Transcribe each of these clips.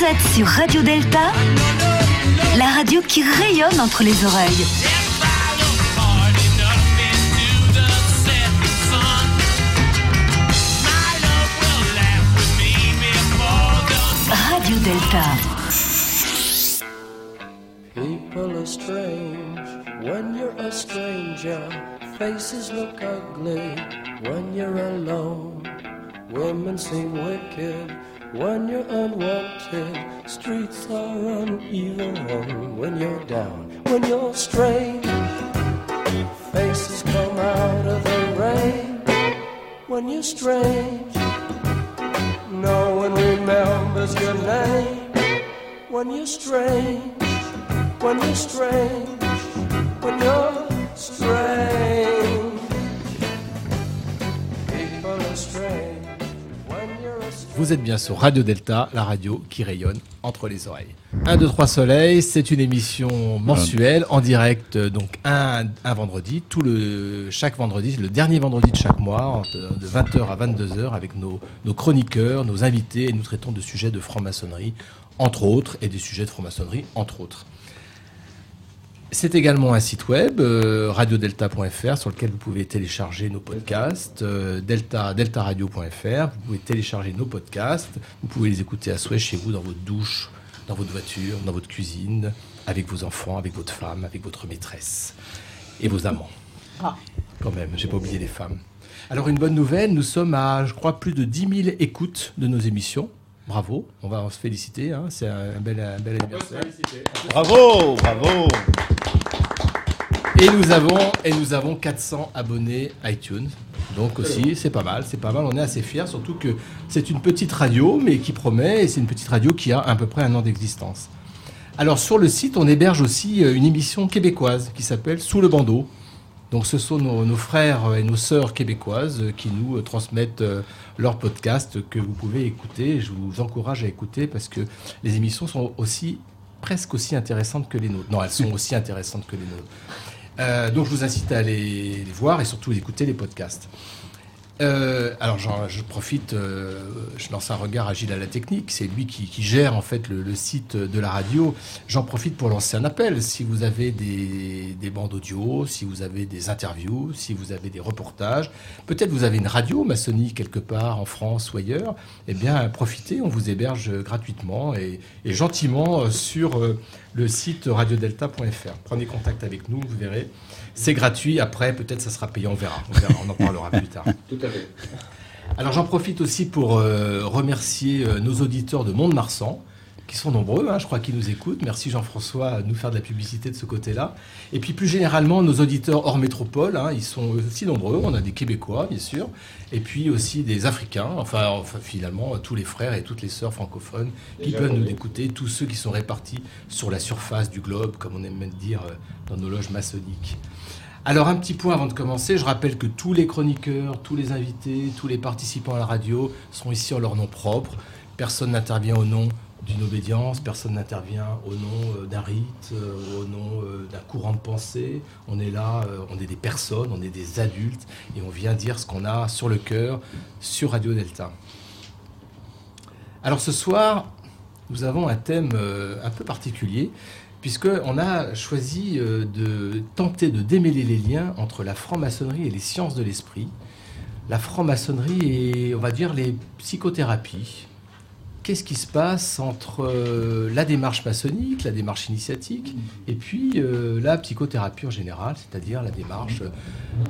Vous êtes sur Radio Delta, la radio qui rayonne entre les oreilles. Radio Delta. People are strange when you're a stranger. Faces look ugly when you're alone. Women seem wicked when you're unwanted. Streets are uneven when you're down. When you're strange, faces come out of the rain. When you're strange, no one remembers your name. When you're strange, when you're strange, when you're strange. People are strange Vous êtes bien sur Radio Delta, la radio qui rayonne entre les oreilles. 1, 2, 3 Soleil, c'est une émission mensuelle en direct, euh, donc un, vendredi, tout le, chaque vendredi, le dernier vendredi de chaque mois, entre- de 20h à 22h, avec nos chroniqueurs, nos invités, et nous traitons de sujets de franc-maçonnerie, entre autres, et des sujets de franc-maçonnerie, entre autres. C'est également un site web, euh, radiodelta.fr, sur lequel vous pouvez télécharger nos podcasts, euh, delta, deltaradio.fr, vous pouvez télécharger nos podcasts, vous pouvez les écouter à souhait chez vous, dans votre douche, dans votre voiture, dans votre cuisine, avec vos enfants, avec votre femme, avec votre maîtresse et vos amants. Quand même, j'ai pas oublié les femmes. Alors une bonne nouvelle, nous sommes à, je crois, plus de 10 000 écoutes de nos émissions. Bravo, on va se féliciter, hein, c'est un, bel, un bel anniversaire. Bravo, bravo. Et nous avons et nous avons 400 abonnés iTunes. Donc aussi, c'est pas mal, c'est pas mal. On est assez fiers, surtout que c'est une petite radio, mais qui promet. Et c'est une petite radio qui a à peu près un an d'existence. Alors sur le site, on héberge aussi euh, une émission québécoise qui s'appelle Sous le bandeau. Donc ce sont nos, nos frères et nos sœurs québécoises euh, qui nous euh, transmettent leurs podcasts que vous pouvez écouter. Je vous encourage à écouter parce que les émissions sont aussi presque aussi intéressantes que les nôtres. Non, elles sont aussi intéressantes que les nôtres. Euh, donc je vous incite à aller les voir et surtout écouter les podcasts. Euh, alors je profite, euh, je lance un regard agile à la technique, c'est lui qui, gère en fait le, site de la radio. J'en profite pour lancer un appel. Si vous avez des, des bandes audio, si vous avez des interviews, si vous avez des reportages, peut-être vous avez une radio maçonnique quelque part en France ou ailleurs, eh bien profitez, on vous héberge gratuitement et, gentiment euh, sur le site radiodelta.fr. Prenez contact avec nous, vous verrez. C'est gratuit, après peut-être ça sera payant, on verra. On, verra, on en parlera plus tard. Tout à fait. Alors j'en profite aussi pour euh, remercier euh, nos auditeurs de Mont-de-Marsan, qui sont nombreux, hein, je crois qu'ils nous écoutent. Merci Jean-François de nous faire de la publicité de ce côté-là. Et puis plus généralement, nos auditeurs hors métropole, hein, ils sont aussi nombreux. On a des Québécois, bien sûr, et puis aussi des Africains, enfin, enfin, finalement tous les frères et toutes les sœurs francophones qui peuvent nous écouter, tous ceux qui sont répartis sur la surface du globe, comme on aime bien dire euh, dans nos loges maçonniques. Alors un petit point avant de commencer, je rappelle que tous les chroniqueurs, tous les invités, tous les participants à la radio sont ici en leur nom propre. Personne n'intervient au nom d'une obédience, personne n'intervient au nom euh, d'un rite, euh, au nom euh, d'un courant de pensée. On est là, on est des personnes, on est des adultes et on vient dire ce qu'on a sur le cœur sur Radio Delta. Alors ce soir, nous avons un thème un peu particulier puisqu'on a choisi euh, de tenter de démêler les liens entre la franc-maçonnerie et les sciences de l'esprit. La franc-maçonnerie et, on va dire, les psychothérapies. Qu'est-ce qui se passe entre euh, la démarche maçonnique, la démarche initiatique, et puis euh, la psychothérapie en général, c'est-à-dire la démarche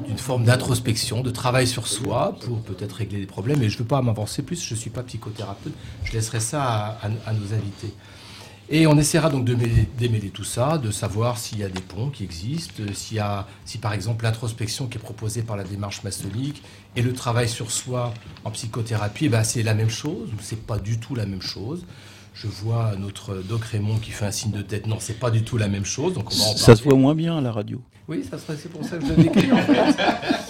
d'une forme d'introspection, de travail sur soi pour peut-être régler des problèmes. Et je ne veux pas m'avancer plus, je ne suis pas psychothérapeute, je laisserai ça à nos invités. Et on essaiera donc de mêler- démêler tout ça, de savoir s'il y a des ponts qui existent, euh, s'il y a, si par exemple l'introspection qui est proposée par la démarche maçonnique et le travail sur soi en psychothérapie, eh ben, c'est la même chose ou c'est pas du tout la même chose. Je vois notre Doc Raymond qui fait un signe de tête. Non, c'est pas du tout la même chose. Donc on va en Ça se voit moins bien à la radio. Oui, ça serait, c'est pour ça que je l'ai décrit en fait.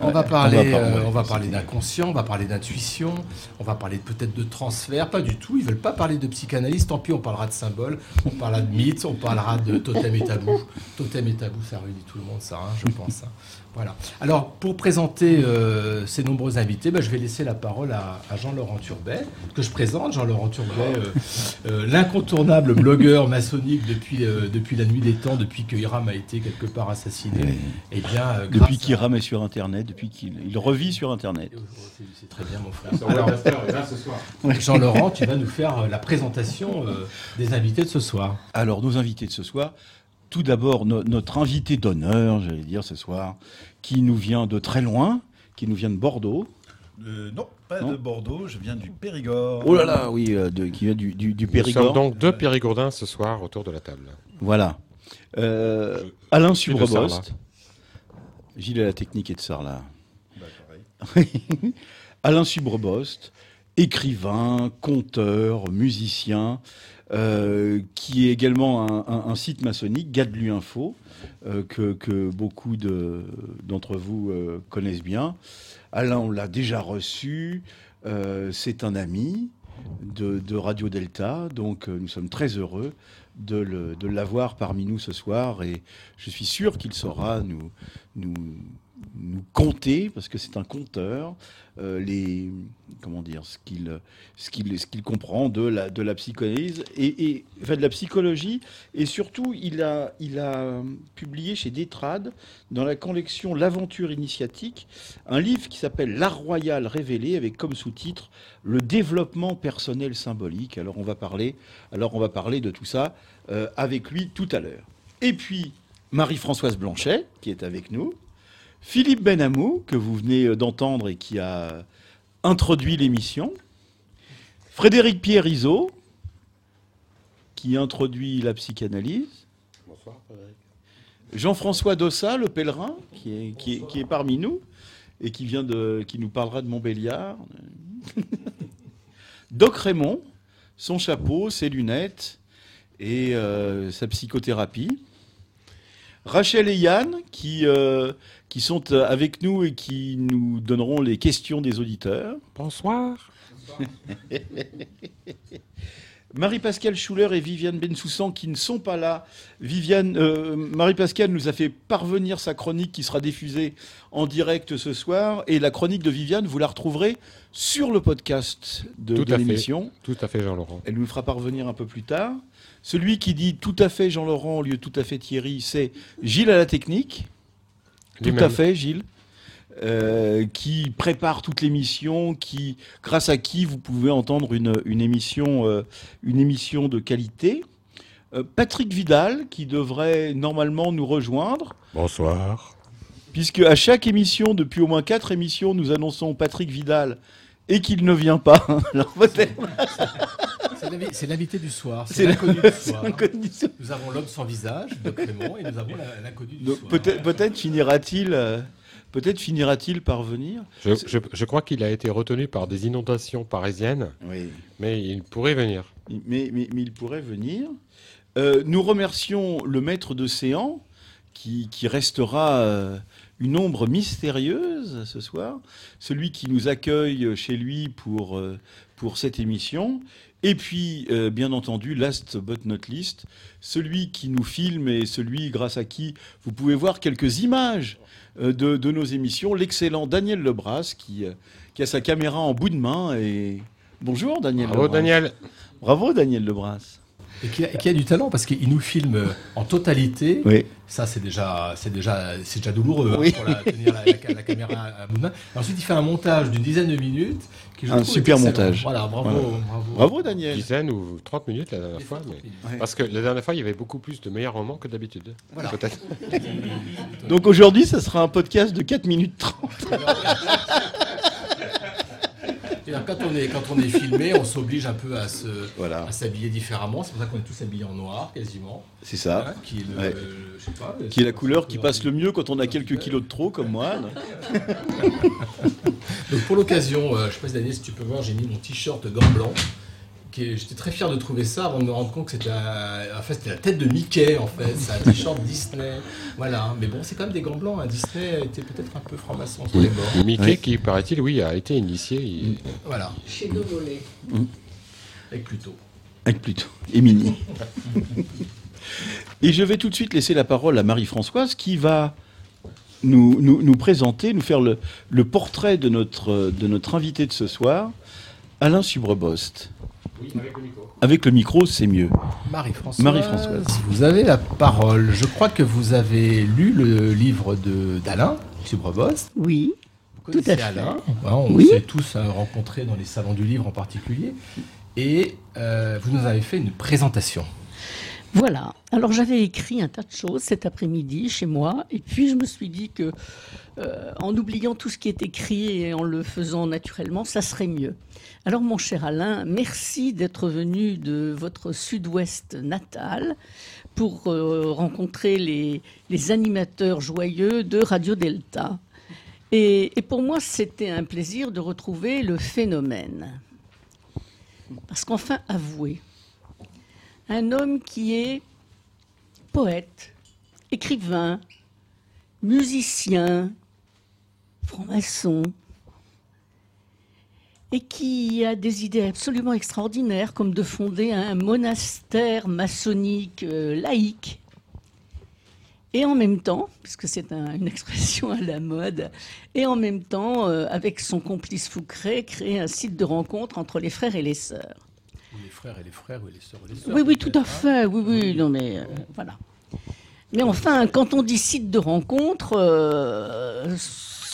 On va parler, On va pas- euh, parler d'inconscient, on va parler d'intuition, on va parler peut-être de transfert, pas du tout. Ils veulent pas parler de psychanalyse. Tant pis, on parlera de symboles, on parlera de mythes, on parlera de totem et tabou. Totem et tabou, ça réunit tout le monde, ça, hein, je pense. hein. Voilà. Alors, pour présenter euh, ces nombreux invités, bah, je vais laisser la parole à, à Jean-Laurent Turbet, que je présente. Jean-Laurent Turbet, euh, euh, l'incontournable blogueur maçonnique depuis, euh, depuis la nuit des temps, depuis que Hiram a été quelque part assassiné. Et bien, euh, Depuis qu'il à- rame sur Internet, depuis qu'il il revit sur Internet. c'est très bien, mon frère. Alors, Jean-Laurent, tu vas nous faire euh, la présentation euh, des invités de ce soir. Alors, nos invités de ce soir, tout d'abord, no- notre invité d'honneur, j'allais dire ce soir, qui nous vient de très loin, qui nous vient de Bordeaux. Euh, non, pas Non de Bordeaux, je viens du Périgord. Oh là là, oui, euh, de- qui vient du, du, du Nous Périgord. sommes donc deux Périgourdins ce soir autour de la table. Voilà. Euh, Alain Subrebost. Gilles à la technique et de Sarlat. Bah. Alain Subrebost, écrivain, conteur, musicien, euh, qui est également un, site maçonnique, Gadlu Info, euh, que, beaucoup de- d'entre vous euh, connaissent bien. Alain, on l'a déjà reçu, c'est un ami de, Radio Delta, donc nous sommes très heureux de l'avoir parmi nous ce soir. Et je suis sûr qu'il saura nous, nous, compter, parce que c'est un conteur, euh, les, comment dire, ce qu'il ce qu'il ce qu'il comprend de la, de la psychanalyse et, et enfin, de la psychologie. Et surtout, il a, il a publié chez Détrade, dans la collection L'aventure initiatique, un livre qui s'appelle L'art royal révélé, avec comme sous-titre Le développement personnel symbolique. Alors on va parler, alors on va parler de tout ça euh, avec lui tout à l'heure. Et puis, Marie-Françoise Blanchet, qui est avec nous. Philippe Benamou, que vous venez euh, d'entendre et qui a introduit l'émission. Frédéric Pierre Iso, qui introduit la psychanalyse. Bonsoir, Frédéric. Jean-François Dossa, le pèlerin, qui est, qui est- qui est parmi nous et qui, vient de, qui nous parlera de Montbéliard. Doc Raymond, son chapeau, ses lunettes et euh, sa psychothérapie. Rachel et Yann, qui, euh, qui sont euh, avec nous et qui nous donneront les questions des auditeurs. Bonsoir. Marie-Pascale Schuller et Viviane Bensoussan qui ne sont pas là. Viviane, euh, Marie-Pascale nous a fait parvenir sa chronique qui sera diffusée en direct ce soir. Et la chronique de Viviane, vous la retrouverez sur le podcast de, de l'émission. Tout à fait, Jean-Laurent. Elle nous fera parvenir un peu plus tard. Celui qui dit tout à fait Jean-Laurent au lieu de tout à fait Thierry, c'est Gilles à la technique. Tout à fait, Gilles. Euh, qui prépare toute l'émission, qui, grâce à qui vous pouvez entendre une, une émission, euh, une émission de qualité. Euh, Patrick Vidal, qui devrait normalement nous rejoindre, Bonsoir. puisque à chaque émission, depuis au moins quatre émissions, nous annonçons Patrick Vidal et qu'il ne vient pas. Alors peut-être C'est l'invi- C'est l'invité du soir, C'est l'inconnu du soir. Nous avons l'homme sans visage, de Clément, et nous avons l'inconnu du Donc soir. peut-être finira-t-il euh, peut-être finira-t-il par venir. Je, je- je crois qu'il a été retenu par des inondations parisiennes, Oui. mais il pourrait venir. Mais, mais- mais il pourrait venir. Euh, nous remercions le maître de séant qui, qui restera euh, une ombre mystérieuse ce soir, celui qui nous accueille chez lui pour, euh, pour cette émission. Et puis, euh, bien entendu, last but not least, celui qui nous filme et celui grâce à qui vous pouvez voir quelques images euh, de, de nos émissions, l'excellent Daniel Lebras qui, euh, qui a sa caméra en bout de main. Et... Bonjour Daniel Bravo, Lebras. Daniel. Bravo Daniel Lebras. Et qui a, qui a du talent parce qu'il nous filme euh, en totalité. Oui. Ça, c'est déjà, c'est déjà, c'est déjà douloureux hein, pour la, tenir la, la- la caméra à bout de main. Ensuite, il fait un montage d'une dizaine de minutes. Qui, je Un trouve, super montage. Voilà, bravo, Voilà. bravo. Bravo Daniel. Dizaine ou 30 minutes la dernière fois. mais- Ouais. Parce que la dernière fois, il y avait beaucoup plus de meilleurs romans que d'habitude. Voilà. Peut-être. Donc aujourd'hui, ça sera un podcast de 4 minutes 30. Quand on est, quand on est filmé, on s'oblige un peu à se, Voilà, à s'habiller différemment. C'est pour ça qu'on est tous habillés en noir, quasiment. c'est ça. Hein, qui est le, Ouais. le- je sais pas, Qui est la couleur qui passe le mieux quand on a quelques kilos de trop, comme moi. Donc pour l'occasion, euh, je sais pas si Daniel, si tu peux voir, j'ai mis mon t-shirt gant blanc, j'étais très fier de trouver ça avant de me rendre compte que c'était un- en fait, c'était la tête de Mickey en fait, c'est un t-shirt Disney. Voilà, mais bon, c'est quand même des gants blancs. hein. Disney était peut-être un peu franc-maçon sur les bords. Mickey, qui paraît-il, oui, a été initié. il- Voilà, Chez nos volets. avec Pluto. Avec Pluto et Mini. et je vais tout de suite laisser la parole à Marie-Françoise qui va nous, nous, nous présenter, nous faire le, le portrait de notre, de notre invité de ce soir, Alain Avec le micro, c'est mieux. Marie-Françoise. Marie-Françoise. Vous avez la parole. Je crois que vous avez lu le livre de d'Alain Subrebost. Oui. Vous Tout à fait. Alain. On Oui. s'est tous euh, rencontrés dans les salons du livre en particulier. Et euh, vous nous avez fait une présentation. Voilà. Alors j'avais écrit un tas de choses cet après-midi chez moi, et puis je me suis dit que, euh, en oubliant tout ce qui est écrit et en le faisant naturellement, ça serait mieux. Alors mon cher Alain, merci d'être venu de votre sud-ouest natal pour euh, rencontrer les, animateurs joyeux de Radio Delta. Et, et pour moi, c'était un plaisir de retrouver le phénomène. Parce qu'enfin, avouez, un homme qui est poète, écrivain, musicien, franc-maçon, et qui a des idées absolument extraordinaires, comme de fonder un monastère maçonnique euh, laïque. Et en même temps, puisque c'est un- une expression à la mode, et en même temps, euh, avec son complice Foucret, créer un site de rencontre entre les frères et les sœurs. Les frères et les frères, ou les sœurs et les sœurs. Oui, oui, tout à peut-être, fait. Oui, oui, non, mais euh, voilà. Mais enfin, quand on dit site de rencontre,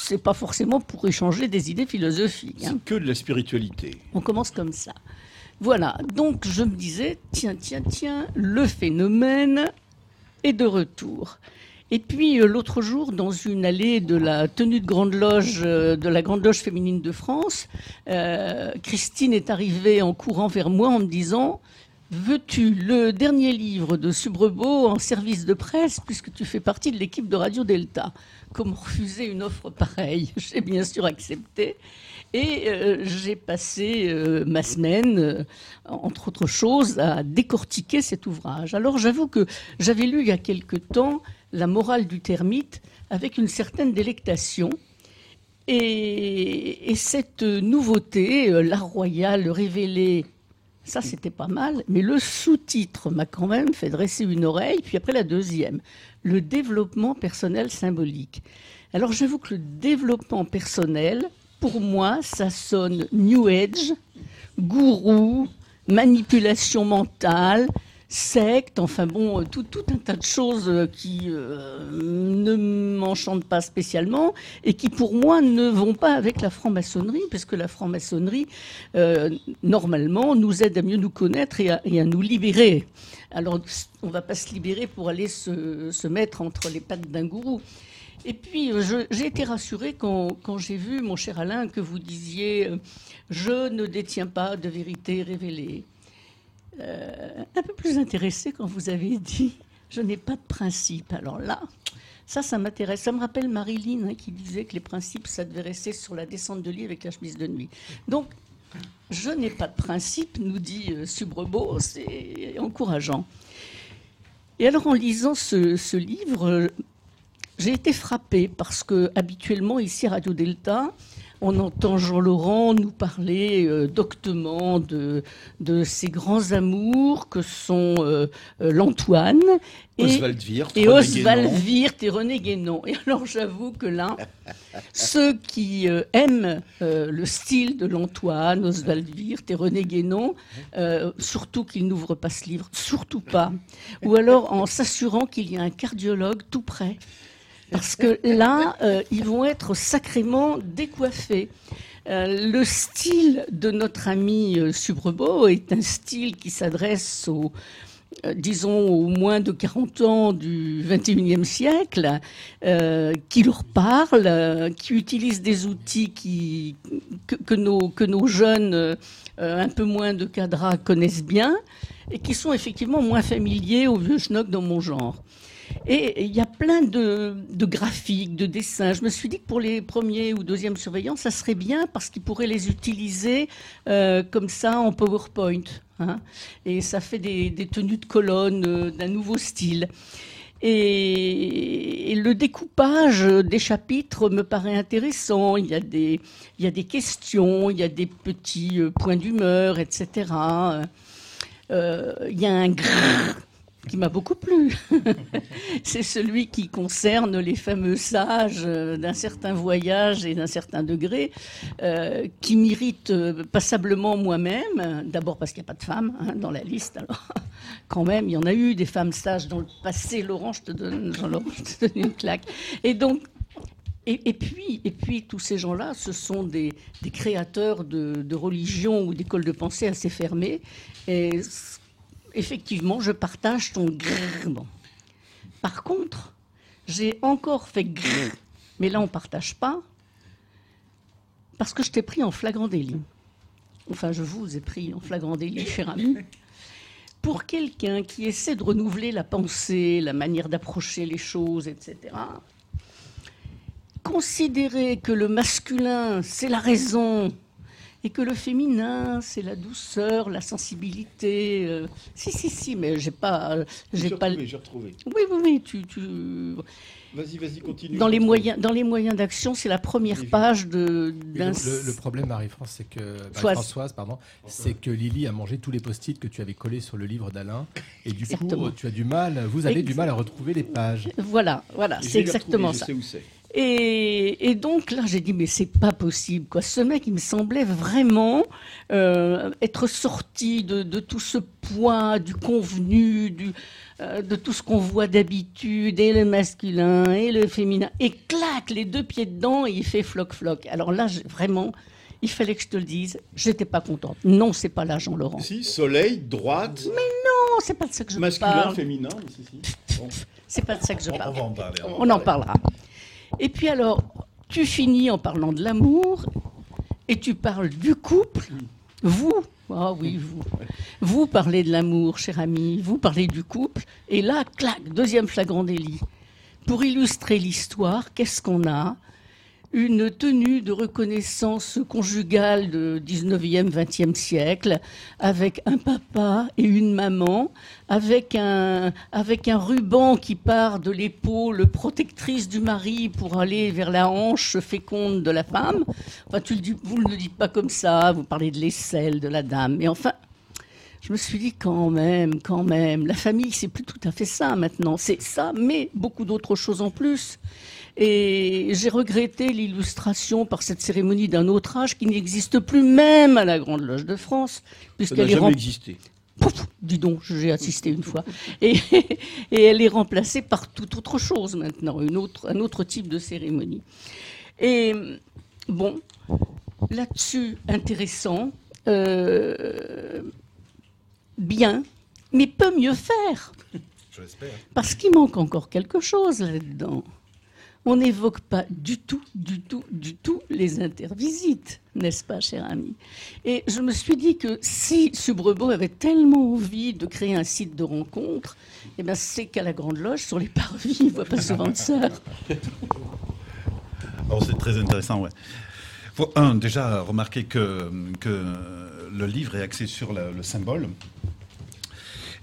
c'est pas forcément pour échanger des idées philosophiques. hein. C'est que de la spiritualité. On commence comme ça. Voilà. Donc, je me disais, tiens, tiens, tiens, le phénomène est de retour. Et puis, euh, l'autre jour, dans une allée de la tenue de Grande Loge, euh, de la Grande Loge féminine de France, euh, Christine est arrivée en courant vers moi en me disant Veux-tu le dernier livre de Subrebo en service de presse, puisque tu fais partie de l'équipe de Radio Delta? Comment refuser une offre pareille J'ai bien sûr accepté. Et euh, j'ai passé euh, ma semaine, euh, entre autres choses, à décortiquer cet ouvrage. Alors j'avoue que j'avais lu il y a quelque temps La morale du termite avec une certaine délectation. Et, et cette nouveauté, l'art royal révélé, ça c'était pas mal, mais le sous-titre m'a quand même fait dresser une oreille, puis après la deuxième, le développement personnel symbolique. Alors j'avoue que le développement personnel, pour moi, ça sonne New Age, gourou, manipulation mentale, secte, enfin bon, euh, tout, tout un tas de choses euh, qui euh, ne m'enchantent pas spécialement et qui pour moi ne vont pas avec la franc-maçonnerie, parce que la franc-maçonnerie, normalement, nous aide à mieux nous connaître et à, nous libérer. Alors, on ne va pas se libérer pour aller se, mettre entre les pattes d'un gourou. Et puis, j'ai été rassurée quand, quand j'ai vu, mon cher Alain, que vous disiez Je ne détiens pas de vérité révélée. Euh, un peu plus intéressée quand vous avez dit Je n'ai pas de principe. Alors là, ça, ça m'intéresse. Ça me rappelle Marilyn hein, qui disait que les principes, ça devait rester sur la descente de lit avec la chemise de nuit. Donc, je n'ai pas de principe, nous dit euh, Subrebo, c'est encourageant. Et alors, en lisant ce, livre, euh, j'ai été frappée parce que habituellement ici Radio Delta, on entend Jean Laurent nous parler euh, doctement de, de ses grands amours que sont euh, euh, l'Antoine et, Oswald Wirth, et René Oswald Guénon. Wirth et René Guénon. Et alors j'avoue que là, ceux qui euh, aiment le style de l'Antoine, Oswald Wirth et René Guénon, surtout qu'ils n'ouvrent pas ce livre, surtout pas. Ou alors en s'assurant qu'il y a un cardiologue tout près. Parce que là, euh, ils vont être sacrément décoiffés. Euh, le style de notre ami euh, Subrebo est un style qui s'adresse aux, disons, aux moins de 40 ans du 21e siècle, qui leur parle, qui utilise des outils que, nos, jeunes un peu moins de cadras connaissent bien et qui sont effectivement moins familiers aux vieux schnock dans mon genre. Et il y a plein de, graphiques, de dessins. Je me suis dit que pour les premiers ou deuxièmes surveillants, ça serait bien parce qu'ils pourraient les utiliser euh, comme ça en PowerPoint. hein, et ça fait des, tenues de colonne euh, d'un nouveau style. Et, le découpage des chapitres me paraît intéressant. Il y a des, questions, il y a des petits euh, points d'humeur, etc. Il y a un grrr qui m'a beaucoup plu. C'est celui qui concerne les fameux sages euh, d'un certain voyage et d'un certain degré, euh, qui m'irrite euh, passablement moi-même. D'abord parce qu'il n'y a pas de femmes hein, dans la liste. Alors, quand même, il y en a eu des femmes sages dans le passé. Laurent, je te donne, je te donne une claque. Et donc, et, puis, et puis, tous ces gens-là, ce sont des, créateurs de, de religions ou d'écoles de pensée assez fermées. Et effectivement, je partage ton grrr. Bon. Par contre, j'ai encore fait grrr, mais là, on ne partage pas, parce que je t'ai pris en flagrant délit. Enfin, je vous ai pris en flagrant délit, cher ami. Pour quelqu'un qui essaie de renouveler la pensée, la manière d'approcher les choses, etc., considérer que le masculin, c'est la raison, et que le féminin, c'est la douceur, la sensibilité. euh, Si, si, si, mais j'ai pas, j'ai J'ai pas. retrouvé, j'ai retrouvé. Oui, oui, oui. Tu, tu... Vas-y, vas-y, continue. Dans les moyens, dans les moyens d'action, c'est la première page de d'un. Le, le problème, Marie-France, c'est que Soit- Marie-Françoise, pardon, c'est que Lily a mangé tous les post-it que tu avais collés sur le livre d'Alain, et du Exactement. coup, tu as du mal, vous avez du mal à retrouver les pages. Voilà, voilà, c'est exactement retrouvé, ça. Je sais où c'est. Et, et donc là, j'ai dit, mais c'est pas possible, quoi. Ce mec, il me semblait vraiment euh, être sorti de, de tout ce poids, du convenu, du, euh, de tout ce qu'on voit d'habitude, et le masculin, et le féminin. Et clac, les deux pieds dedans, et il fait floc-floc. Alors là, vraiment, il fallait que je te le dise, j'étais pas contente. Non, c'est pas là, Jean-Laurent. Si, soleil, droite, Non, c'est pas de ça que je masculin, parle. féminin. mais si, si. Bon. C'est pas de ça que je On, on parle. va en parler. On en parlera. Et puis alors, tu finis en parlant de l'amour et tu parles du couple. Vous, ah oui, vous. Vous parlez de l'amour, cher ami. Vous parlez du couple. Et là, clac, deuxième flagrant délit. Pour illustrer l'histoire, qu'est-ce qu'on a? Une tenue de reconnaissance conjugale de 19e, 20e siècle, avec un papa et une maman, avec un, avec un ruban qui part de l'épaule protectrice du mari pour aller vers la hanche féconde de la femme. Enfin, vous ne le dites pas comme ça, vous parlez de l'aisselle de la dame. Mais enfin, je me suis dit quand même, quand même, la famille, c'est plus tout à fait ça maintenant. C'est ça, mais beaucoup d'autres choses en plus. Et j'ai regretté l'illustration par cette cérémonie d'un autre âge qui n'existe plus même à la Grande Loge de France, n'a puisqu'elle est jamais rem- existé. Pouf, dis donc, j'ai assisté une fois. Et, et elle est remplacée par toute autre chose maintenant, une autre, un autre type de cérémonie. Et bon, là-dessus, intéressant, euh, bien, mais peut mieux faire. Parce qu'il manque encore quelque chose là-dedans. On n'évoque pas du tout, du tout, du tout les intervisites, n'est-ce pas, cher ami? Et je me suis dit que si Subrebeau avait tellement envie de créer un site de rencontre, eh ben c'est qu'à la Grande Loge, sur les parvis, il ne voit pas souvent de sœurs. Alors c'est très intéressant, ouais. Déjà remarquer que, le livre est axé sur le symbole.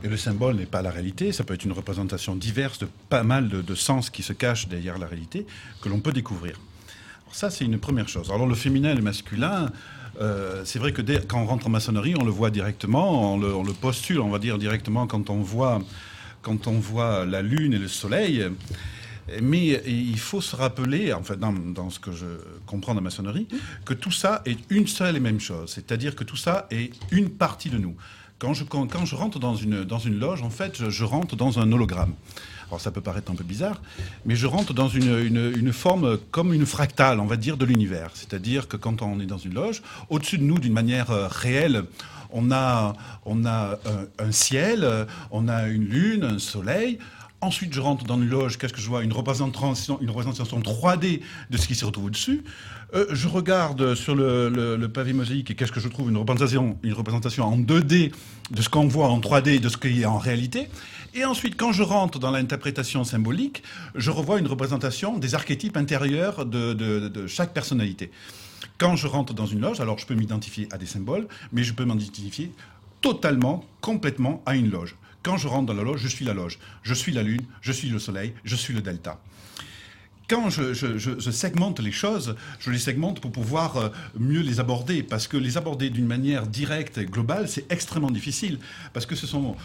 Et le symbole n'est pas la réalité, ça peut être une représentation diverse de pas mal de, sens qui se cachent derrière la réalité que l'on peut découvrir. Alors ça, c'est une première chose. Alors le féminin et le masculin, euh, c'est vrai que quand on rentre en maçonnerie, on le voit directement, on le, on le postule, on va dire directement quand on voit, quand on voit la lune et le soleil. Mais il faut se rappeler, en fait, dans, dans ce que je comprends de la maçonnerie, que tout ça est une seule et même chose. C'est-à-dire que tout ça est une partie de nous. Quand je, rentre dans une, dans une loge, en fait, je, rentre dans un hologramme. Alors ça peut paraître un peu bizarre, mais je rentre dans une, une, forme comme une fractale, on va dire, de l'univers. C'est-à-dire que quand on est dans une loge, au-dessus de nous, d'une manière euh, réelle, on a, on a un, un ciel, euh, on a une lune, un soleil. Ensuite, je rentre dans une loge, qu'est-ce que je vois? Une représentation, une représentation 3D de ce qui se retrouve au-dessus. Euh, je regarde sur le, pavé mosaïque et qu'est-ce que je trouve Une représentation, en 2D de ce qu'on voit en 3D, de ce qui est en réalité. Et ensuite, quand je rentre dans l'interprétation symbolique, je revois une représentation des archétypes intérieurs de chaque personnalité. Quand je rentre dans une loge, alors je peux m'identifier à des symboles, mais je peux m'identifier totalement, complètement à une loge. Quand je rentre dans la loge, je suis la loge. Je suis la lune, je suis le soleil, je suis le delta quand je, segmente les choses, je les segmente pour pouvoir euh, mieux les aborder, parce que les aborder d'une manière directe et globale, c'est extrêmement difficile, parce que ce sont,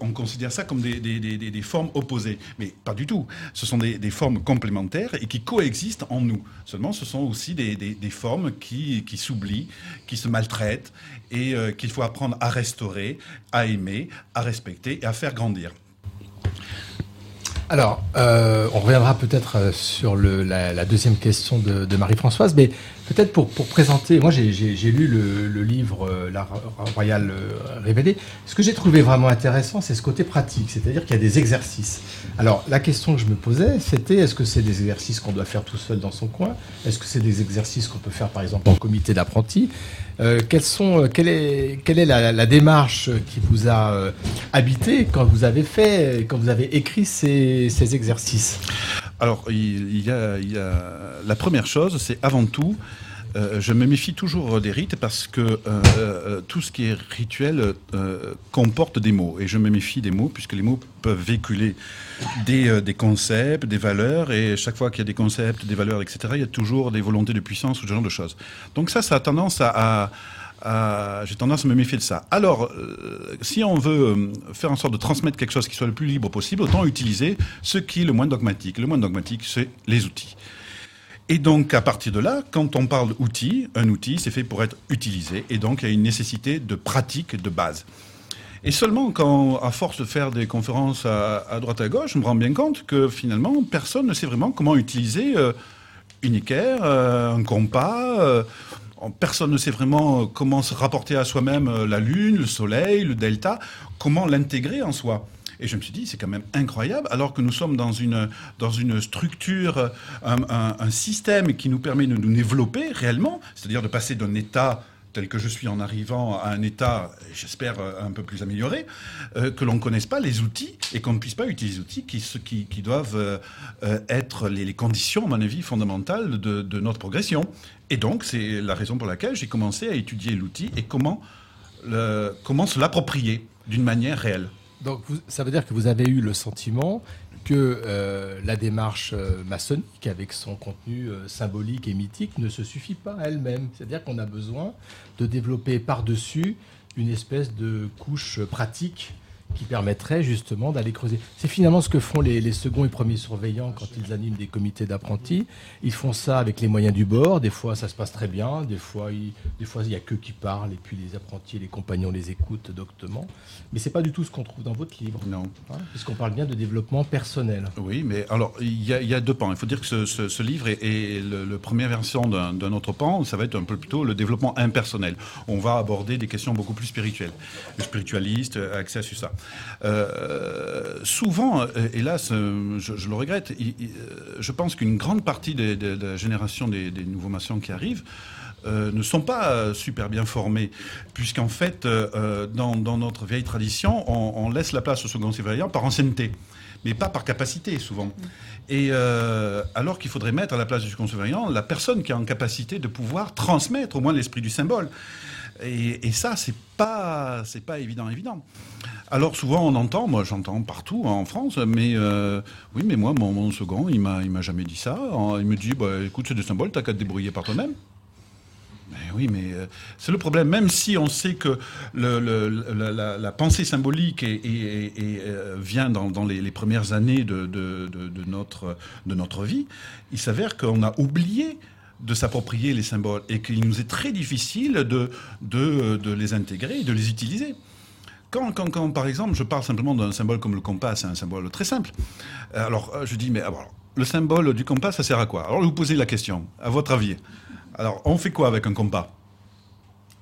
on considère ça comme des, des- des- des- formes opposées, mais pas du tout. Ce sont des, formes complémentaires et qui coexistent en nous. Seulement, ce sont aussi des formes qui, qui s'oublient, qui se maltraitent et euh, qu'il faut apprendre à restaurer, à aimer, à respecter et à faire grandir. Alors, euh, on reviendra peut-être euh, sur le- la, la deuxième question de, de Marie-Françoise, mais peut-être pour, pour présenter, moi j'ai- lu le, le livre euh, La Ro- Royale euh, Révélée. Ce que j'ai trouvé vraiment intéressant, c'est ce côté pratique, c'est-à-dire qu'il y a des exercices. Alors, la question que je me posais, c'était est-ce que c'est des exercices qu'on doit faire tout seul dans son coin? Est-ce que c'est des exercices qu'on peut faire par exemple en comité d'apprentis Euh, quelles sont, euh, quelle est, quelle est la, la démarche qui vous a euh, habité quand vous avez fait, quand vous avez écrit ces, ces exercices? Alors, il, y a, il y a- la première chose, c'est avant tout, euh, je me méfie toujours des rites parce que euh, euh, tout ce qui est rituel comporte des mots. Et je me méfie des mots puisque les mots peuvent véhiculer des, concepts, des valeurs. Et chaque fois qu'il y a des concepts, des valeurs, etc., il y a toujours des volontés de puissance ou ce genre de choses. Donc ça, ça a tendance à- à- j'ai tendance à me méfier de ça. Alors, euh, si on veut euh, faire en sorte de transmettre quelque chose qui soit le plus libre possible, autant utiliser ce qui est le moins dogmatique. Le moins dogmatique, c'est les outils. Et donc, à partir de là, quand on parle d'outils, un outil, c'est fait pour être utilisé. Et donc, il y a une nécessité de pratique de base. Et seulement quand, à force de faire des conférences à, à droite à gauche, je me rends bien compte que finalement, personne ne sait vraiment comment utiliser euh, une équerre, euh, un compas. euh, personne ne sait vraiment euh, comment se rapporter à soi-même euh, la lune, le soleil, le delta, comment l'intégrer en soi. Et je me suis dit, c'est quand même incroyable, alors que nous sommes dans une, dans une structure, un, un- système qui nous permet de nous développer réellement, c'est-à-dire de passer d'un état tel que je suis en arrivant à un état, j'espère, euh, un peu plus amélioré, euh, que l'on ne connaisse pas les outils et qu'on ne puisse pas utiliser les outils qui, qui, qui doivent euh, euh, être les, conditions, à mon avis, fondamentales de notre progression. Et donc, c'est la raison pour laquelle j'ai commencé à étudier l'outil et comment, se l'approprier d'une manière réelle. Donc vous- ça veut dire que vous avez eu le sentiment que euh, la démarche euh, maçonnique, avec son contenu euh, symbolique et mythique, ne se suffit pas à elle-même. C'est-à-dire qu'on a besoin de développer par-dessus une espèce de couche pratique qui permettrait justement d'aller creuser. C'est finalement ce que font les, les seconds et premiers surveillants quand ils animent des comités d'apprentis. Ils font ça avec les moyens du bord. Des fois, ça se passe très bien. Des fois, il des fois, il y a qu'eux qui parlent et puis les apprentis et les compagnons les écoutent doctement. Mais c'est pas du tout ce qu'on trouve dans votre livre, Non. hein, puisqu'on parle bien de développement personnel. Oui, mais alors, il y, a, il y a deux pans. Il faut dire que ce, ce- ce livre est, est le, le première version d'un autre pan. Ça va être un peu plutôt le développement impersonnel. On va aborder des questions beaucoup plus spirituelles. Le spiritualiste, euh, accès à ça. Euh, souvent, euh, hélas, euh, je, je le regrette, je pense qu'une grande partie des- de la génération des, des nouveaux maçons qui arrivent euh, ne sont pas euh, super bien formés, puisqu'en fait, euh, dans, dans notre vieille tradition, on, on laisse la place au second surveillant par ancienneté, mais pas par capacité souvent. Et euh, alors qu'il faudrait mettre à la place du second surveillant la personne qui a en capacité de pouvoir transmettre au moins l'esprit du symbole. Et, ça, c'est pas, c'est pas évident, évident. Alors souvent on entend, moi j'entends partout hein, en France, mais euh, oui, mais moi mon, second, il m'a, il m'a jamais dit ça. Il me dit, bah, écoute, c'est des symboles, t'as qu'à te débrouiller par toi-même. Mais oui, mais euh, c'est le problème. Même si on sait que la, pensée symbolique euh, vient dans, les, premières années de notre, de notre vie, il s'avère qu'on a oublié de s'approprier les symboles et qu'il nous est très difficile de, de, de les intégrer et de les utiliser. Quand, quand, quand, par exemple, je parle simplement d'un symbole comme le compas, c'est un symbole très simple. Alors, euh, je dis, mais alors, le symbole du compas, ça sert à quoi? Alors, je vous posez la question, à votre avis. Alors, on fait quoi avec un compas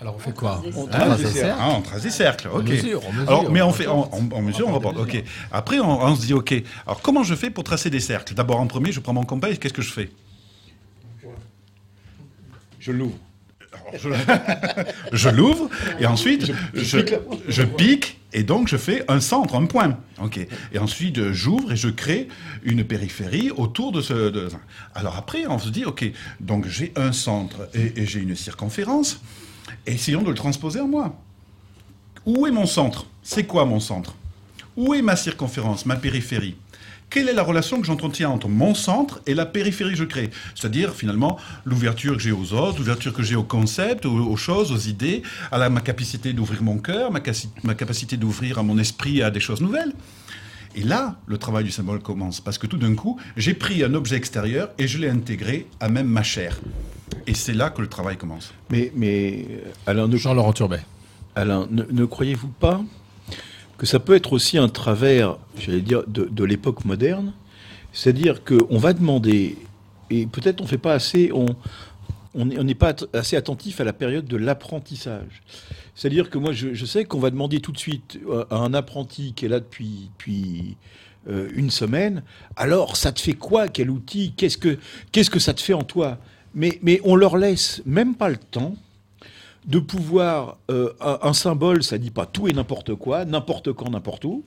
Alors on fait quoi? On Ah, trace ça des. Ah, on trace des cercles, On ok. mesure, on mesure. Alors, mais on On fait, on, on- on mesure, On on rapporte ok. Après, on, on se dit, ok. Alors, comment je fais pour tracer des cercles? D'abord, en premier, je prends mon compas et qu'est-ce que je fais? Je l'ouvre. Je l'ouvre et ensuite je, je pique et donc je fais un centre, un point. Ok. Et ensuite euh, j'ouvre et je crée une périphérie autour de ce. de- Alors après on se dit ok donc j'ai un centre et, et j'ai une circonférence. Essayons de le transposer en moi. Où est mon centre? C'est quoi mon centre? Où est ma circonférence, ma périphérie? Quelle est la relation que j'entretiens entre mon centre et la périphérie que je crée? C'est-à-dire, finalement, l'ouverture que j'ai aux autres, l'ouverture que j'ai aux concepts, aux, aux choses, aux idées, à la- ma capacité d'ouvrir mon cœur, ma, capacité d'ouvrir à mon esprit à des choses nouvelles. Et là, le travail du symbole commence, parce que tout d'un coup, j'ai pris un objet extérieur et je l'ai intégré à même ma chair. Et c'est là que le travail commence. Mais, mais euh, Alain, ne, Jean-Laurent Turbet. Alain, ne, ne croyez-vous pas que ça peut être aussi un travers, j'allais dire, de, de l'époque moderne. C'est-à-dire qu'on va demander, et peut-être on fait pas assez, on n'est pas assez attentif à la période de l'apprentissage. C'est-à-dire que moi, je, sais qu'on va demander tout de suite euh, à un apprenti qui est là depuis, depuis euh, une semaine, alors ça te fait quoi? Quel outil? Qu'est-ce que qu'est-ce que ça te fait en toi? Mais, mais on leur laisse même pas le temps de pouvoir euh, un, symbole, ça dit pas tout et n'importe quoi, n'importe quand, n'importe où.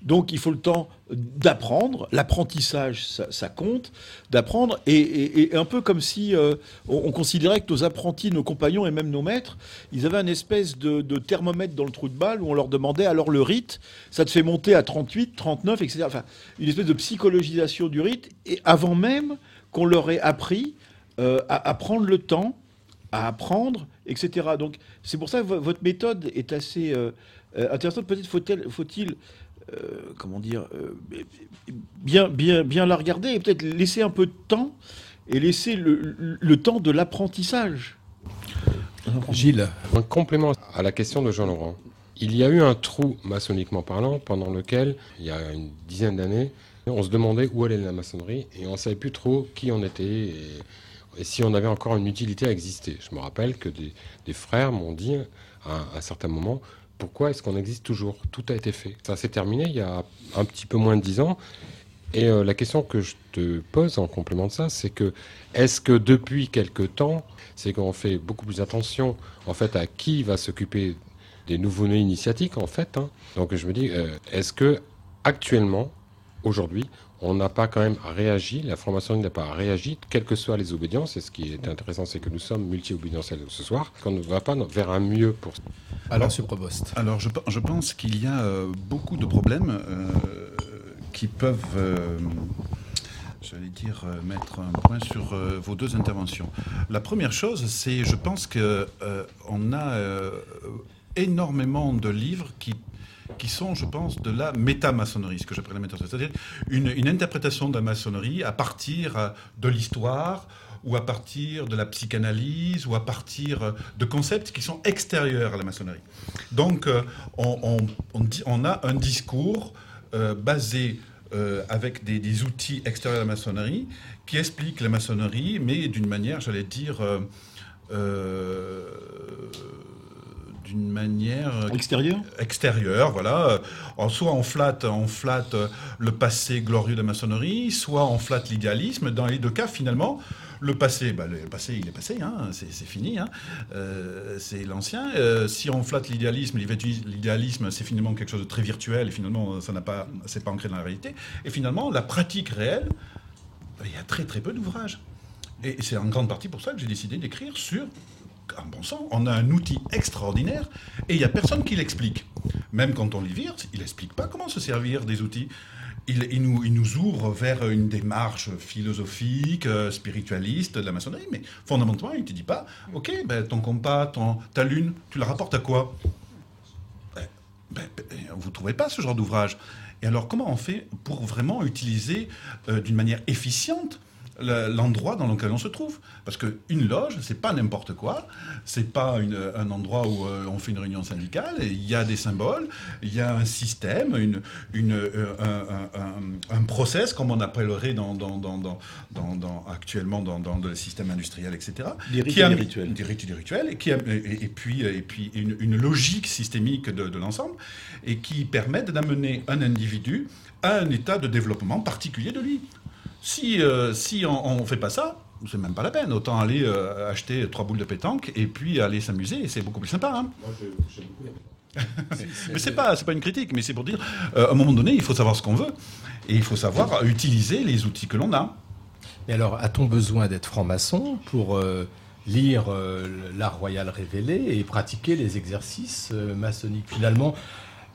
Donc il faut le temps d'apprendre. L'apprentissage, ça, compte, d'apprendre. Et, un peu comme si euh, on, on considérait que nos apprentis, nos compagnons et même nos maîtres, ils avaient un espèce de, thermomètre dans le trou de balle où on leur demandait alors le rite, ça te fait monter à 38, 39, etc. Enfin, une espèce de psychologisation du rite. Et avant même qu'on leur ait appris euh, à prendre le temps à apprendre, etc. Donc c'est pour ça que vo- votre méthode est assez euh, euh, intéressante. Peut-être faut-il, faut-il euh, comment dire, bien, bien, bien la regarder et peut-être laisser un peu de temps et laisser le, temps de l'apprentissage. Gilles. Un complément à la question de Jean-Laurent. Il y a eu un trou, maçonniquement parlant, pendant lequel, il y a une dizaine d'années, on se demandait où allait la maçonnerie et on ne savait plus trop qui on était et si on avait encore une utilité à exister. Je me rappelle que des, frères m'ont dit à, un certain moment pourquoi est-ce qu'on existe toujours? Tout a été fait. Ça s'est terminé il y a un petit peu moins de dix ans. Et euh, la question que je te pose en complément de ça, c'est que est-ce que depuis quelque temps, c'est qu'on fait beaucoup plus attention en fait à qui va s'occuper des nouveaux-nés initiatiques en fait. hein? Donc je me dis, euh, est-ce que actuellement, aujourd'hui, on n'a pas quand même réagi, la formation n'a pas réagi, quelles que soient les obédiences, et ce qui est intéressant, c'est que nous sommes multi-obédientiels ce soir, qu'on ne va pas vers un mieux pour Alors, sur Provost. Alors, je, pe- je pense qu'il y a euh, beaucoup de problèmes euh, qui peuvent, euh, j'allais dire, euh, mettre un point sur euh, vos deux interventions. La première chose, c'est, je pense que euh, on a euh, énormément de livres qui qui sont, je pense, de la métamaçonnerie, ce que j'appelle la métamaçonnerie, c'est-à-dire une, une interprétation de la maçonnerie à partir euh, de l'histoire ou à partir de la psychanalyse ou à partir euh, de concepts qui sont extérieurs à la maçonnerie. Donc, euh, on, on- dit- on a un discours basé avec des, des outils extérieurs à la maçonnerie qui explique la maçonnerie, mais d'une manière, j'allais dire, d'une manière Extérieur extérieur, voilà. Alors, soit on flatte, on flatte le passé glorieux de la maçonnerie, soit on flatte l'idéalisme. Dans les deux cas, finalement, le passé, bah, le passé, il est passé, hein, c'est fini, hein. Euh, c'est l'ancien. Euh, si on flatte l'idéalisme, l'idéalisme, c'est finalement quelque chose de très virtuel et finalement, ça n'a pas, c'est pas ancré dans la réalité. Et finalement, la pratique réelle, bah, il y a très très peu d'ouvrages. Et c'est en grande partie pour ça que j'ai décidé d'écrire sur en bon sang, on a un outil extraordinaire et il n'y a personne qui l'explique. Même quand on lit vire, il n'explique pas comment se servir des outils. Il, nous, ouvre vers une démarche philosophique, euh, spiritualiste de la maçonnerie, mais fondamentalement, il ne te dit pas, ok, ben, ton compas, ta lune, tu la rapportes à quoi? Ben, ben, Vous ne trouvez pas ce genre d'ouvrage. Et alors, comment on fait pour vraiment utiliser euh, d'une manière efficiente l'endroit dans lequel on se trouve. Parce qu'une loge, c'est pas n'importe quoi. C'est pas une- un endroit où euh, on fait une réunion syndicale. Il y a des symboles, il y a un système, une, une, euh, un, un- un- un process, comme on appellerait dans, dans, dans, dans, dans- dans- actuellement dans, le système industriel, etc. Des rites Qui et a- des rituels. Des rites et des rituels, et, qui a- et, et puis, et puis une, une logique systémique de, de l'ensemble, et qui permettent d'amener un individu à un état de développement particulier de lui. Si, euh, si on ne fait pas ça, c'est même pas la peine. Autant aller euh, acheter trois boules de pétanque et puis aller s'amuser, et c'est beaucoup plus sympa. hein. Mais c'est pas, c'est pas une critique, mais c'est pour dire, euh, à un moment donné, il faut savoir ce qu'on veut, et il faut savoir utiliser les outils que l'on a. Et alors, a-t-on besoin d'être franc-maçon pour euh, lire euh, l'art royal révélé et pratiquer les exercices euh, maçonniques? Finalement,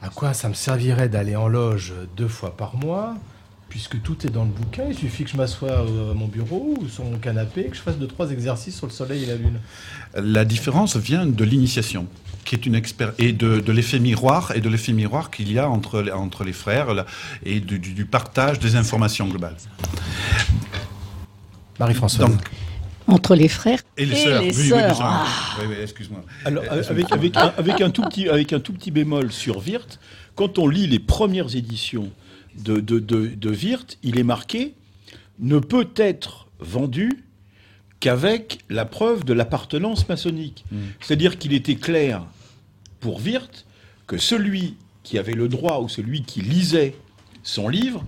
à quoi ça me servirait d'aller en loge deux fois par mois? Puisque tout est dans le bouquin, il suffit que je m'assoie à mon bureau ou sur mon canapé, que je fasse deux, trois exercices sur le soleil et la lune. La différence vient de l'initiation, qui est une expérience, et de, de l'effet miroir, et de l'effet miroir qu'il y a entre, les- entre les frères, là, et du, du- du partage des informations globales. Marie-Françoise. Donc, Entre les frères et les sœurs. les oui. Ah. Oui, oui, excuse-moi. Alors, Euh, avec, avec, un, avec, un tout petit, avec un tout petit bémol sur Wirth, quand on lit les premières éditions de, de, de, de Wirth, il est marqué ne peut être vendu qu'avec la preuve de l'appartenance maçonnique. C'est-à-dire qu'il était clair pour Wirth que celui qui avait le droit ou celui qui lisait son livre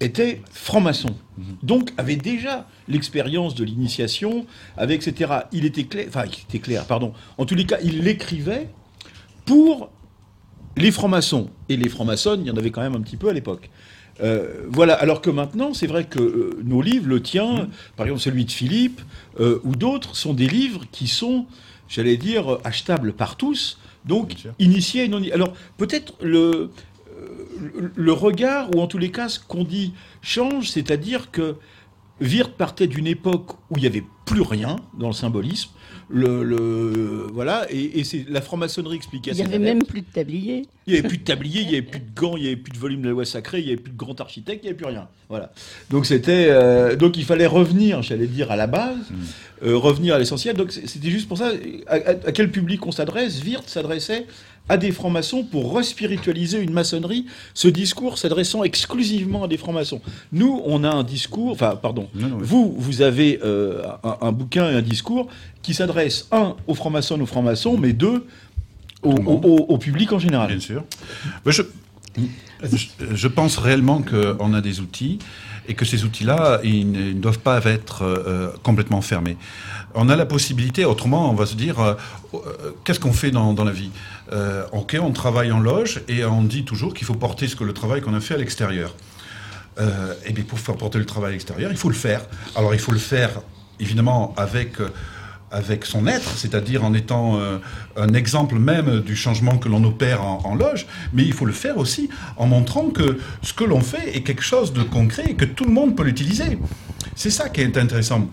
était franc-maçon. Donc avait déjà l'expérience de l'initiation, avec etc. Il était clair, enfin il était clair, pardon. En tous les cas, il l'écrivait pour les francs-maçons. Et les francs-maçons, il y en avait quand même un petit peu à l'époque. Euh, voilà, alors que maintenant, c'est vrai que euh, nos livres, le tien, par exemple celui de Philippe, euh, ou d'autres, sont des livres qui sont, j'allais dire, achetables par tous, donc initiés et non Alors peut-être le, le regard, ou en tous les cas ce qu'on dit, change, c'est-à-dire que Wirth partait d'une époque où il n'y avait plus rien dans le symbolisme, le, le- voilà, et, et c'est la franc-maçonnerie expliquait Il n'y avait même plus de tablier. Il n'y avait plus de tablier, il n'y avait plus de gants, il n'y avait plus de volume de la loi sacrée, il n'y avait plus de grand architecte, il n'y avait plus rien. Voilà. Donc c'était, euh, donc il fallait revenir, j'allais dire à la base, euh, revenir à l'essentiel. Donc c'était juste pour ça. À, à- à quel public on s'adresse Wirth s'adressait à des francs-maçons pour respiritualiser une maçonnerie. Ce discours s'adressant exclusivement à des francs-maçons. Nous, on a un discours, enfin pardon. Non, non, oui. Vous, vous avez euh, un, un bouquin et un discours qui s'adresse un aux francs-maçons, aux francs-maçons, mais deux au, public en général. Bien sûr. Je, pense réellement qu'on a des outils et que ces outils-là, ils ne ils ne doivent pas être euh, complètement fermés. On a la possibilité, autrement, on va se dire, euh, euh, qu'est-ce qu'on fait dans, la vie Euh, Ok, on travaille en loge et on dit toujours qu'il faut porter ce que le travail qu'on a fait à l'extérieur. Et bien pour faire porter le travail à l'extérieur, il faut le faire. Alors il faut le faire évidemment avec, avec son être, c'est-à-dire en étant un exemple même du changement que l'on opère en, loge, mais il faut le faire aussi en montrant que ce que l'on fait est quelque chose de concret et que tout le monde peut l'utiliser. C'est ça qui est intéressant.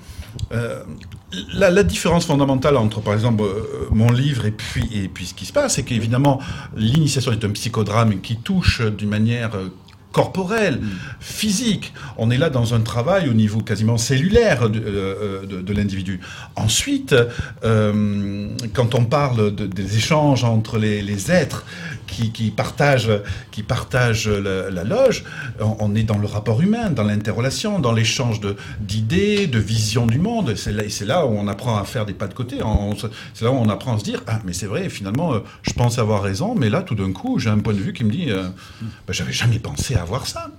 La, la différence fondamentale entre, par exemple, euh, mon livre et puis, et puis ce qui se passe, c'est qu'évidemment, l'initiation est un psychodrame qui touche d'une manière euh, corporelle, physique. On est là dans un travail au niveau quasiment cellulaire de, euh, de- de l'individu. Ensuite, quand on parle de- des échanges entre les, les êtres qui, qui partagent, qui partagent la, la loge, on, on est dans le rapport humain, dans l'interrelation, dans l'échange de- d'idées, de, visions du monde. C'est là, et c'est là où on apprend à faire des pas de côté. C'est là où on apprend à se dire ah mais c'est vrai finalement euh, je pense avoir raison, mais là tout d'un coup j'ai un point de vue qui me dit euh, ben, j'avais jamais pensé à avoir ça.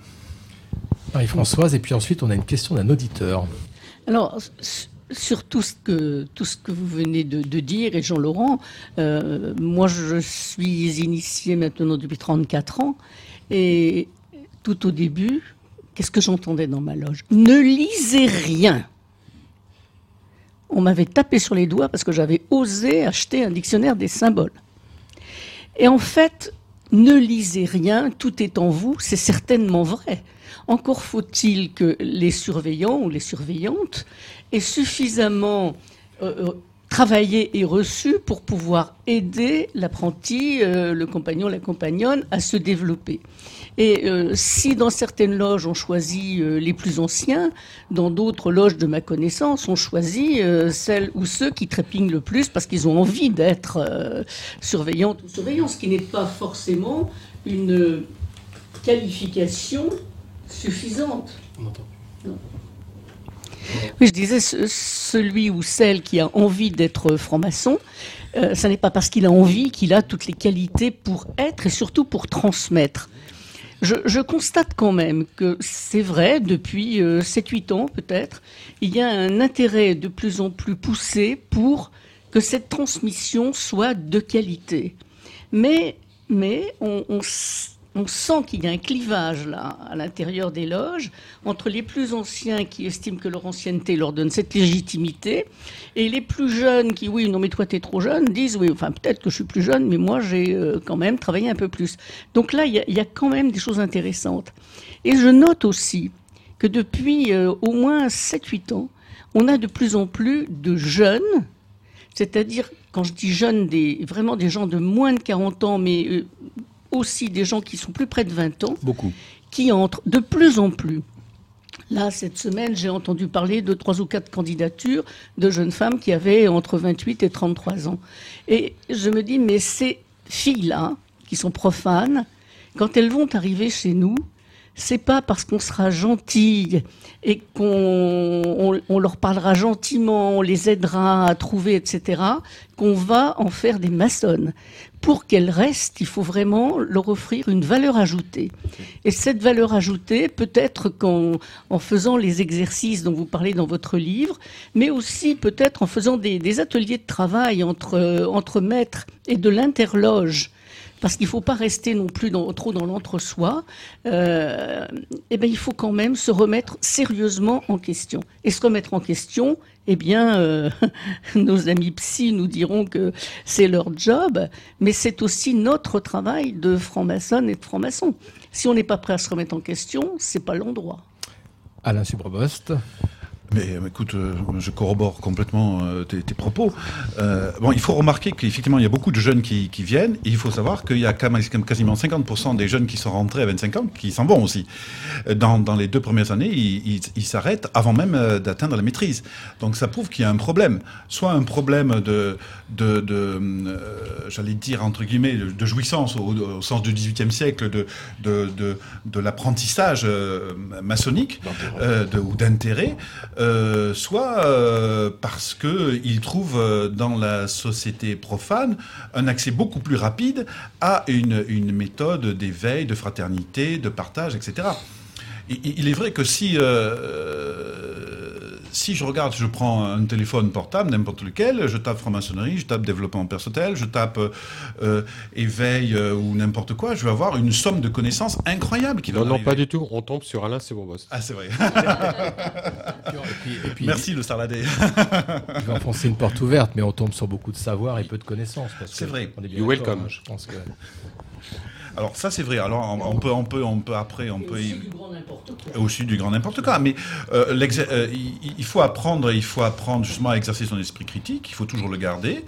Marie-Françoise, et puis ensuite on a une question d'un auditeur. Alors, sur tout ce que, vous venez de, dire, et Jean-Laurent, euh, moi je suis initié maintenant depuis 34 ans, et tout au début, qu'est-ce que j'entendais dans ma loge? Ne lisez rien On m'avait tapé sur les doigts parce que j'avais osé acheter un dictionnaire des symboles. Et en fait, ne lisez rien, tout est en vous, c'est certainement vrai. Encore faut-il que les surveillants ou les surveillantes aient suffisamment euh, euh, travaillé et reçu pour pouvoir aider l'apprenti, euh, le compagnon, la compagnonne à se développer. Et euh, si dans certaines loges on choisit euh, les plus anciens, dans d'autres loges de ma connaissance on choisit euh, celles ou ceux qui trépignent le plus parce qu'ils ont envie d'être surveillantes ou surveillants, ce qui n'est pas forcément une qualification suffisante. Non. Oui, je disais, ce- celui ou celle qui a envie d'être franc-maçon, euh, n'est pas parce qu'il a envie qu'il a toutes les qualités pour être et surtout pour transmettre. Je, constate quand même que c'est vrai, depuis 7-8 ans peut-être, il y a un intérêt de plus en plus poussé pour que cette transmission soit de qualité. Mais, mais on, on on sent qu'il y a un clivage là, à l'intérieur des loges, entre les plus anciens qui estiment que leur ancienneté leur donne cette légitimité, et les plus jeunes qui, oui, non mais toi t'es trop jeune, disent, oui, enfin peut-être que je suis plus jeune, mais moi j'ai euh, quand même travaillé un peu plus. Donc là, il y, a- quand même des choses intéressantes. Et je note aussi que depuis euh, au moins 7-8 ans, on a de plus en plus de jeunes, c'est-à-dire, quand je dis jeunes, vraiment des gens de moins de 40 ans, mais euh, aussi des gens qui sont plus près de 20 ans, Beaucoup. qui entrent de plus en plus. Là, cette semaine, j'ai entendu parler de trois ou quatre candidatures de jeunes femmes qui avaient entre 28 et 33 ans. Et je me dis, mais ces filles-là, qui sont profanes, quand elles vont arriver chez nous, c'est pas parce qu'on sera gentille et qu'on on, on leur parlera gentiment, on les aidera à trouver, etc., qu'on va en faire des maçonnes. Pour qu'elles restent, il faut vraiment leur offrir une valeur ajoutée. Et cette valeur ajoutée, peut-être qu'en en faisant les exercices dont vous parlez dans votre livre, mais aussi peut-être en faisant des, des ateliers de travail entre, entre maîtres et de l'interloge parce qu'il ne faut pas rester non plus trop dans l'entre-soi, euh, eh ben, il faut quand même se remettre sérieusement en question. Et se remettre en question, eh bien, euh, nos amis psy nous diront que c'est leur job, mais c'est aussi notre travail de franc-maçonne et de franc-maçon. Si on n'est pas prêt à se remettre en question, c'est pas l'endroit. Alain Subrebost. Mais euh, écoute, euh, je corrobore complètement euh, tes, tes propos. Euh, bon, il faut remarquer qu'effectivement, il y a beaucoup de jeunes qui, qui viennent. Et il faut savoir qu'il y a quasiment 50% des jeunes qui sont rentrés à 25 ans qui s'en vont aussi. Dans, dans les deux premières années, ils s'arrêtent avant même d'atteindre la maîtrise. Donc ça prouve qu'il y a un problème. Soit un problème de, de, de euh, j'allais dire entre guillemets, de, de jouissance au, au sens du XVIIIe siècle, de, de, l'apprentissage euh, maçonnique ou d'intérêt, euh, soit euh, parce que ils trouvent euh, dans la société profane un accès beaucoup plus rapide à une méthode d'éveil, de fraternité, de partage, etc. Il, il est vrai que si euh, si je regarde, je prends un téléphone portable, n'importe lequel, je tape franc-maçonnerie, je tape développement personnel, je tape euh, éveil euh, ou n'importe quoi, je vais avoir une somme de connaissances incroyable qui va Non, non, pas du tout. On tombe sur Alain. Ah, c'est vrai. Et puis, et puis, Merci le Sarladé. Il va enfoncer une porte ouverte, mais on tombe sur beaucoup de savoir et peu de connaissances. C'est vrai. on est bien You d'accord, welcome. hein, Je pense que Alors ça c'est vrai. Alors on, on peut, on peut, on peut après, on peut y- du grand n'importe quoi. aussi du grand n'importe quoi. Mais euh, euh, il, il faut apprendre, il faut apprendre justement à exercer son esprit critique. Il faut toujours le garder.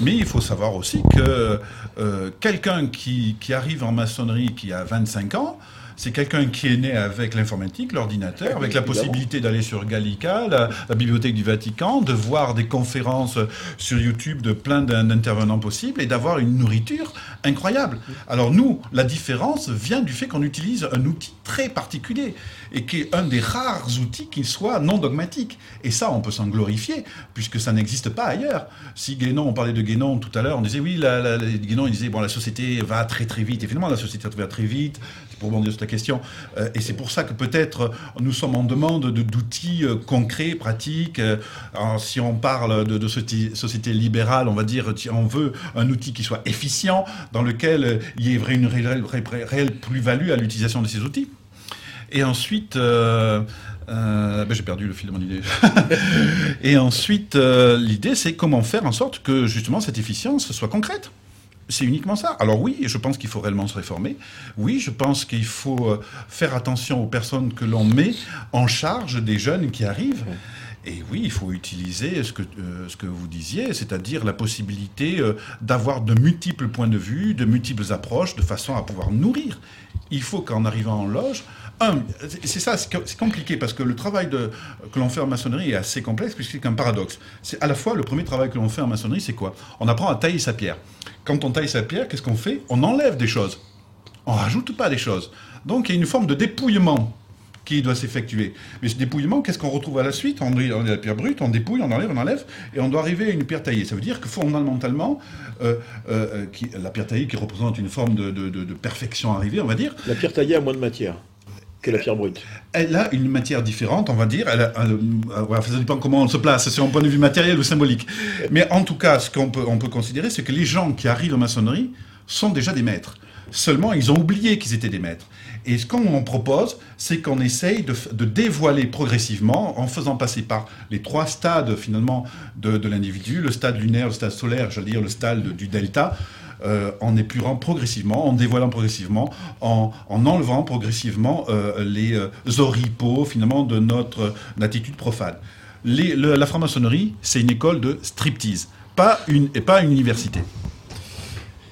Mais il faut savoir aussi que euh, quelqu'un qui, qui arrive en maçonnerie qui a 25 ans. C'est quelqu'un qui est né avec l'informatique, l'ordinateur, avec la possibilité d'aller sur Gallica, la, la bibliothèque du Vatican, de voir des conférences sur YouTube de plein d'in- d'intervenants possibles et d'avoir une nourriture incroyable. Alors nous, la différence vient du fait qu'on utilise un outil très particulier et qui est un des rares outils qui soit non dogmatique. Et ça, on peut s'en glorifier puisque ça n'existe pas ailleurs. Si Guénon, on parlait de Guénon tout à l'heure, on disait oui, la- Guénon, il disait bon, la société va très très vite. Et finalement, la société va très vite. Pour rebondir sur ta question. Euh, et c'est pour ça que peut-être euh, nous sommes en demande de- d'outils euh, concrets, pratiques. Si on parle de, société, libérale, on va dire, on veut un outil qui soit efficient, dans lequel il y ait une réelle, plus-value à l'utilisation de ces outils. Et ensuite, ben, j'ai perdu le fil de mon idée. Et ensuite, l'idée, c'est comment faire en sorte que justement cette efficience soit concrète. C'est uniquement ça. Alors oui, je pense qu'il faut réellement se réformer. Oui, je pense qu'il faut euh, faire attention aux personnes que l'on met en charge des jeunes qui arrivent. Et oui, il faut utiliser ce que, euh, ce que vous disiez, c'est-à-dire la possibilité euh, d'avoir de multiples points de vue, de multiples approches, de façon à pouvoir nourrir. Il faut qu'en arrivant en loge, un, c'est- c'est ça, c'est co- c'est compliqué parce que le travail que l'on fait en maçonnerie est assez complexe puisqu'il y a un paradoxe. C'est à la fois le premier travail que l'on fait en maçonnerie, c'est quoi? On apprend à tailler sa pierre. Quand on taille sa pierre, qu'est-ce qu'on fait? On enlève des choses. On rajoute pas des choses. Donc il y a une forme de dépouillement qui doit s'effectuer. Mais ce dépouillement, qu'est-ce qu'on retrouve à la suite? On, on a la pierre brute, on dépouille, on enlève, on enlève, et on doit arriver à une pierre taillée. Ça veut dire que fondamentalement, euh, euh, la pierre taillée qui représente une forme de perfection arrivée, on va dire, La pierre taillée a moins de matière que la pierre brute. elle a une matière différente, on va dire. Elle a- elle- euh, ça dépend comment on se place, c'est un point de vue matériel ou symbolique. Mais en tout cas, ce qu'on peut, on peut considérer, c'est que les gens qui arrivent en maçonnerie sont déjà des maîtres. Seulement, ils ont oublié qu'ils étaient des maîtres. Et ce qu'on propose, c'est qu'on essaye de, dévoiler progressivement, en faisant passer par les trois stades finalement de, de l'individu, le stade lunaire, le stade solaire, j'allais dire le stade de- du delta, euh, en épurant progressivement, en dévoilant progressivement, en, en enlevant progressivement euh, les euh, oripeaux finalement de notre euh, attitude profane. Les- le- la franc-maçonnerie, c'est une école de striptease, pas une, et pas une université.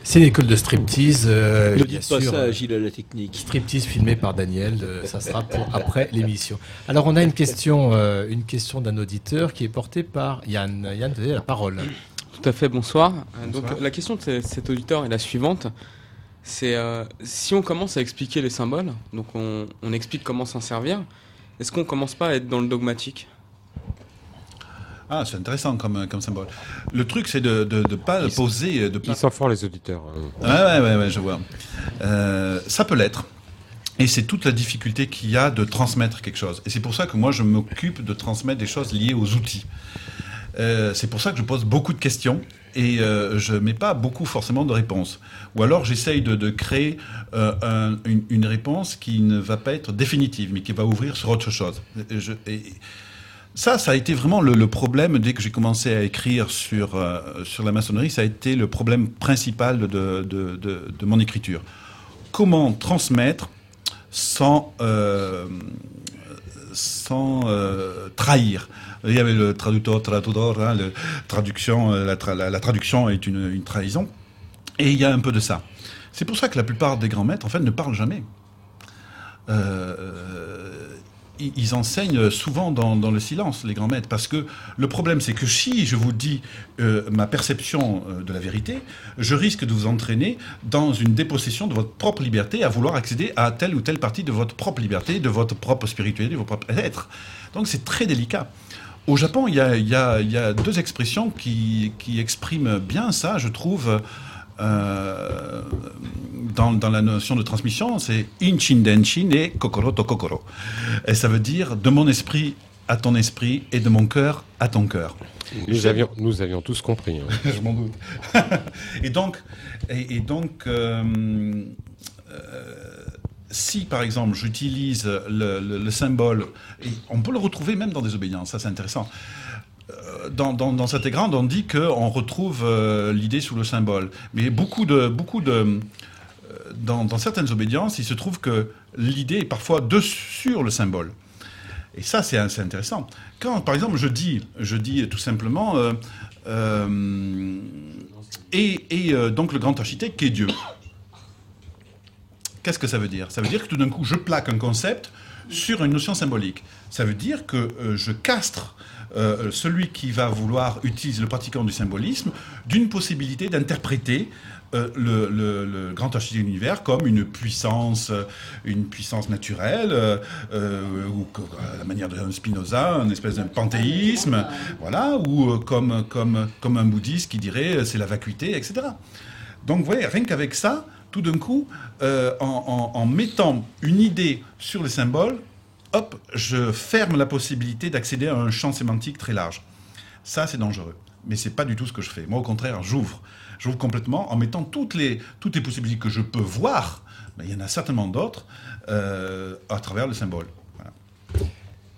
C'est une école de striptease, euh, Ne dites pas sûr. ça à Gilles à la technique. Striptease filmé par Daniel, euh, ça sera pour après l'émission. Alors on a une question, euh, une question d'un auditeur qui est portée par Yann. Yann, vous avez la parole. Tout à fait, bonsoir. Euh, Bonsoir. Donc la question de ce- cet auditeur est la suivante. C'est euh, si on commence à expliquer les symboles, donc on, on explique comment s'en servir, est-ce qu'on commence pas à être dans le dogmatique? Ah, c'est intéressant comme, comme symbole. Le truc, c'est de ne pas Ils- poser, de pas Ils sont forts, les auditeurs. hein. Ouais, ouais, ouais, ouais, je vois. Euh, ça peut l'être. Et c'est toute la difficulté qu'il y a de transmettre quelque chose. Et c'est pour ça que moi, je m'occupe de transmettre des choses liées aux outils. Euh, c'est pour ça que je pose beaucoup de questions et euh, je mets pas beaucoup forcément de réponses. Ou alors j'essaye de, créer euh, un- une, réponse qui ne va pas être définitive, mais qui va ouvrir sur autre chose. Ça, ça a été vraiment le, problème dès que j'ai commencé à écrire sur, sur la maçonnerie, ça a été le problème principal de, de, de- mon écriture. Comment transmettre sans, sans trahir? Il y avait le traducteur, traductor, hein, euh, la, tra- la- la traduction est une, trahison. Et il y a un peu de ça. C'est pour ça que la plupart des grands maîtres, en fait, ne parlent jamais. Euh, ils enseignent souvent dans, le silence, les grands maîtres, parce que le problème, c'est que si je vous dis euh, ma perception de la vérité, je risque de vous entraîner dans une dépossession de votre propre liberté, à vouloir accéder à telle ou telle partie de votre propre liberté, de votre propre spiritualité, de votre propre être. Donc c'est très délicat. Au Japon, il y a, il y a- il y a deux expressions qui, qui expriment bien ça, je trouve, euh, dans, dans la notion de transmission, c'est inchin denshin et kokoro to kokoro. Et ça veut dire de mon esprit à ton esprit et de mon cœur à ton cœur. Nous avions, nous avions tous compris. hein. Je m'en doute. et donc, et, et donc euh, euh, si par exemple j'utilise le, le- le symbole, on peut le retrouver même dans des obédiences, ça c'est intéressant. Euh, Dans, dans, dans on dit qu'on retrouve euh, l'idée sous le symbole. Mais beaucoup de, euh, dans, certaines obédiences, il se trouve que l'idée est parfois de sur le symbole. Et ça, c'est intéressant. Quand, par exemple, je dis, je dis tout simplement, et, et, donc le grand architecte qui est Dieu. Qu'est-ce que ça veut dire? Ça veut dire que tout d'un coup, je plaque un concept sur une notion symbolique. Ça veut dire que euh, je castre euh, celui qui va vouloir utiliser le pratiquant du symbolisme d'une possibilité d'interpréter euh, le, grand architecte de l'univers comme une puissance, une puissance naturelle, ou à la manière de Spinoza, une espèce d'un panthéisme, voilà, ou comme, comme, comme un bouddhiste qui dirait c'est la vacuité, etc. Donc, vous voyez, rien qu'avec ça, tout d'un coup, euh, en, mettant une idée sur le symbole, hop, je ferme la possibilité d'accéder à un champ sémantique très large. Ça, c'est dangereux. Mais c'est pas du tout ce que je fais. Moi, au contraire, j'ouvre. J'ouvre complètement en mettant toutes les, toutes les possibilités que je peux voir, mais il y en a certainement d'autres, euh, à travers le symbole.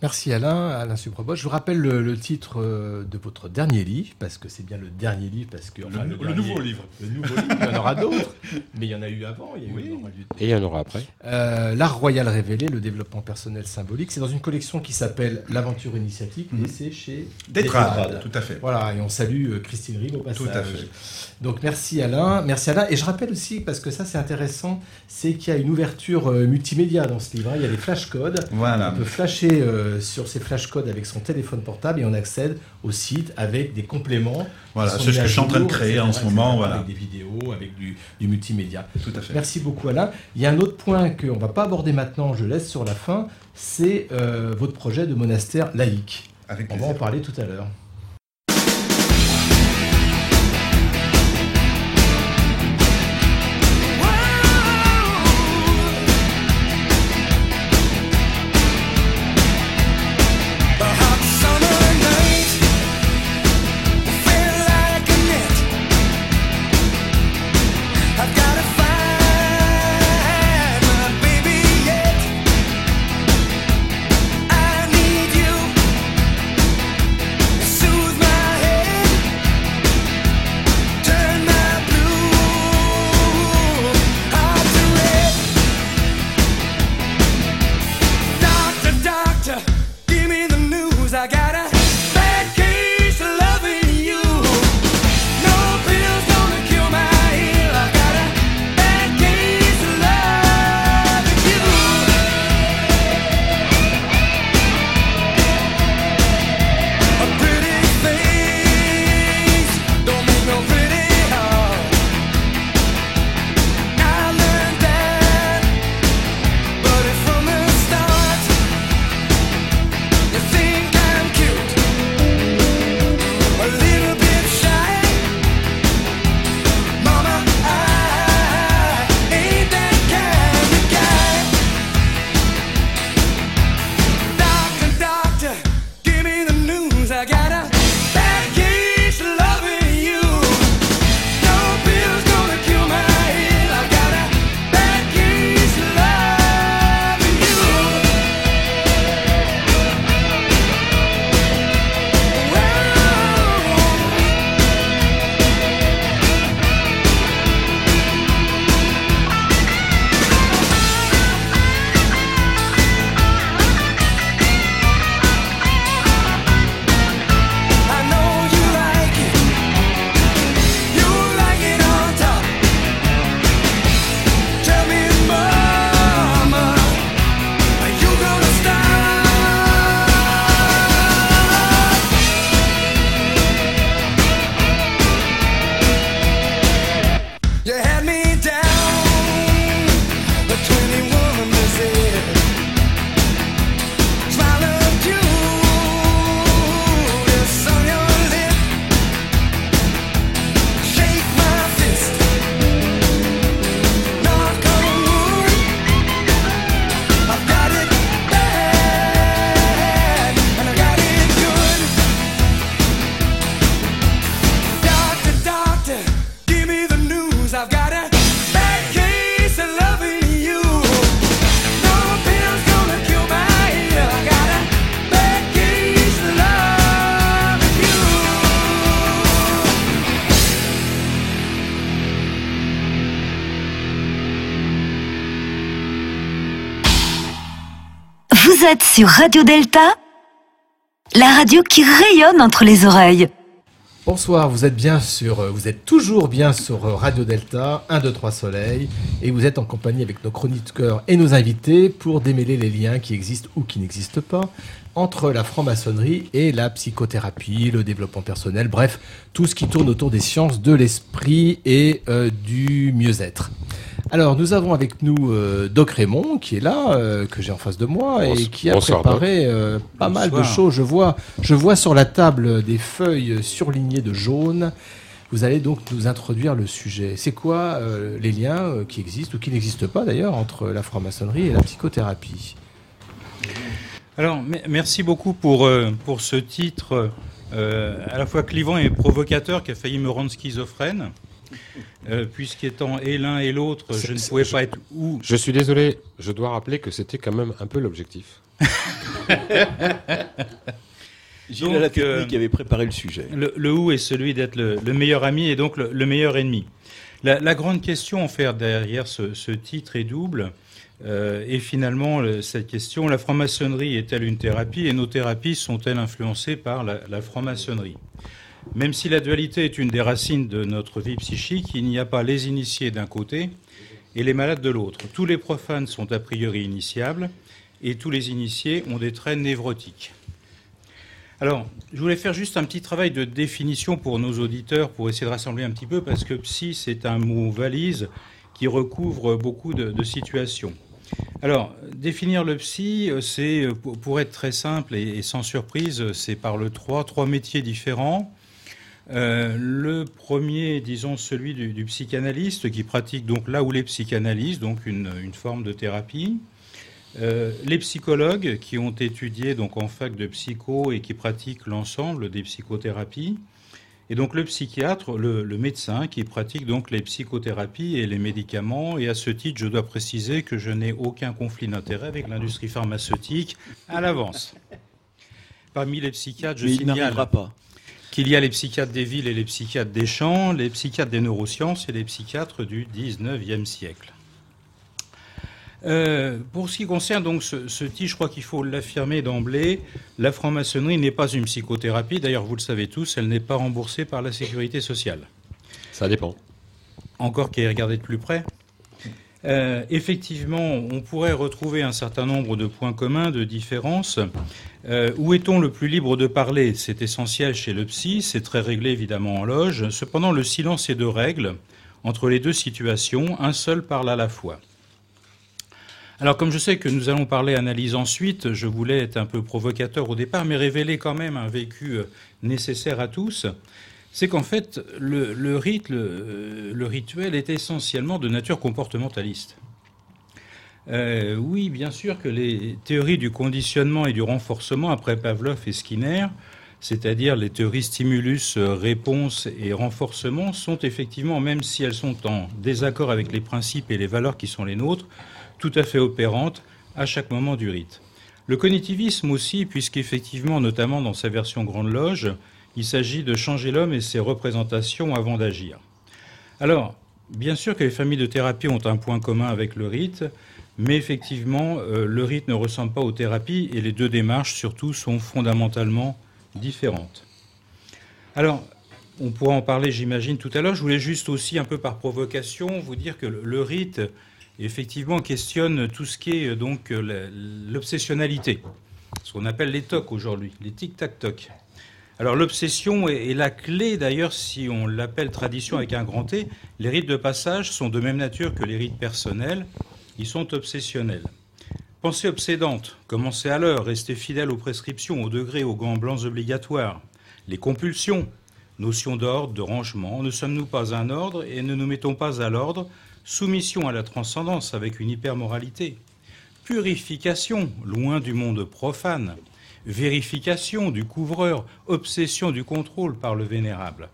Merci Alain, Alain Suprebost. Je vous rappelle le, le titre euh, de votre dernier livre, parce que c'est bien le dernier livre, parce que enfin, le dernier- nouveau livre. Le nouveau livre, il y en aura d'autres, mais il y en a eu avant. Il y a eu Oui. aura eu- Et il y en aura après. Euh, L'art royal révélé, le développement personnel symbolique, c'est dans une collection qui s'appelle L'aventure initiatique, Mhm. et c'est chez Détrade, Détrade. tout à fait. Voilà, et on salue euh, Christine Rive au passage. Tout à fait. Donc merci Alain, merci Alain. Et je rappelle aussi, parce que ça c'est intéressant, c'est qu'il y a une ouverture euh, multimédia dans ce livre. hein. Il y a les flashcodes. Voilà. On peut flasher euh, sur ces flashcodes avec son téléphone portable et on accède au site avec des compléments. Voilà, c'est ce que je suis en train de créer en ce moment, voilà. Avec des vidéos, avec du, du multimédia. Tout à fait. Merci beaucoup Alain. Il y a un autre point qu'on ne va pas aborder maintenant, je laisse sur la fin, c'est euh, votre projet de monastère laïque. Avec On va en parler tout à l'heure. Sur Radio Delta, la radio qui rayonne entre les oreilles. Bonsoir, vous êtes bien sur, euh, vous êtes toujours bien sur euh, Radio Delta, 1, 2, 3 Soleil, et vous êtes en compagnie avec nos chroniqueurs et nos invités pour démêler les liens qui existent ou qui n'existent pas entre la franc-maçonnerie et la psychothérapie, le développement personnel, bref, tout ce qui tourne autour des sciences de l'esprit et euh, du mieux-être. Alors, nous avons avec nous euh, Doc Raymond, qui est là, euh, que j'ai en face de moi, et qui a bonsoir, préparé euh, pas mal de choses. Je vois, je vois sur la table des feuilles surlignées de jaune. Vous allez donc nous introduire le sujet. C'est quoi euh, les liens euh, qui existent ou qui n'existent pas d'ailleurs entre la franc-maçonnerie et la psychothérapie? Alors, me- merci beaucoup pour, euh, pour ce titre euh, à la fois clivant et provocateur qui a failli me rendre schizophrène. Euh, Puisqu'étant et l'un et l'autre, je ne pouvais je- pas être où. Je suis désolé, je dois rappeler que c'était quand même un peu l'objectif. Gilles Donc, la technique euh, qui avait préparé le sujet. Le, le où est celui d'être le, le meilleur ami et donc le, le meilleur ennemi. La, la grande question en fait derrière ce, ce titre est double. Euh, et finalement, le- cette question, la franc-maçonnerie est-elle une thérapie? Et nos thérapies sont-elles influencées par la, la franc-maçonnerie? Même si la dualité est une des racines de notre vie psychique, il n'y a pas les initiés d'un côté et les malades de l'autre. Tous les profanes sont a priori initiables et tous les initiés ont des traits névrotiques. Alors, je voulais faire juste un petit travail de définition pour nos auditeurs, pour essayer de rassembler un petit peu, parce que psy, c'est un mot valise qui recouvre beaucoup de, situations. Alors, définir le psy, euh, c'est, euh, pour- être très simple et, sans surprise, euh, c'est par le trois, trois métiers différents. Euh, le premier, disons, celui du, du psychanalyste, qui pratique donc là où les psychanalystes, donc une, une forme de thérapie. Euh, les psychologues qui ont étudié donc en fac de psycho et qui pratiquent l'ensemble des psychothérapies. Et donc le psychiatre, le, le médecin qui pratique donc les psychothérapies et les médicaments. Et à ce titre, je dois préciser que je n'ai aucun conflit d'intérêt avec l'industrie pharmaceutique à l'avance. Parmi les psychiatres, je Mais il signale n'arrivera pas. Qu'il y a les psychiatres des villes et les psychiatres des champs, les psychiatres des neurosciences et les psychiatres du 19e siècle. Euh, pour ce qui concerne donc ce, ce titre, je crois qu'il faut l'affirmer d'emblée, la franc-maçonnerie n'est pas une psychothérapie. D'ailleurs, vous le savez tous, elle n'est pas remboursée par la sécurité sociale. Ça dépend. Encore qu'à y regarder de plus près. Euh, effectivement, on pourrait retrouver un certain nombre de points communs, de différences. Euh, où est-on le plus libre de parler? C'est essentiel chez le psy, c'est très réglé évidemment en loge. Cependant, le silence est de règle entre les deux situations, un seul parle à la fois. Alors, comme je sais que nous allons parler analyse ensuite, je voulais être un peu provocateur au départ, mais révéler quand même un vécu euh, nécessaire à tous. C'est qu'en fait, le, le rituel est essentiellement de nature comportementaliste. Euh, oui, bien sûr que les théories du conditionnement et du renforcement après Pavlov et Skinner, c'est-à-dire les théories stimulus, euh, réponse et renforcement, sont effectivement, même si elles sont en désaccord avec les principes et les valeurs qui sont les nôtres, tout à fait opérantes à chaque moment du rite. Le cognitivisme aussi, puisqu'effectivement, notamment dans sa version Grande Loge, il s'agit de changer l'homme et ses représentations avant d'agir. Alors, bien sûr que les familles de thérapie ont un point commun avec le rite, mais effectivement, euh, le rite ne ressemble pas aux thérapies et les deux démarches, surtout, sont fondamentalement différentes. Alors, on pourra en parler, j'imagine, tout à l'heure. Je voulais juste aussi, un peu par provocation, vous dire que le, rite, effectivement, questionne tout ce qui est euh, donc euh, l'obsessionnalité, ce qu'on appelle les tocs aujourd'hui, les tic-tac-toc. Alors l'obsession est la clé d'ailleurs si on l'appelle tradition avec un grand T. Les rites de passage sont de même nature que les rites personnels. Ils sont obsessionnels. Pensée obsédante, commencer à l'heure, rester fidèle aux prescriptions, au degré, aux gants blancs obligatoires. Les compulsions, notion d'ordre, de rangement. Ne sommes-nous pas un ordre et ne nous mettons pas à l'ordre? Soumission à la transcendance avec une hypermoralité. Purification, loin du monde profane vérification du couvreur, obsession du contrôle par le vénérable.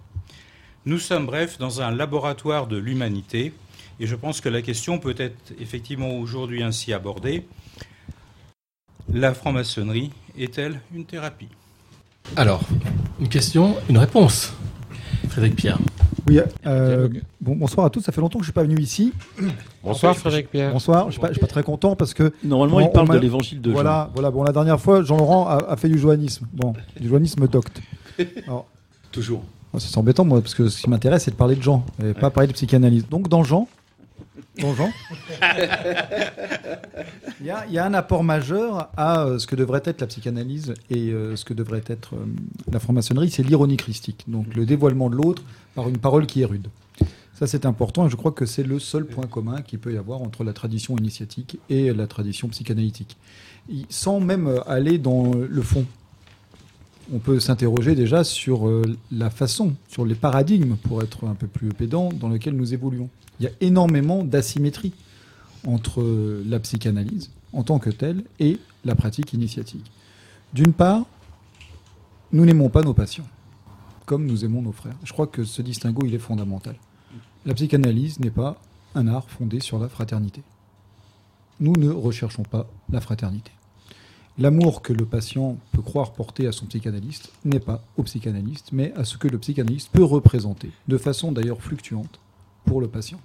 Nous sommes bref dans un laboratoire de l'humanité et je pense que la question peut être effectivement aujourd'hui ainsi abordée. La franc-maçonnerie est-elle une thérapie? Alors, une question, une réponse. Frédéric Pierre. Oui, euh, bon, bonsoir à tous. Ça fait longtemps que je suis pas venu ici. Bonsoir fait, Frédéric Pierre. Bonsoir. Je suis pas, je suis pas très content parce que Normalement, on- il parle de l'évangile de voilà, Jean. voilà. Bon, la dernière fois, Jean-Laurent a, a fait du joannisme. Bon, du joannisme docte. Alors, Toujours. moi, c'est embêtant, moi, parce que ce qui m'intéresse, c'est de parler de Jean, et pas parler de psychanalyse. Donc, dans Jean, Jean, il y, a, y a un apport majeur à euh, ce que devrait être la psychanalyse et euh, ce que devrait être euh, la franc-maçonnerie, c'est l'ironie christique. Donc, le dévoilement de l'autre par une parole qui est rude. Ça, c'est important et je crois que c'est le seul point commun qu'il peut y avoir entre la tradition initiatique et la tradition psychanalytique. Sans même aller dans le fond. On peut s'interroger déjà sur euh, la façon, sur les paradigmes, pour être un peu plus pédant, dans lesquels nous évoluons. Il y a énormément d'asymétrie entre euh, la psychanalyse en tant que telle et la pratique initiatique. D'une part, nous n'aimons pas nos patients, comme nous aimons nos frères. Je crois que ce distinguo, il est fondamental. La psychanalyse n'est pas un art fondé sur la fraternité. Nous ne recherchons pas la fraternité. L'amour que le patient peut croire porter à son psychanalyste n'est pas au psychanalyste, mais à ce que le psychanalyste peut représenter, de façon d'ailleurs fluctuante, pour le patient.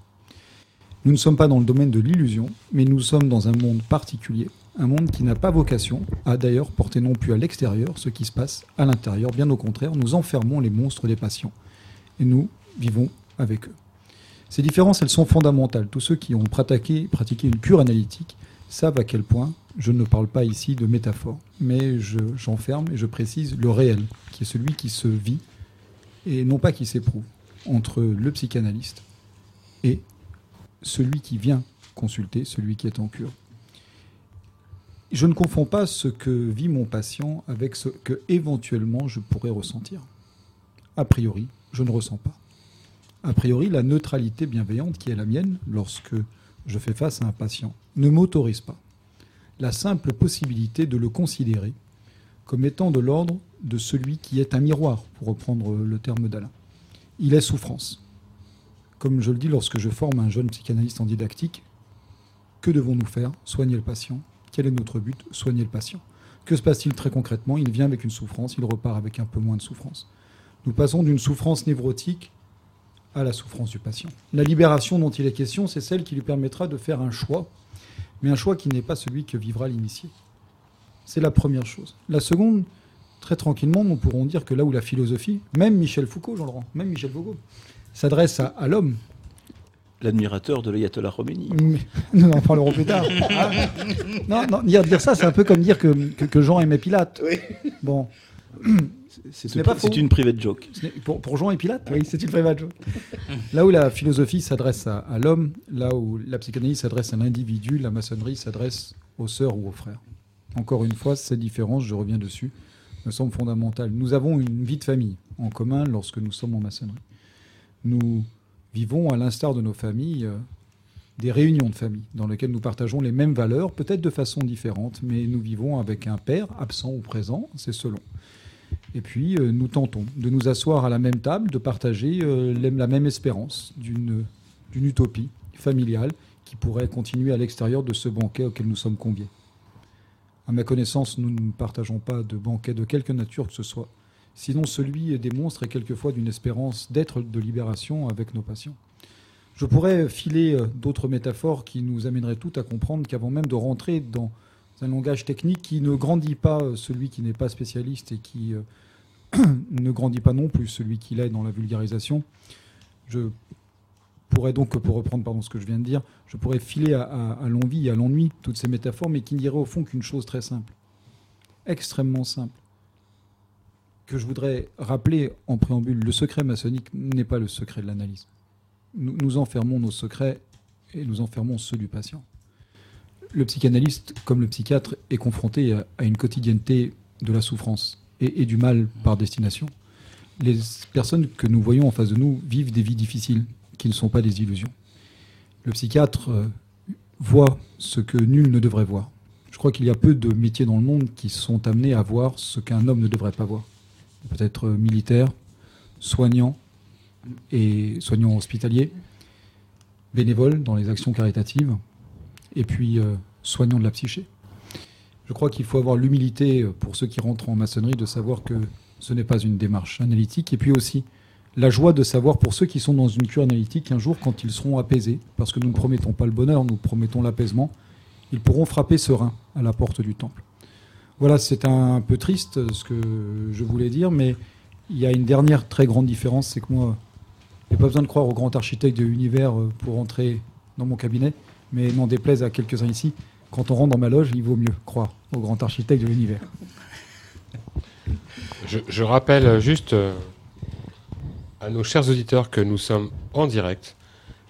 Nous ne sommes pas dans le domaine de l'illusion, mais nous sommes dans un monde particulier, un monde qui n'a pas vocation à d'ailleurs porter non plus à l'extérieur ce qui se passe à l'intérieur, bien au contraire, nous enfermons les monstres des patients, et nous vivons avec eux. Ces différences, elles sont fondamentales. Tous ceux qui ont pratiqué, pratiqué une cure analytique savent à quel point je ne parle pas ici de métaphore, mais je- j'enferme et je précise le réel, qui est celui qui se vit et non pas qui s'éprouve entre le psychanalyste et celui qui vient consulter, celui qui est en cure. Je ne confonds pas ce que vit mon patient avec ce que éventuellement je pourrais ressentir. A priori, je ne ressens pas. A priori, la neutralité bienveillante qui est la mienne lorsque je fais face à un patient ne m'autorise pas la simple possibilité de le considérer comme étant de l'ordre de celui qui est un miroir, pour reprendre le terme d'Alain. Il est souffrance. Comme je le dis lorsque je forme un jeune psychanalyste en didactique, que devons-nous faire? Soigner le patient. Quel est notre but? Soigner le patient. Que se passe-t-il très concrètement? Il vient avec une souffrance, il repart avec un peu moins de souffrance. Nous passons d'une souffrance névrotique à la souffrance du patient. La libération dont il est question, c'est celle qui lui permettra de faire un choix, mais un choix qui n'est pas celui que vivra l'initié. C'est la première chose. La seconde, très tranquillement, nous pourrons dire que là où la philosophie, même Michel Foucault, Jean-Laurent, même Michel Foucault, s'adresse à, à l'homme, L'admirateur de l'ayatollah Khomeini. nous en parlerons plus tard. Ah. non, non, dire, dire ça, c'est un peu comme dire que, que- que Jean aimait Pilate. Bon. C'est Ce une private joke. Pour, pour Jean et Pilate, oui, c'est une vraie match. Là où la philosophie s'adresse à, à l'homme, là où la psychanalyse s'adresse à l'individu, la maçonnerie s'adresse aux sœurs ou aux frères. Encore une fois, ces différences, je reviens dessus, me semblent fondamentales. Nous avons une vie de famille en commun lorsque nous sommes en maçonnerie. Nous vivons, à l'instar de nos familles, euh, des réunions de famille dans lesquelles nous partageons les mêmes valeurs, peut-être de façon différente, mais nous vivons avec un père, absent ou présent, c'est selon. Et puis, euh, nous tentons de nous asseoir à la même table, de partager euh, la même espérance d'une utopie familiale qui pourrait continuer à l'extérieur de ce banquet auquel nous sommes conviés. À ma connaissance, nous ne partageons pas de banquet de quelque nature que ce soit. Sinon, celui des monstres est quelquefois d'une espérance d'être de libération avec nos patients. Je pourrais filer euh, d'autres métaphores qui nous amèneraient tout à comprendre qu'avant même de rentrer dans un langage technique qui ne grandit pas celui qui n'est pas spécialiste et qui ne grandit pas non plus celui qui l'est dans la vulgarisation, je pourrais donc, pour reprendre pardon, ce que je viens de dire, je pourrais filer à, à, à l'envie, à l'ennui, toutes ces métaphores, mais qui ne diraient au fond qu'une chose très simple, extrêmement simple, que je voudrais rappeler en préambule. Le secret maçonnique n'est pas le secret de l'analyse. Nous, enfermons nos secrets et nous enfermons ceux du patient. Le psychanalyste, comme le psychiatre, est confronté à une quotidienneté de la souffrance et, du mal par destination. Les personnes que nous voyons en face de nous vivent des vies difficiles qui ne sont pas des illusions. Le psychiatre euh, voit ce que nul ne devrait voir. Je crois qu'il y a peu de métiers dans le monde qui sont amenés à voir ce qu'un homme ne devrait pas voir. Peut-être euh, militaire, soignant et soignant hospitalier, bénévole dans les actions caritatives, et puis euh, soignant de la psyché. Je crois qu'il faut avoir l'humilité euh, pour ceux qui rentrent en maçonnerie de savoir que ce n'est pas une démarche analytique, et puis aussi la joie de savoir pour ceux qui sont dans une cure analytique qu'un jour, quand ils seront apaisés, parce que nous ne promettons pas le bonheur, nous promettons l'apaisement, ils pourront frapper serein à la porte du temple. Voilà, c'est un peu triste ce que je voulais dire, mais il y a une dernière très grande différence, c'est que moi, j'ai pas besoin de croire au grand architecte de l'univers euh, pour entrer dans mon cabinet, mais n'en déplaise à quelques-uns ici, quand on rentre dans ma loge, il vaut mieux croire au grand architecte de l'univers. Je, je rappelle juste euh, à nos chers auditeurs que nous sommes en direct.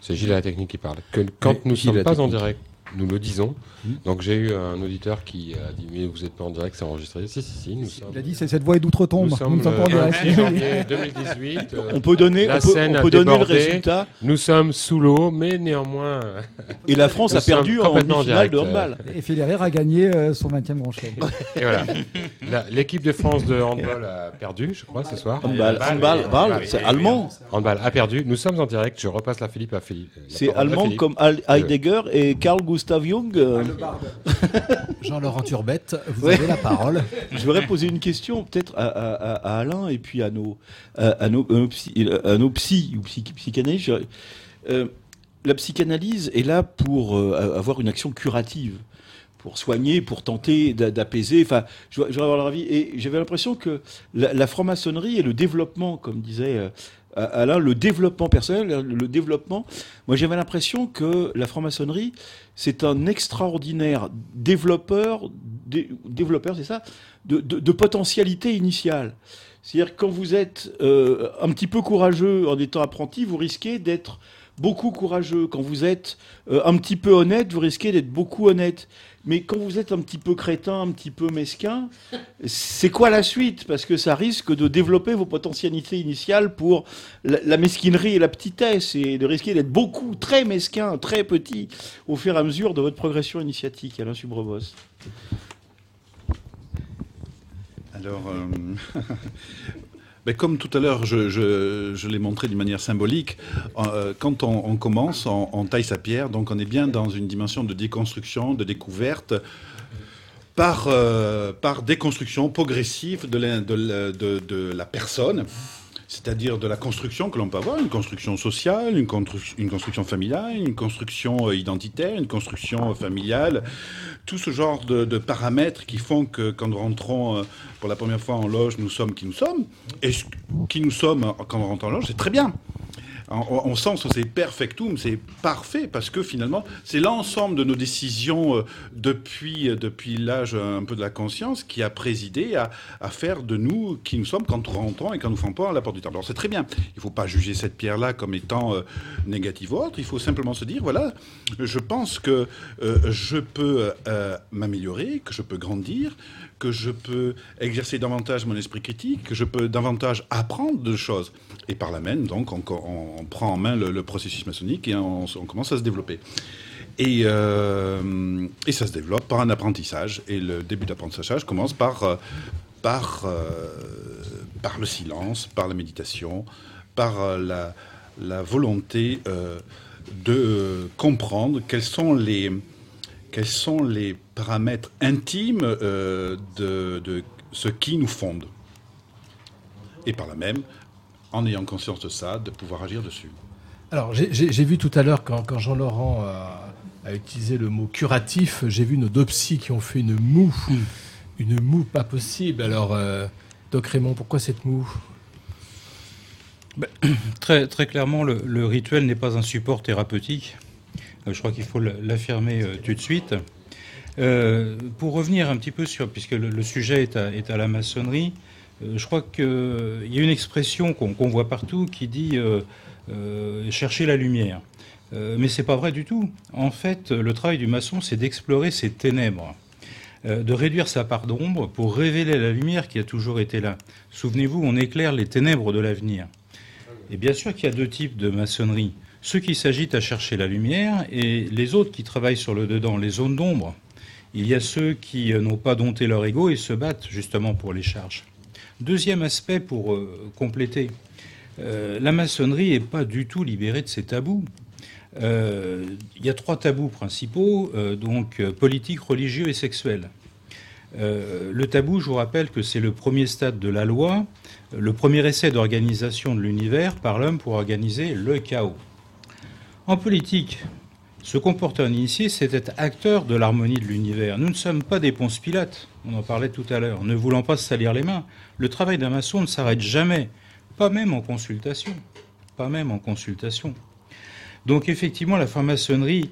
C'est Gilles à la technique qui parle. Que quand nous ne sommes pas en direct, nous le disons. Mhm. Donc j'ai eu un auditeur qui a dit mais vous n'êtes pas en direct, c'est enregistré. Si si si, nous sommes. Il a dit c'est cette voix est d'outre-tombe. Nous Nous sommes ne sommes pas en le direct. 26 janvier 2018. euh, On peut donner, la on peut, scène on a peut donner le résultat. Nous sommes sous l'eau, mais néanmoins. Et la France a perdu en complètement demi-finale de direct, euh, handball. Et Federer a gagné euh, son 20e grand chelem. Et voilà. La- L'équipe de France de handball a perdu, je crois, ce soir. Handball, handball, oui, c'est allemand. Handball a perdu. Nous sommes en direct. Je repasse la Philippe à Philippe. C'est allemand comme Heidegger et Carl Gustav Jung. euh, Jean-Laurent Turbette, vous Ouais. avez la parole. Je voudrais poser une question peut-être à, à- à- à Alain et puis à nos, à, à nos, à nos psy, à nos psy ou psy- psychanalystes. Euh, la psychanalyse est là pour euh, avoir une action curative, pour soigner, pour tenter d'a- d'apaiser. Enfin, je voudrais je voudrais avoir leur avis. Et j'avais l'impression que la, la franc-maçonnerie et le développement, comme disait euh, Alain, le développement personnel, le, développement. Moi, j'avais l'impression que la franc-maçonnerie, c'est un extraordinaire développeur, dé- développeur, c'est ça, de, potentialité initiale. C'est-à-dire quand vous êtes euh, un petit peu courageux en étant apprenti, vous risquez d'être beaucoup courageux. Quand vous êtes euh, un petit peu honnête, vous risquez d'être beaucoup honnête. Mais quand vous êtes un petit peu crétin, un petit peu mesquin, c'est quoi la suite? Parce que ça risque de développer vos potentialités initiales pour la, mesquinerie et la petitesse, et de risquer d'être beaucoup, très mesquin, très petit, au fur et à mesure de votre progression initiatique, Alain Subrebos. Alors, euh, ben, comme tout à l'heure, je, l'ai montré d'une manière symbolique, euh, quand on, commence, on, taille sa pierre, donc on est bien dans une dimension de déconstruction, de découverte, par, euh, déconstruction progressive de la personne. C'est-à-dire de la construction que l'on peut avoir, une construction sociale, une, constru- une construction familiale, une construction euh, identitaire, une construction euh, familiale, tout ce genre de, de paramètres qui font que quand nous rentrons euh, pour la première fois en loge, nous sommes qui nous sommes, et qui nous sommes quand on rentre en loge, c'est très bien. On sent que c'est perfectum, c'est parfait, parce que finalement, c'est l'ensemble de nos décisions euh, depuis, euh, depuis l'âge euh, un peu de la conscience qui a présidé à, à faire de nous qui nous sommes quand nous rentrons et quand nous frappons à la porte du temple. Alors c'est très bien. Il ne faut pas juger cette pierre-là comme étant négative ou autre. Il faut simplement se dire, voilà, je pense que je peux m'améliorer, que je peux grandir, que je peux exercer davantage mon esprit critique, que je peux davantage apprendre de choses. Et par là même, donc, on, prend en main le, processus maçonnique et on, commence à se développer. Et, euh, et ça se développe par un apprentissage. Et le début d'apprentissage commence par, euh, euh, le silence, par la méditation, par la, la volonté de comprendre quels sont les, quels sont les paramètres intimes euh, de, de ce qui nous fonde. Et par là même, en ayant conscience de ça, de pouvoir agir dessus. Alors, j'ai- vu tout à l'heure, quand, quand Jean-Laurent a, a utilisé le mot curatif, j'ai vu nos deux psys qui ont fait une moue. Une moue pas possible. Alors, euh, Doc Raymond, pourquoi cette moue? Ben, Très, très clairement, le, le rituel n'est pas un support thérapeutique. Euh, Je crois qu'il faut l'affirmer euh, tout de suite. Euh, pour revenir un petit peu sur, puisque le, sujet est à, la maçonnerie, je crois qu'il y a une expression qu'on voit partout qui dit chercher la lumière. Mais c'est pas vrai du tout. En fait, le travail du maçon, c'est d'explorer ses ténèbres, de réduire sa part d'ombre pour révéler la lumière qui a toujours été là. Souvenez-vous, on éclaire les ténèbres de l'avenir. Et bien sûr qu'il y a deux types de maçonnerie. Ceux qui s'agitent à chercher la lumière et les autres qui travaillent sur le dedans, les zones d'ombre. Il y a ceux qui euh, n'ont pas dompté leur ego et se battent justement pour les charges. Deuxième aspect pour euh, compléter. Euh, la maçonnerie n'est pas du tout libérée de ses tabous. Il y a trois tabous principaux, donc politiques, religieux et sexuels. Euh, le tabou, je vous rappelle que c'est le premier stade de la loi, le premier essai d'organisation de l'univers par l'homme pour organiser le chaos. En politique, se comporter en initié, c'est être acteur de l'harmonie de l'univers. Nous ne sommes pas des ponces pilates, on en parlait tout à l'heure, ne voulant pas se salir les mains. Le travail d'un maçon ne s'arrête jamais, pas même en consultation. Pas même en consultation. Donc effectivement, la franc-maçonnerie,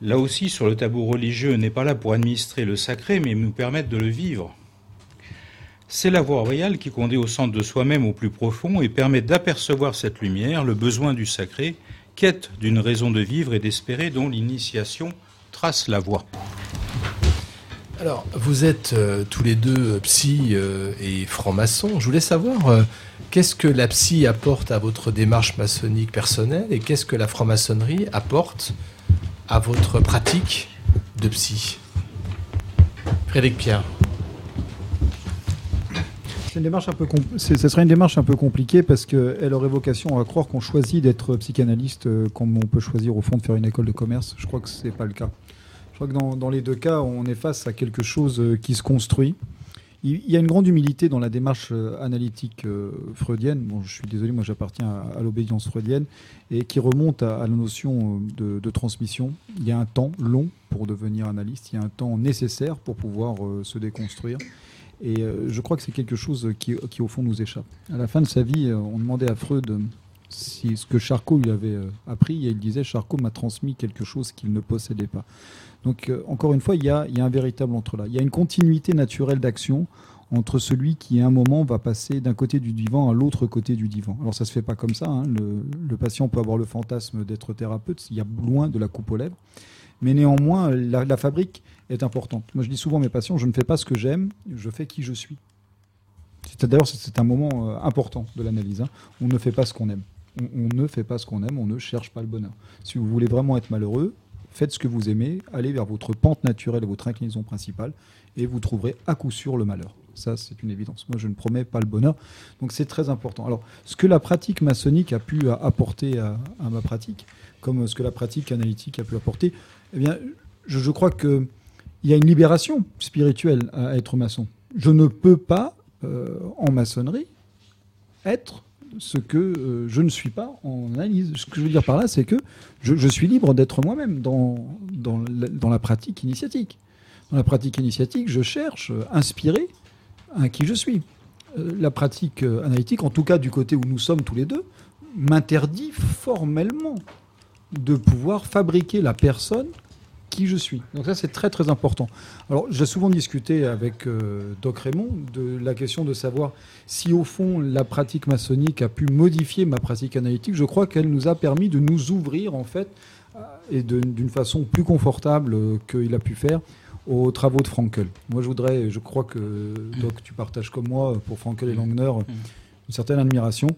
là aussi sur le tabou religieux, n'est pas là pour administrer le sacré, mais nous permettre de le vivre. C'est la voie royale qui conduit au centre de soi-même au plus profond et permet d'apercevoir cette lumière, le besoin du sacré, quête d'une raison de vivre et d'espérer dont l'initiation trace la voie. Alors, vous êtes euh, tous les deux psy euh, et franc-maçon. Je voulais savoir euh, qu'est-ce que la psy apporte à votre démarche maçonnique personnelle et qu'est-ce que la franc-maçonnerie apporte à votre pratique de psy? Frédéric Pierre. C'est une démarche un peu ce serait une démarche un peu compliquée parce qu'elle aurait vocation à croire qu'on choisit d'être psychanalyste euh, comme on peut choisir au fond de faire une école de commerce. Je crois que ce n'est pas le cas. Je crois que dans, dans les deux cas, on est face à quelque chose euh, qui se construit. Il y a une grande humilité dans la démarche euh, analytique freudienne. Bon, je suis désolé, moi j'appartiens à, à l'obédience freudienne et qui remonte à, la notion de, transmission. Il y a un temps long pour devenir analyste, il y a un temps nécessaire pour pouvoir se déconstruire. Et euh, je crois que c'est quelque chose qui, qui, au fond, nous échappe. À la fin de sa vie, euh, on demandait à Freud euh, si ce que Charcot lui avait appris, et il disait Charcot m'a transmis quelque chose qu'il ne possédait pas. Donc, encore une fois, il y, a, y a un véritable entre-là. Il y a une continuité naturelle d'action entre celui qui, à un moment, va passer d'un côté du divan à l'autre côté du divan. Alors, ça se fait pas comme ça. hein. Le, patient peut avoir le fantasme d'être thérapeute. Il y a loin de la coupe aux lèvres. Mais néanmoins, la fabrique est importante. Moi, je dis souvent à mes patients, je ne fais pas ce que j'aime, je fais qui je suis. D'ailleurs, c'est- un moment euh, important de l'analyse. hein. On ne fait pas ce qu'on aime. On, ne fait pas ce qu'on aime, on ne cherche pas le bonheur. Si vous voulez vraiment être malheureux, faites ce que vous aimez, allez vers votre pente naturelle votre inclinaison principale, et vous trouverez à coup sûr le malheur. Ça, c'est une évidence. Moi, je ne promets pas le bonheur. Donc, c'est très important. Alors, ce que la pratique maçonnique a pu euh, apporter à, ma pratique, comme ce que la pratique analytique a pu apporter, eh bien, je crois que il y a une libération spirituelle à être maçon. Je ne peux pas, euh, en maçonnerie, être ce que euh, je ne suis pas en analyse. Ce que je veux dire par là, c'est que je, suis libre d'être moi-même dans, la, pratique initiatique. Dans la pratique initiatique, je cherche, euh, inspiré, à qui je suis. Euh, la pratique analytique, en tout cas du côté où nous sommes tous les deux, m'interdit formellement de pouvoir fabriquer la personne qui je suis. Donc ça, c'est très très important. Alors, j'ai souvent discuté avec euh, Doc Raymond de la question de savoir si au fond la pratique maçonnique a pu modifier ma pratique analytique. Je crois qu'elle nous a permis de nous ouvrir en fait et d'une façon plus confortable euh, qu'il a pu faire aux travaux de Frankel. Moi, je voudrais, je crois que Doc, tu partages comme moi pour Frankel et Langner une certaine admiration.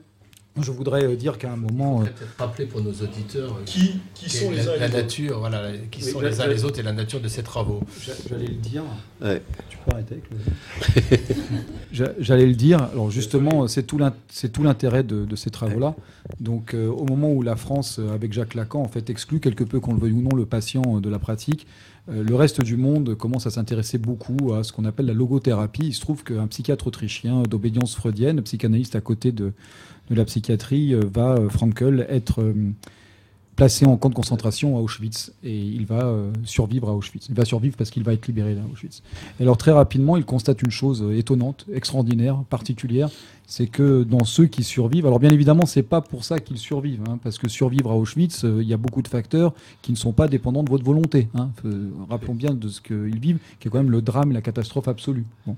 Je voudrais euh, dire qu'à un moment, euh, Peut-être rappeler pour nos auditeurs euh, Qui- qui sont la, les uns et la les autres. nature, voilà, qui Oui, sont les uns les autres et la nature de ces travaux. J'a- J'allais le dire. Ouais. Tu peux arrêter avec le- J'a- J'allais le dire. Alors justement, c'est tout l'intérêt de, de ces travaux-là. Donc, euh, au moment où la France, avec Jacques Lacan, en fait, exclut quelque peu, qu'on le veuille ou non, le patient de la pratique, le reste du monde commence à s'intéresser beaucoup à ce qu'on appelle la logothérapie. Il se trouve qu'un psychiatre autrichien d'obédience freudienne, psychanalyste à côté de, de la psychiatrie, euh, va, euh, Frankel, être euh, placé en camp de concentration à Auschwitz et il va euh, survivre à Auschwitz. Il va survivre parce qu'il va être libéré à Auschwitz. Et alors très rapidement, il constate une chose euh, étonnante, extraordinaire, particulière, c'est que dans ceux qui survivent, alors bien évidemment, c'est pas pour ça qu'ils survivent, hein, parce que survivre à Auschwitz, euh, il y a beaucoup de facteurs qui ne sont pas dépendants de votre volonté. Hein. Euh, rappelons bien de ce qu'ils vivent, qui est quand même le drame, la catastrophe absolue. Bon.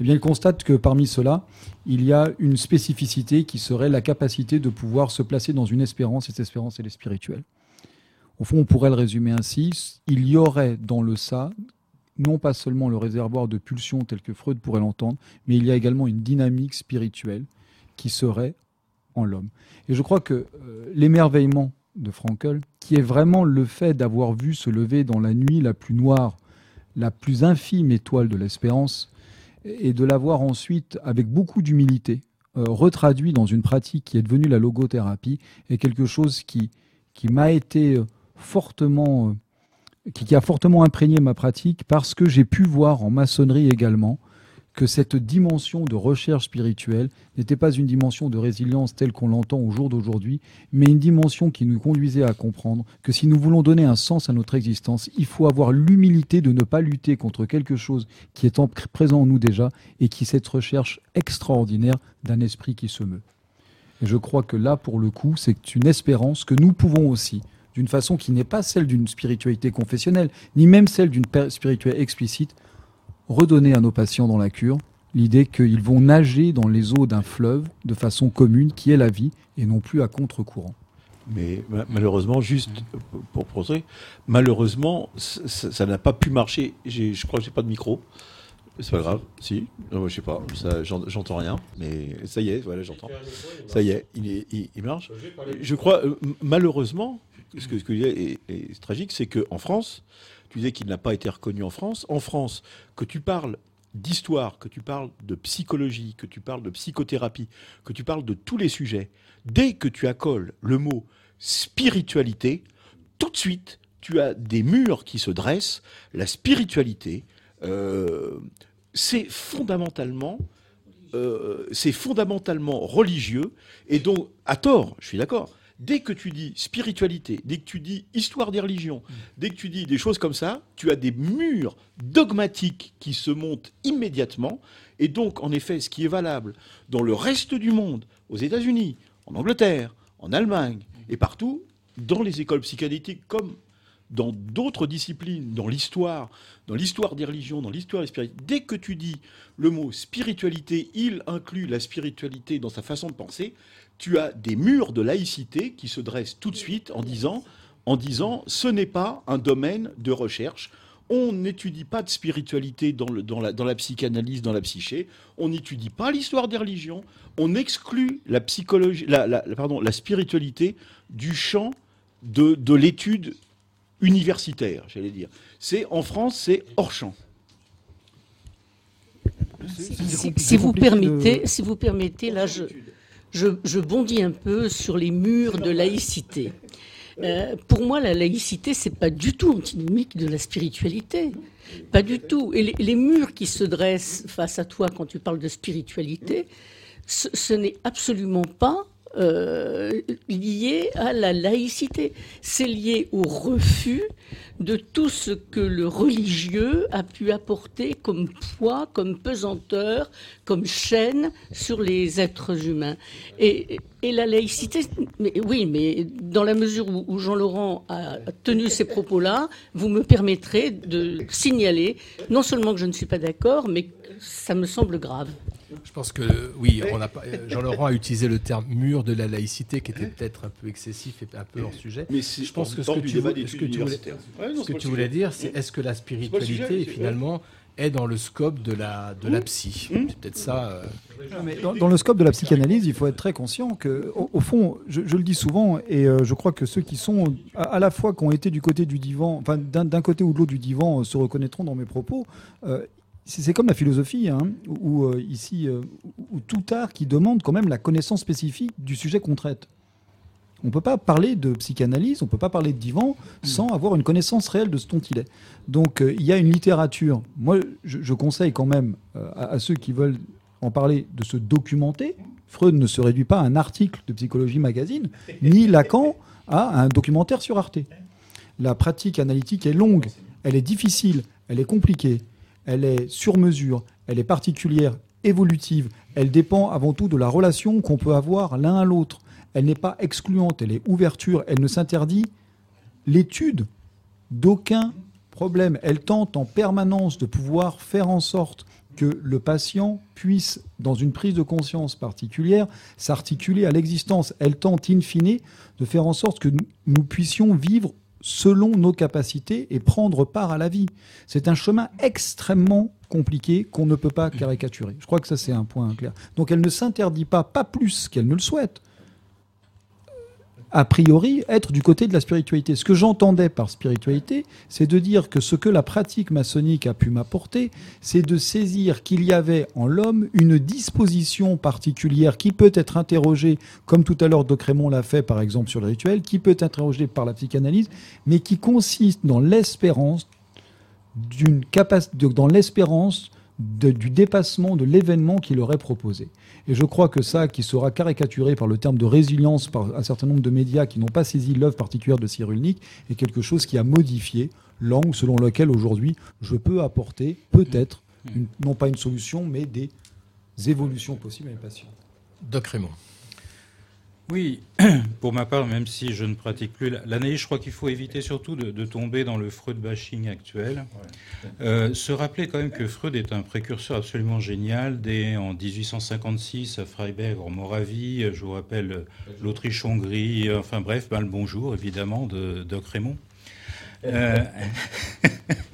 Eh bien, il constate que parmi ceux-là, il y a une spécificité qui serait la capacité de pouvoir se placer dans une espérance, et cette espérance, elle est spirituelle. Au fond, on pourrait le résumer ainsi. Il y aurait dans le ça, non pas seulement le réservoir de pulsions tel que Freud pourrait l'entendre, mais il y a également une dynamique spirituelle qui serait en l'homme. Et je crois que euh, l'émerveillement de Frankel, qui est vraiment le fait d'avoir vu se lever dans la nuit la plus noire, la plus infime étoile de l'espérance, et de l'avoir ensuite, avec beaucoup d'humilité, euh, retraduit dans une pratique qui est devenue la logothérapie, est quelque chose qui, qui m'a été euh, fortement qui, a fortement imprégné ma pratique parce que j'ai pu voir en maçonnerie également que cette dimension de recherche spirituelle n'était pas une dimension de résilience telle qu'on l'entend au jour d'aujourd'hui, mais une dimension qui nous conduisait à comprendre que si nous voulons donner un sens à notre existence, il faut avoir l'humilité de ne pas lutter contre quelque chose qui est en- présent en nous déjà et qui est cette recherche extraordinaire d'un esprit qui se meut. Et je crois que là, pour le coup, c'est une espérance que nous pouvons aussi, d'une façon qui n'est pas celle d'une spiritualité confessionnelle, ni même celle d'une spiritualité explicite, redonner à nos patients dans la cure l'idée qu'ils vont nager dans les eaux d'un fleuve de façon commune, qui est la vie, et non plus à contre-courant. Mais ma- malheureusement, juste pour poser, malheureusement, ça n'a pas pu marcher. Je crois que j'ai pas de micro. C'est pas grave. Si, je sais pas. J'entends rien. Mais ça y est, voilà, j'entends. Ça y est, il, est- il- marche. Je crois, euh, malheureusement, ce que, ce je disais est, est tragique, c'est qu'en France, tu disais qu'il n'a pas été reconnu en France. En France, que tu parles d'histoire, que tu parles de psychologie, que tu parles de psychothérapie, que tu parles de tous les sujets, dès que tu accoles le mot spiritualité, tout de suite, tu as des murs qui se dressent. La spiritualité, euh, c'est fondamentalement, euh, c'est fondamentalement religieux. Et donc, à tort, je suis d'accord. Dès que tu dis spiritualité, dès que tu dis histoire des religions, dès que tu dis des choses comme ça, tu as des murs dogmatiques qui se montent immédiatement. Et donc, en effet, ce qui est valable dans le reste du monde, aux États-Unis, en Angleterre, en Allemagne et partout, dans les écoles psychanalytiques comme dans d'autres disciplines, dans l'histoire, dans l'histoire des religions, dans l'histoire des spiritualités, dès que tu dis le mot spiritualité, il inclut la spiritualité dans sa façon de penser, tu as des murs de laïcité qui se dressent tout de suite en disant, en disant ce n'est pas un domaine de recherche. On n'étudie pas de spiritualité dans, la, psychanalyse, dans la psyché. On n'étudie pas l'histoire des religions. On exclut la, psychologie, pardon, la spiritualité du champ de, de l'étude universitaire, j'allais dire. C'est en France, c'est hors champ. Si vous permettez, si vous permettez, là, je, je, je bondis un peu sur les murs de laïcité. Euh, pour moi, la laïcité, c'est pas du tout antinomique de la spiritualité. Pas du tout. Et les, murs qui se dressent face à toi quand tu parles de spiritualité, ce, ce n'est absolument pas euh, lié à la laïcité. C'est lié au refus de tout ce que le religieux a pu apporter comme poids, comme pesanteur, comme chaîne sur les êtres humains. Et, la laïcité, oui, mais dans la mesure où, où Jean-Laurent a tenu ces propos-là, vous me permettrez de signaler non seulement que je ne suis pas d'accord, mais que ça me semble grave. Je pense que oui, on a pas- euh, Jean-Laurent a utilisé le terme mur de la laïcité qui était peut-être un peu excessif et un peu hors sujet. Mais je pense que ce que tu, ce que voulais, universitaires. Ouais, non, ce c'est que pas tu le voulais sujet. dire, c'est est-ce que la spiritualité sujet, finalement est dans le scope de la de la psy C'est peut-être ça. euh, Non, mais dans, dans le scope de la psychanalyse, il faut être très conscient que, au, au fond, je, je le dis souvent, et euh, je crois que ceux qui sont à, à la fois qui ont été du côté du divan, enfin d'un d'un côté ou de l'autre du divan, euh, se reconnaîtront dans mes propos. C'est comme la philosophie, hein, où, euh, ici, euh, ou tout art qui demande quand même la connaissance spécifique du sujet qu'on traite. On ne peut pas parler de psychanalyse, on ne peut pas parler de divan sans avoir une connaissance réelle de ce dont il est. Donc euh, il y a une littérature. Moi, je, je conseille quand même euh, à, à ceux qui veulent en parler de se documenter. Freud ne se réduit pas à un article de Psychologie Magazine, ni Lacan à un documentaire sur Arte. La pratique analytique est longue, elle est difficile, elle est compliquée, elle est sur mesure, elle est particulière, évolutive, elle dépend avant tout de la relation qu'on peut avoir l'un à l'autre. Elle n'est pas excluante, elle est ouverture, elle ne s'interdit l'étude d'aucun problème. Elle tente en permanence de pouvoir faire en sorte que le patient puisse, dans une prise de conscience particulière, s'articuler à l'existence. Elle tente, in fine, de faire en sorte que nous- puissions vivre selon nos capacités et prendre part à la vie. C'est un chemin extrêmement compliqué qu'on ne peut pas caricaturer. Je crois que ça, c'est un point clair. Donc elle ne s'interdit pas, pas plus qu'elle ne le souhaite, a priori, être du côté de la spiritualité. Ce que j'entendais par spiritualité, c'est de dire que ce que la pratique maçonnique a pu m'apporter, c'est de saisir qu'il y avait en l'homme une disposition particulière qui peut être interrogée, comme tout à l'heure Doc l'a fait par exemple sur le rituel, qui peut être interrogée par la psychanalyse, mais qui consiste dans l'espérance d'une capacité, dans l'espérance de- du dépassement de l'événement qui leur est proposé. Et je crois que ça, qui sera caricaturé par le terme de résilience par un certain nombre de médias qui n'ont pas saisi l'œuvre particulière de Cyrulnik, est quelque chose qui a modifié l'angle selon lequel aujourd'hui je peux apporter peut-être, une- non pas une solution, mais des évolutions possibles à mes patients. Doc Raymond. Oui, pour ma part, même si je ne pratique plus la- l'analyse, je crois qu'il faut éviter surtout de, de tomber dans le Freud bashing actuel. Euh, se rappeler quand même que Freud est un précurseur absolument génial. Dès en 1856 à Freiberg en Moravie, je vous rappelle l'Autriche-Hongrie, enfin bref, ben, le bonjour évidemment de Doc Raymond. Euh,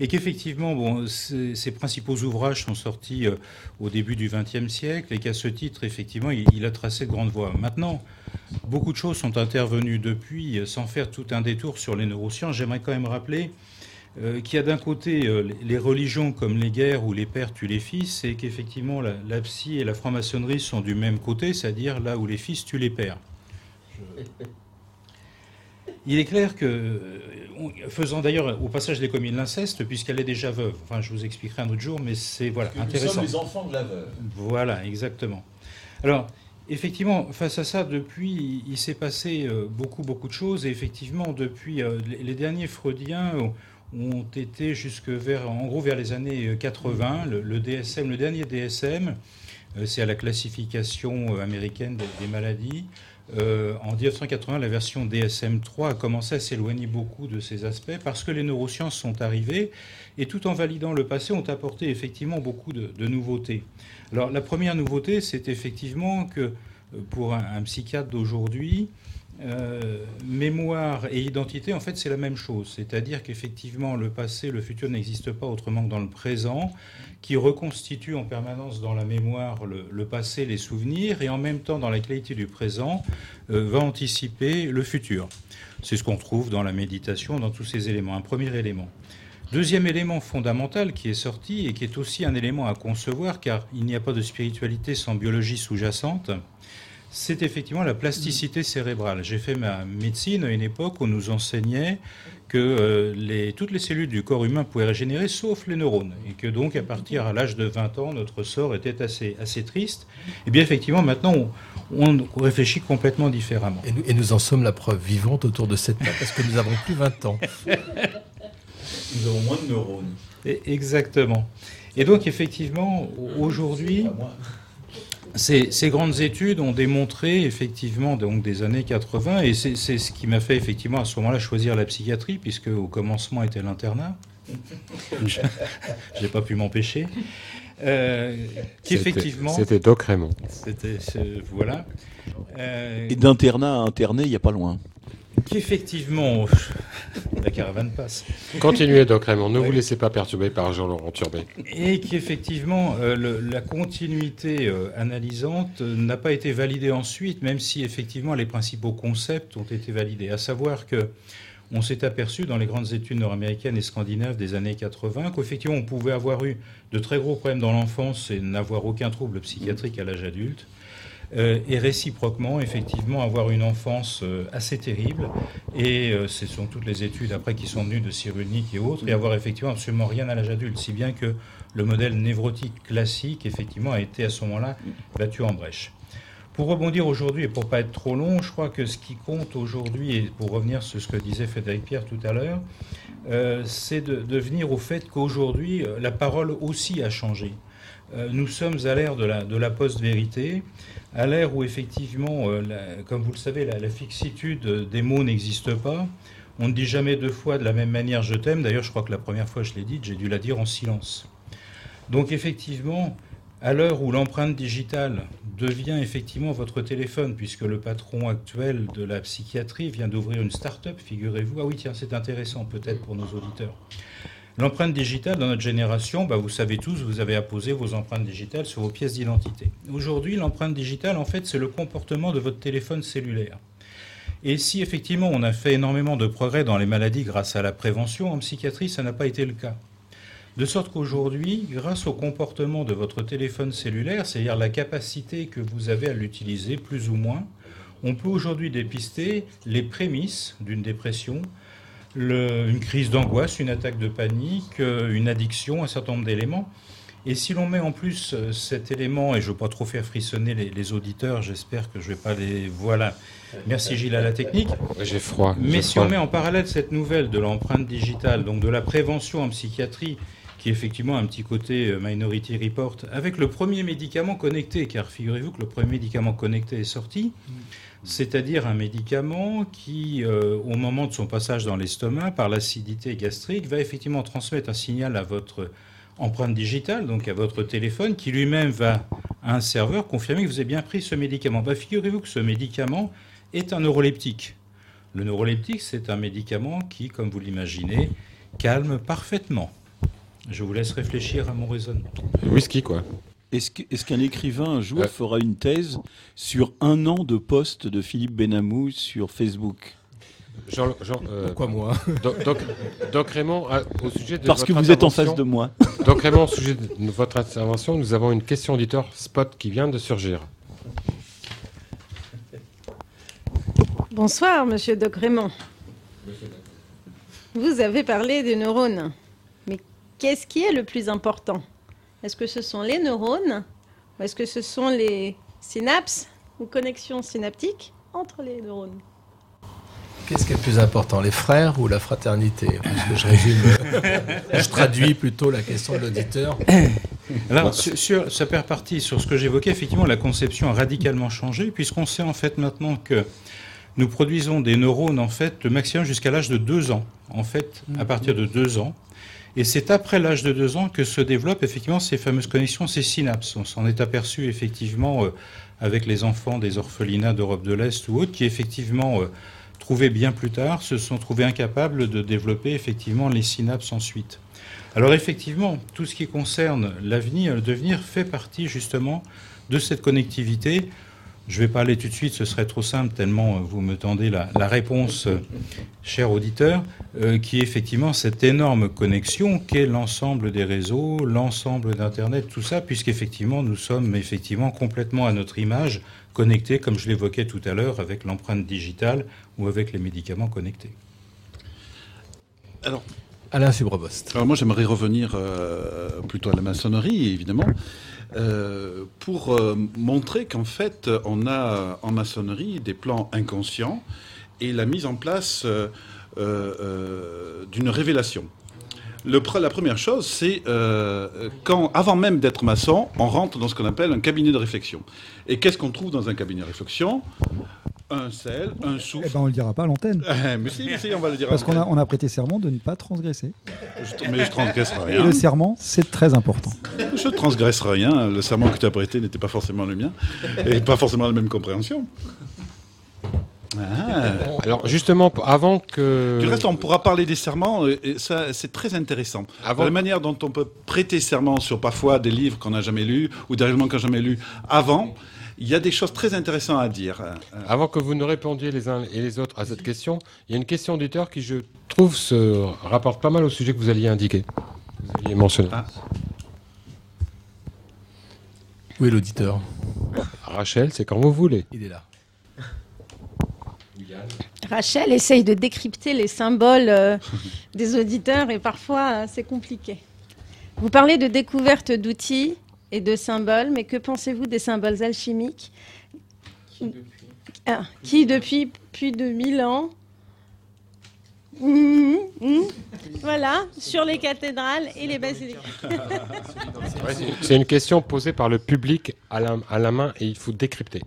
et qu'effectivement, bon, ses, principaux ouvrages sont sortis euh, au début du XXe siècle et qu'à ce titre, effectivement, il, il a tracé de grandes voies. Maintenant, beaucoup de choses sont intervenues depuis, euh, sans faire tout un détour sur les neurosciences. J'aimerais quand même rappeler euh, qu'il y a d'un côté euh, les- religions comme les guerres où les pères tuent les fils, et qu'effectivement la, la psy et la franc-maçonnerie sont du même côté, c'est-à-dire là où les fils tuent les pères. Il est clair que, faisant d'ailleurs au passage les communes l'inceste, puisqu'elle est déjà veuve, enfin je vous expliquerai un autre jour, mais c'est voilà, intéressant. enfants de la veuve. Voilà, exactement. Alors, effectivement, face à ça, depuis, il s'est passé euh, beaucoup, beaucoup de choses. Et effectivement, depuis, euh, les- les derniers freudiens ont- été jusque vers, en gros, vers les années euh, 80. Le, le DSM, le dernier DSM, euh, c'est à la classification euh, américaine des, des maladies. Euh, en 1980, la version DSM-3 a commencé à s'éloigner beaucoup de ces aspects parce que les neurosciences sont arrivées et tout en validant le passé, ont apporté effectivement beaucoup de, nouveautés. Alors la première nouveauté, c'est effectivement que euh, pour un psychiatre d'aujourd'hui, euh, mémoire et identité, en fait, c'est la même chose. C'est-à-dire qu'effectivement, le passé, le futur n'existe pas autrement que dans le présent, qui reconstitue en permanence dans la mémoire le, passé, les souvenirs, et en même temps, dans la qualité du présent, euh, va anticiper le futur. C'est ce qu'on trouve dans la méditation, dans tous ces éléments. Un premier élément. Deuxième élément fondamental qui est sorti et qui est aussi un élément à concevoir, car il n'y a pas de spiritualité sans biologie sous-jacente, c'est effectivement la plasticité cérébrale. J'ai fait ma médecine à une époque où on nous enseignait que euh, les- toutes les cellules du corps humain pouvaient régénérer sauf les neurones. Et que donc, à partir à l'âge de 20 ans, notre sort était assez, assez triste. Et bien, effectivement, maintenant, on, on réfléchit complètement différemment. Et nous, et nous en sommes la preuve vivante autour de cette table parce que nous avons plus 20 ans. Nous avons moins de neurones. Et- Exactement. Et donc, effectivement, aujourd'hui, ces, ces grandes études ont démontré, effectivement, donc des années 80, et c'est ce qui m'a fait, effectivement, à ce moment-là, choisir la psychiatrie, puisque au commencement était l'internat. Je n'ai pas pu m'empêcher. Euh, qu'effectivement. C'était Doc Raymond. C'était. Voilà. Euh, Et d'internat à interné, il n'y a pas loin. Qu'effectivement. La caravane passe. Continuez, Doc Raymond. Ne vous laissez pas perturber par Jean-Laurent Turbet. Et qu'effectivement, euh, le- la continuité euh, analysante euh, n'a pas été validée ensuite, même si effectivement les principaux concepts ont été validés. À savoir que on s'est aperçu dans les grandes études nord-américaines et scandinaves des années 80 qu'effectivement on pouvait avoir eu de très gros problèmes dans l'enfance et n'avoir aucun trouble psychiatrique à l'âge adulte. Euh, et réciproquement, effectivement, avoir une enfance euh, assez terrible. Et euh, ce sont toutes les études après qui sont venues de Cyrulnik et autres, et avoir effectivement absolument rien à l'âge adulte, si bien que le modèle névrotique classique, effectivement, a été à ce moment-là battu en brèche. Pour rebondir aujourd'hui et pour pas être trop long, je crois que ce qui compte aujourd'hui, et pour revenir sur ce que disait Frédéric Pierre tout à l'heure, euh, c'est de, de venir au fait qu'aujourd'hui, la parole aussi a changé. Euh, nous sommes à l'ère de la, de la post-vérité, à l'ère où effectivement, euh, comme vous le savez, la, la fixitude des mots n'existe pas. On ne dit jamais deux fois de la même manière je t'aime. D'ailleurs, je crois que la première fois je l'ai dite, j'ai dû la dire en silence. Donc effectivement, à l'heure où l'empreinte digitale devient effectivement votre téléphone, puisque le patron actuel de la psychiatrie vient d'ouvrir une start-up, figurez-vous. Ah oui, tiens, c'est intéressant peut-être pour nos auditeurs. L'empreinte digitale dans notre génération, bah, vous savez tous, vous avez apposé vos empreintes digitales sur vos pièces d'identité. Aujourd'hui, l'empreinte digitale, en fait, c'est le comportement de votre téléphone cellulaire. Et si effectivement on a fait énormément de progrès dans les maladies grâce à la prévention, en psychiatrie, ça n'a pas été le cas. De sorte qu'aujourd'hui, grâce au comportement de votre téléphone cellulaire, c'est-à-dire la capacité que vous avez à l'utiliser plus ou moins, on peut aujourd'hui dépister les prémices d'une dépression, le- une crise d'angoisse, une attaque de panique, euh, une addiction, un certain nombre d'éléments. Et si l'on met en plus euh, cet élément, et je ne veux pas trop faire frissonner les, les auditeurs, j'espère que je ne vais pas les... Voilà. Merci Gilles à la technique. J'ai froid. Mais si froid. on met en parallèle cette nouvelle de l'empreinte digitale, donc de la prévention en psychiatrie, qui est effectivement un petit côté euh, Minority Report, avec le premier médicament connecté, car figurez-vous que le premier médicament connecté est sorti, c'est-à-dire un médicament qui, euh, au moment de son passage dans l'estomac, par l'acidité gastrique, va effectivement transmettre un signal à votre empreinte digitale, donc à votre téléphone, qui lui-même va à un serveur confirmer que vous avez bien pris ce médicament. Bah, figurez-vous que ce médicament est un neuroleptique. Le neuroleptique, c'est un médicament qui, comme vous l'imaginez, calme parfaitement. Je vous laisse réfléchir à mon raisonnement. Whisky, quoi. Est-ce qu'un écrivain un jour Euh. fera une thèse sur un an de posts de Philippe Benamou sur Facebook? Jean, Jean, euh, Pourquoi moi? Doc, Doc- Doc Raymond, à- au sujet de Parce que votre vous êtes en intervention- face de moi. Doc Raymond, au sujet de votre intervention, nous avons une question auditeur spot qui vient de surgir. Bonsoir, monsieur Doc Raymond. Vous avez parlé des neurones. Mais qu'est-ce qui est le plus important? Est-ce que ce sont les neurones ou est-ce que ce sont les synapses ou connexions synaptiques entre les neurones? Qu'est-ce qui est le plus important, les frères ou la fraternité? Parce que je résume, euh, je traduis plutôt la question de l'auditeur. Alors, sur, sur- ça perd partie sur ce que j'évoquais. Effectivement, la conception a radicalement changé, puisqu'on sait en fait maintenant que nous produisons des neurones en fait le maximum jusqu'à l'âge de 2 ans. En fait, à partir de 2 ans. Et c'est après l'âge de 2 ans que se développent effectivement ces fameuses connexions, ces synapses. On s'en est aperçu effectivement euh, avec les enfants des orphelinats d'Europe de l'Est ou autres qui effectivement euh, trouvés bien plus tard se sont trouvés incapables de développer effectivement les synapses ensuite. Alors effectivement, tout ce qui concerne l'avenir, le devenir fait partie justement de cette connectivité. Je ne vais pas aller tout de suite, ce serait trop simple tellement euh, vous me tendez la, la réponse, euh, cher auditeur, euh, qui est effectivement cette énorme connexion qu'est l'ensemble des réseaux, l'ensemble d'Internet, tout ça, puisqu'effectivement nous sommes effectivement complètement à notre image connectés, comme je l'évoquais tout à l'heure, avec l'empreinte digitale ou avec les médicaments connectés. Alors, Alain Subrebost. Alors moi j'aimerais revenir euh, plutôt à la maçonnerie évidemment euh, pour euh, montrer qu'en fait on a en maçonnerie des plans inconscients et la mise en place euh, d'une révélation. La première chose, c'est quand, avant même d'être maçon, on rentre dans ce qu'on appelle un cabinet de réflexion. Et qu'est-ce qu'on trouve dans un cabinet de réflexion? Un sel, un Eh souffle. ben, on le dira pas à l'antenne. Eh, mais si, mais si, on va le dire. à Parce qu'on a, on a prêté serment de ne pas transgresser. Je- mais je transgresserai Et rien. le serment, c'est très important. Je ne transgresse rien. Le serment que tu as prêté n'était pas forcément le mien. Et pas forcément la même compréhension. Ah. Alors justement, avant que... Du reste, on pourra parler des serments, et et ça, c'est très intéressant. Avant- La manière dont on peut prêter serment sur parfois des livres qu'on n'a jamais lus, ou des règlements qu'on n'a jamais lus avant, il y a des choses très intéressantes à dire. Avant que vous ne répondiez les uns et les autres à cette question, il y a une question auditeur qui, je trouve, se rapporte pas mal au sujet que vous alliez indiquer. Vous alliez mentionner. Ah. Où est l'auditeur? Rachel, c'est quand vous voulez. Il est là. Rachel essaye de décrypter les symboles euh, des auditeurs et parfois euh, c'est compliqué. Vous parlez de découverte d'outils et de symboles, mais que pensez-vous des symboles alchimiques Ah, qui depuis plus de 1000 ans Voilà, sur les cathédrales et les basiliques. C'est- une question posée par le public à la, à la main et il faut décrypter.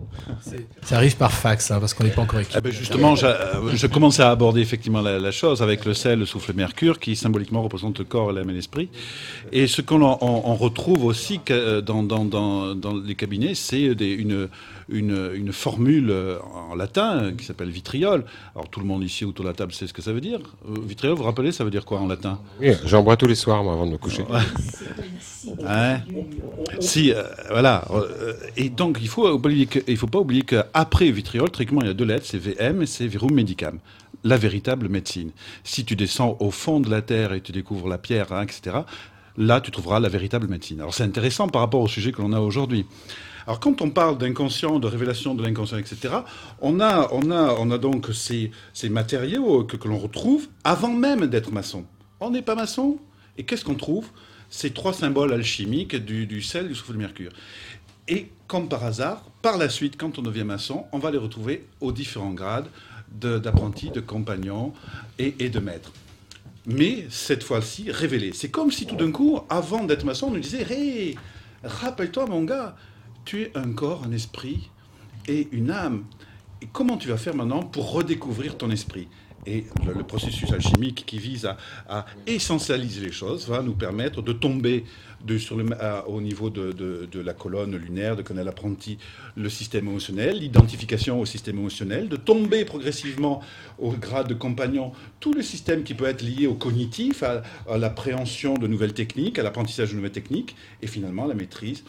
Ça arrive par fax, hein, parce qu'on n'est pas encore équipé. Eh ben justement, euh, je commençais à aborder effectivement la, la chose avec le sel, le souffle mercure, qui symboliquement représente le corps, l'âme et l'esprit. Et ce qu'on en- on, on retrouve aussi que, euh, dans, dans, dans, dans les cabinets, c'est une, une, une formule euh, en latin qui s'appelle vitriol. Alors tout le monde ici autour de la table sait ce que ça veut dire. Euh, Vitriol, vous vous rappelez, ça veut dire quoi en latin? Oui, j'en bois tous les soirs moi, avant de me coucher. Hein? Si, euh, voilà. et donc, il faut oublier que, il faut pas oublier qu'après vitriol, traitement, il y a deux lettres, c'est VM et c'est Verum Medicam, la véritable médecine. Si tu descends au fond de la terre et tu découvres la pierre, hein, etc., là, tu trouveras la véritable médecine. Alors, c'est intéressant par rapport au sujet que l'on a aujourd'hui. Alors, quand on parle d'inconscient, de révélation de l'inconscient, etc., on a, on a, on a donc ces, ces matériaux que, l'on retrouve avant même d'être maçon. On n'est pas maçon, et qu'est-ce qu'on trouve? Ces trois symboles alchimiques du, sel, du soufre du mercure. Et comme par hasard, par la suite, quand on devient maçon, on va les retrouver aux différents grades de- d'apprentis, de, compagnons et, de maîtres. Mais cette fois-ci, révélés. C'est comme si tout d'un coup, avant d'être maçon, on nous disait Hé, rappelle-toi, mon gars, tu es un corps, un esprit et une âme. Et comment tu vas faire maintenant pour redécouvrir ton esprit? Et le, processus alchimique qui vise à, essentialiser les choses va nous permettre de tomber de, sur le, au niveau de, de- la colonne lunaire, de connaître l'apprenti, le système émotionnel, l'identification au système émotionnel, de tomber progressivement au grade de compagnon, tout le système qui peut être lié au cognitif, à, l'appréhension de nouvelles techniques, à l'apprentissage de nouvelles techniques, et finalement la maîtrise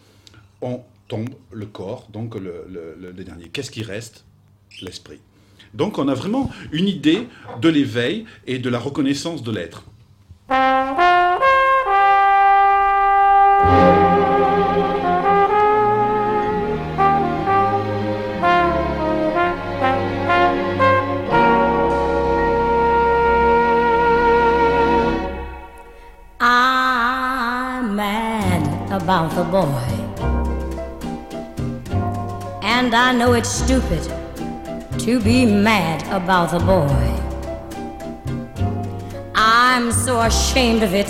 tombe le corps, donc le, dernier. Qu'est-ce qui reste? L'esprit. Donc on a vraiment une idée de l'éveil et de la reconnaissance de l'être. Boy. And I know it's stupid to be mad about the boy. I'm so ashamed of it,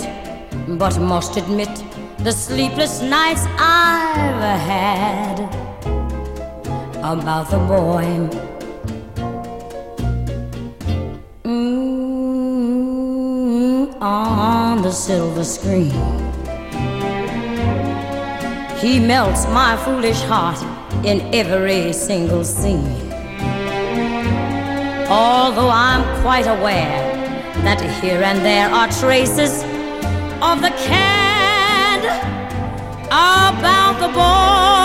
but must admit the sleepless nights I've had about the boy. Mm, on the silver screen. He melts my foolish heart in every single scene. Although I'm quite aware that here and there are traces of the cad about the boy.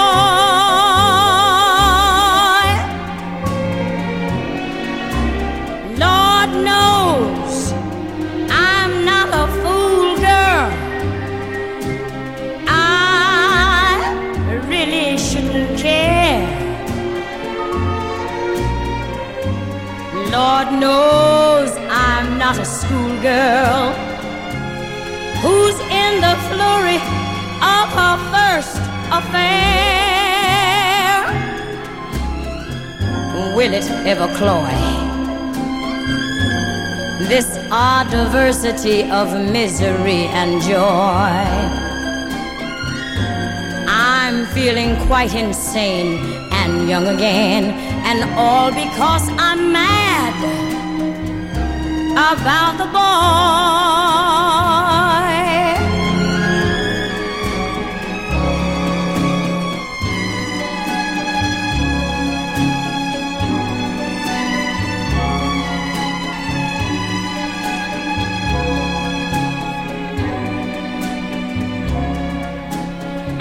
Schoolgirl who's in the flurry of her first affair. Will it ever cloy? This odd diversity of misery and joy. I'm feeling quite insane and young again, and all because I'm mad about the boy.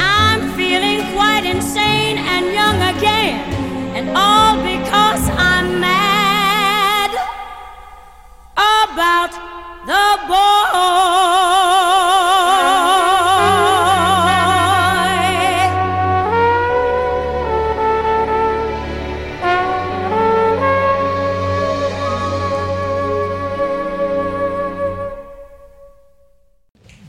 I'm feeling quite insane and young again, and all because I'm mad about the.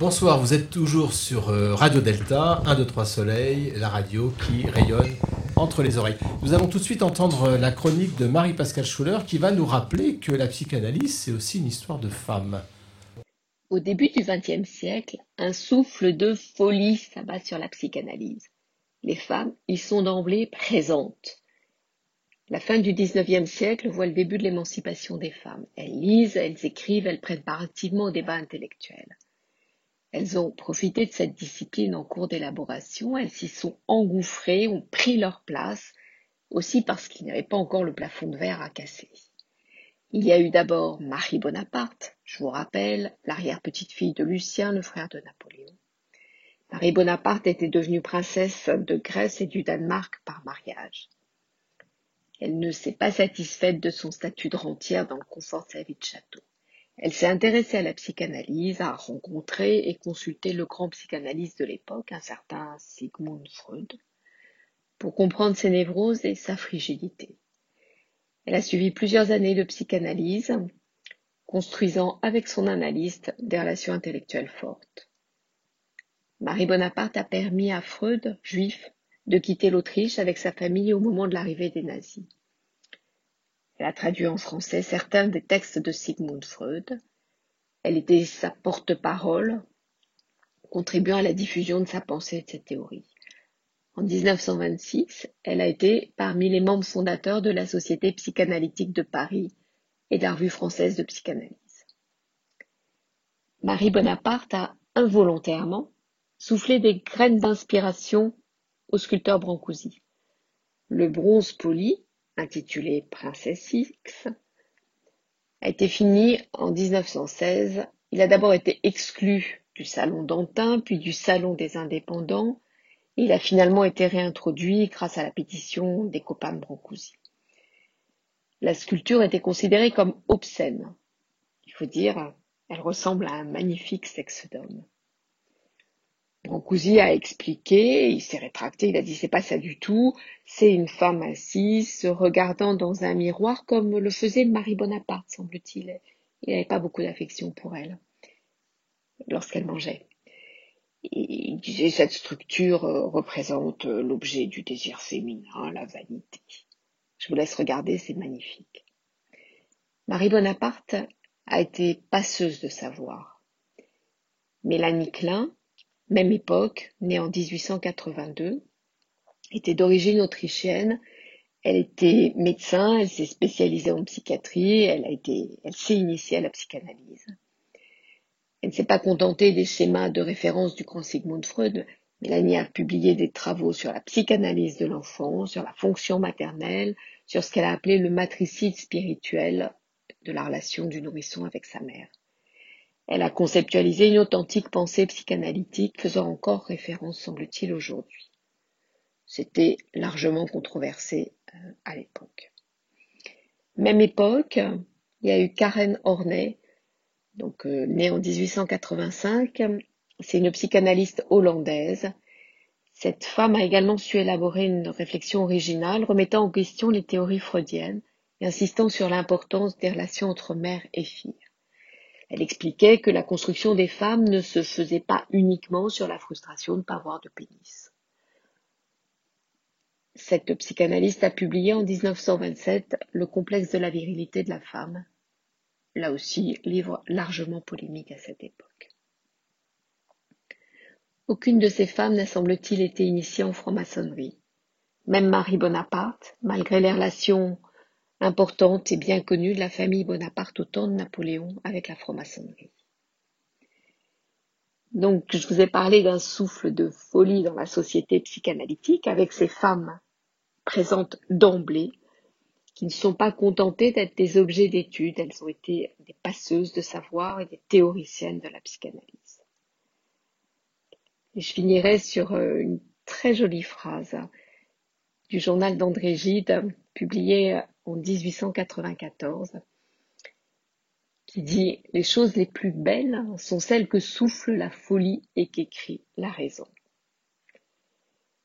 Bonsoir, vous êtes toujours sur euh, Radio Delta, 1, 2, 3 Soleil, la radio qui rayonne entre les oreilles. Nous allons tout de suite entendre euh, la chronique de Marie-Pascale Schuller qui va nous rappeler que la psychanalyse, c'est aussi une histoire de femmes. Au début du XXe siècle, un souffle de folie s'abat sur la psychanalyse. Les femmes y sont d'emblée présentes. La fin du XIXe siècle voit le début de l'émancipation des femmes. Elles lisent, elles écrivent, elles prennent part activement au débat intellectuel. Elles ont profité de cette discipline en cours d'élaboration, elles s'y sont engouffrées, ont pris leur place, aussi parce qu'il n'y avait pas encore le plafond de verre à casser. Il y a eu d'abord Marie Bonaparte, je vous rappelle, l'arrière-petite-fille de Lucien, le frère de Napoléon. Marie Bonaparte était devenue princesse de Grèce et du Danemark par mariage. Elle ne s'est pas satisfaite de son statut de rentière dans le confort de sa vie de château. Elle s'est intéressée à la psychanalyse, a rencontré et consulté le grand psychanalyste de l'époque, un certain Sigmund Freud, pour comprendre ses névroses et sa frigidité. Elle a suivi plusieurs années de psychanalyse, construisant avec son analyste des relations intellectuelles fortes. Marie Bonaparte a permis à Freud, juif, de quitter l'Autriche avec sa famille au moment de l'arrivée des nazis. Elle a traduit en français certains des textes de Sigmund Freud. Elle était sa porte-parole, contribuant à la diffusion de sa pensée et de ses théories. En 1926, elle a été parmi les membres fondateurs de la Société psychanalytique de Paris et de la Revue française de psychanalyse. Marie Bonaparte a involontairement soufflé des graines d'inspiration au sculpteur Brancusi. Le bronze poli, intitulé Princesse X, a été fini en 1916. Il a d'abord été exclu du salon d'Antin, puis du salon des indépendants. Il a finalement été réintroduit grâce à la pétition des copains Brancusi. La sculpture était considérée comme obscène. Il faut dire, elle ressemble à un magnifique sexe d'homme. Brancusi a expliqué, il s'est rétracté, il a dit c'est pas ça du tout, c'est une femme assise, se regardant dans un miroir comme le faisait Marie Bonaparte, semble-t-il. Il n'avait pas beaucoup d'affection pour elle lorsqu'elle mangeait. Il disait cette structure euh, représente euh, l'objet du désir féminin, la vanité. Je vous laisse regarder, c'est magnifique. Marie Bonaparte a été passeuse de savoir. Mélanie Klein, même époque, née en 1882, était d'origine autrichienne. Elle était médecin, elle s'est spécialisée en psychiatrie, elle elle s'est initiée à la psychanalyse. Elle ne s'est pas contentée des schémas de référence du grand Sigmund Freud. Mélanie a publié des travaux sur la psychanalyse de l'enfant, sur la fonction maternelle, sur ce qu'elle a appelé le matricide spirituel de la relation du nourrisson avec sa mère. Elle a conceptualisé une authentique pensée psychanalytique faisant encore référence, semble-t-il, aujourd'hui. C'était largement controversé euh, à l'époque. Même époque, il y a eu Karen Horney, donc euh, née en 1885. C'est une psychanalyste hollandaise. Cette femme a également su élaborer une réflexion originale remettant en question les théories freudiennes et insistant sur l'importance des relations entre mère et fille. Elle expliquait que la construction des femmes ne se faisait pas uniquement sur la frustration de ne pas avoir de pénis. Cette psychanalyste a publié en 1927 Le complexe de la virilité de la femme. Là aussi, livre largement polémique à cette époque. Aucune de ces femmes n'a semble-t-il été initiée en franc-maçonnerie. Même Marie Bonaparte, malgré les relations importante et bien connue de la famille Bonaparte au temps de Napoléon avec la franc-maçonnerie. Donc, je vous ai parlé d'un souffle de folie dans la société psychanalytique avec ces femmes présentes d'emblée qui ne sont pas contentées d'être des objets d'étude, elles ont été des passeuses de savoir et des théoriciennes de la psychanalyse. Et je finirai sur euh, une très jolie phrase du journal d'André Gide, publié en 1894, qui dit Les choses les plus belles sont celles que souffle la folie et qu'écrit la raison.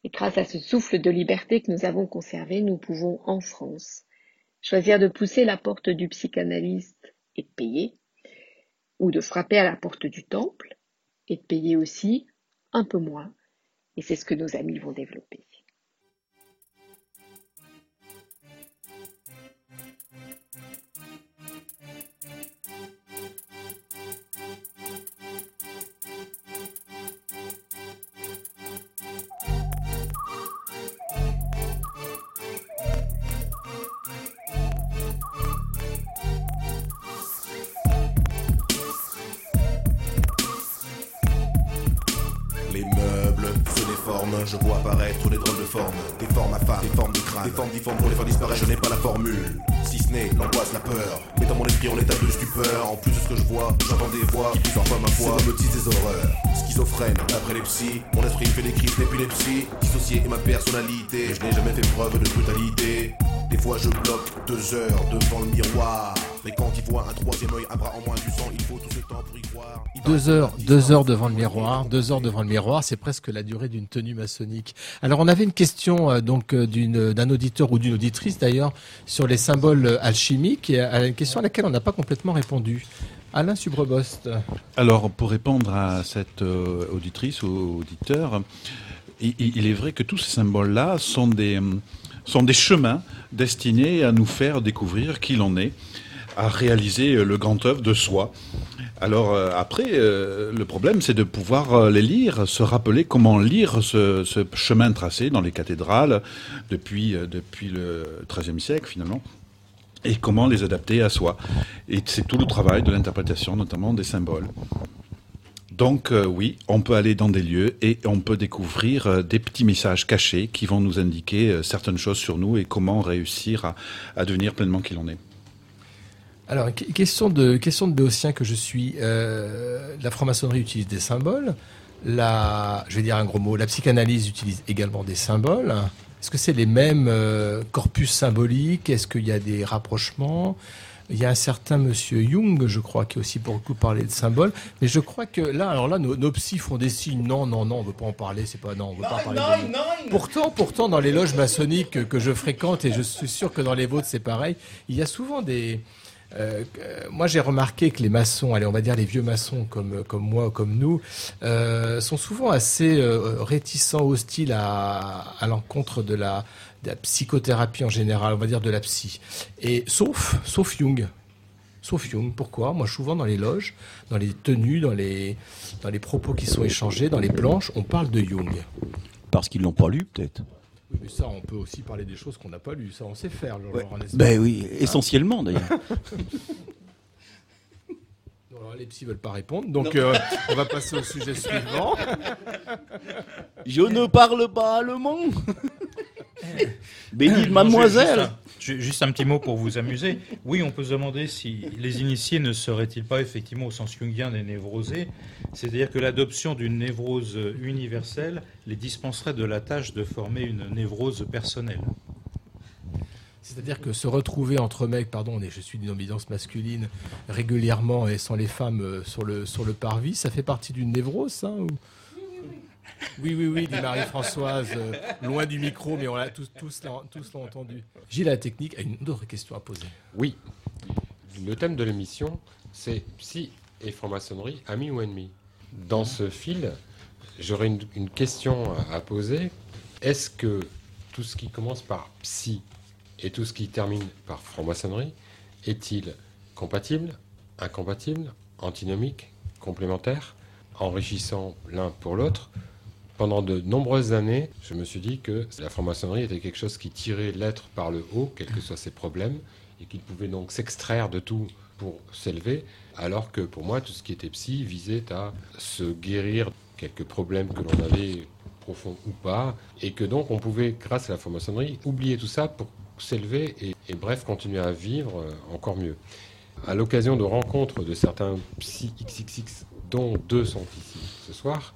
Et grâce à ce souffle de liberté que nous avons conservé, nous pouvons, en France, choisir de pousser la porte du psychanalyste et de payer, ou de frapper à la porte du temple et de payer aussi un peu moins. Et c'est ce que nos amis vont développer. Je vois apparaître des drôles de formes, des formes à femmes, des formes de crâne, des formes difformes pour les faire disparaître. Je n'ai pas la formule, si ce n'est l'angoisse, la peur. Mais dans mon esprit, en état de stupeur. En plus de ce que je vois, j'entends des voix qui parfois ma voix me disent des horreurs. Schizophrène, d'après les mon esprit fait des crises d'épilepsie. Dissocié est ma personnalité, je n'ai jamais fait preuve de brutalité. Des fois je bloque deux heures devant le miroir. Mais quand il voit un troisième œil, un bras en moins du sang, il faut tout ce temps pour y croire. Il Deux heures, deux heures devant le miroir, deux heures devant le miroir, c'est presque la durée d'une tenue maçonnique. Alors on avait une question euh, donc euh, d'une d'un auditeur ou d'une auditrice d'ailleurs sur les symboles euh, alchimiques, et euh, une question à laquelle on n'a pas complètement répondu. Alain Subrebost. Alors, pour répondre à cette euh, auditrice ou auditeur, il, il- il est vrai que tous ces symboles-là sont des, hum, sont des chemins destinés à nous faire découvrir qui l'on est, à réaliser euh, le grand œuvre de soi. Alors euh, après, euh, le problème, c'est de pouvoir les lire, se rappeler comment lire ce, chemin tracé dans les cathédrales depuis, depuis le XIIIe siècle finalement et comment les adapter à soi. Et c'est tout le travail de l'interprétation, notamment des symboles. Donc oui, on peut aller dans des lieux et on peut découvrir des petits messages cachés qui vont nous indiquer certaines choses sur nous et comment réussir à, à devenir pleinement qui l'on est. Alors, question de, question de béotien que je suis. Euh, la franc-maçonnerie utilise des symboles. La, je vais dire un gros mot, la psychanalyse utilise également des symboles. Est-ce que c'est les mêmes euh, corpus symboliques? Est-ce qu'il y a des rapprochements? Il y a un certain monsieur Jung, je crois, qui a aussi beaucoup parlé de symboles. Mais je crois que là, alors là, nos, nos psys font des signes. Non, non, non, on veut pas en parler. C'est pas non, on veut pas en parler. Pourtant, pourtant, dans les loges maçonniques que, que je fréquente et je suis sûr que dans les vôtres c'est pareil, il y a souvent des. Euh, moi, j'ai remarqué que les maçons, allez, on va dire les vieux maçons comme comme moi comme nous, euh, sont souvent assez euh, réticents, hostiles à, l'encontre de la, psychothérapie en général, on va dire de la psy. Et sauf, sauf Jung. Sauf Jung. Pourquoi? Moi, souvent dans les loges, dans les tenues, dans les, dans les propos qui sont échangés, dans les planches, on parle de Jung. Parce qu'ils l'ont pas lu, peut-être. Oui, mais ça, on peut aussi parler des choses qu'on n'a pas lues. Ça, on sait faire, pas Ben oui, essentiellement d'ailleurs. Alors, les psys veulent pas répondre, donc euh, on va passer au sujet suivant. Je ne parle pas allemand. Béni Non, mademoiselle. Juste un, petit mot pour vous amuser. Oui, on peut se demander si les initiés ne seraient-ils pas effectivement au sens jungien des névrosés, c'est-à-dire que l'adoption d'une névrose universelle les dispenserait de la tâche de former une névrose personnelle. C'est-à-dire que se retrouver entre mecs, pardon, je suis d'une ambiance masculine régulièrement et sans les femmes euh, sur le, parvis, ça fait partie d'une névrose, Oui, oui, oui, dit Marie-Françoise, euh, loin du micro, mais on l'a tous, entendu. Gilles, la technique a une autre question à poser. Oui. Le thème de l'émission, c'est psy et franc-maçonnerie, amis ou ennemis. Dans ce fil, j'aurais une, une question à poser. Est-ce que tout ce qui commence par psy et tout ce qui termine par franc-maçonnerie est-il compatible, incompatible, antinomique, complémentaire, enrichissant l'un pour l'autre pendant de nombreuses années, je me suis dit que la franc-maçonnerie était quelque chose qui tirait l'être par le haut, quels que soient ses problèmes, et qu'il pouvait donc s'extraire de tout pour s'élever, alors que pour moi, tout ce qui était psy visait à se guérir quelques problèmes que l'on avait profonds ou pas, et que donc on pouvait, grâce à la franc-maçonnerie, oublier tout ça pour s'élever et, bref, continuer à vivre euh, encore mieux. À l'occasion de rencontres de certains psy XXX, dont deux sont ici ce soir,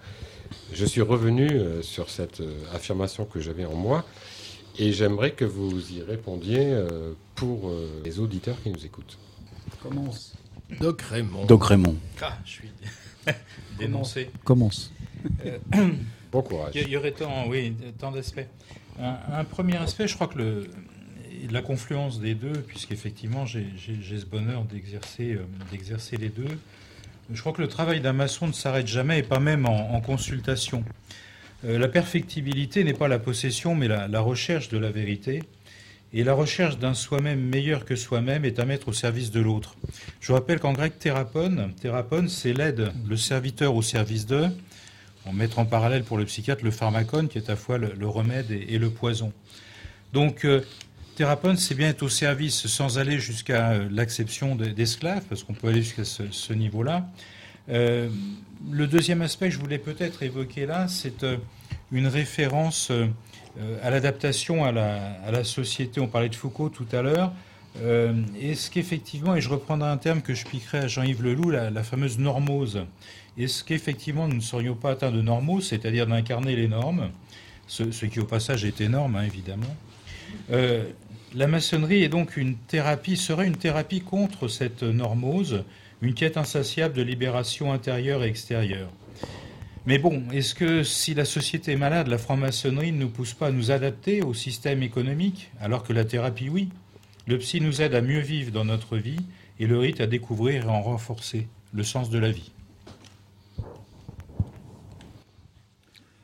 je suis revenu euh, sur cette euh, affirmation que j'avais en moi et j'aimerais que vous y répondiez euh, pour euh, les auditeurs qui nous écoutent. Commence. Doc Raymond. Doc Raymond. Ah, je suis dénoncé. Commence. Euh, Bon courage. Il y- aurait tant, oui, tant d'aspects. Un, un premier aspect, je crois que le, la confluence des deux, puisqu'effectivement j'ai ce bonheur d'exercer euh, d'exercer les deux, je crois que le travail d'un maçon ne s'arrête jamais et pas même en, consultation. Euh, la perfectibilité n'est pas la possession, mais la, recherche de la vérité. Et la recherche d'un soi-même meilleur que soi-même est à mettre au service de l'autre. Je rappelle qu'en grec, thérapone, thérapone, c'est l'aide, le serviteur au service d'eux. On mettre en parallèle pour le psychiatre le pharmacone, qui est à la fois le, remède et, et le poison. Donc, euh, thérapone, c'est bien être au service sans aller jusqu'à euh, l'acception de- d'esclaves, parce qu'on peut aller jusqu'à ce, niveau-là. Euh, le deuxième aspect que je voulais peut-être évoquer là, c'est euh, une référence à l'adaptation à la, société. On parlait de Foucault tout à l'heure. Est-ce qu'effectivement, et je reprendrai un terme que je piquerai à Jean-Yves Leloup, la, fameuse normose, est-ce qu'effectivement nous ne serions pas atteints de normose, c'est-à-dire d'incarner les normes, ce, qui au passage est énorme, hein, évidemment La maçonnerie est donc une thérapie, serait une thérapie contre cette normose, une quête insatiable de libération intérieure et extérieure. Mais bon, est-ce que si la société est malade, la franc-maçonnerie ne nous pousse pas à nous adapter au système économique, alors que la thérapie, oui Le psy nous aide à mieux vivre dans notre vie et le rite à découvrir et en renforcer le sens de la vie.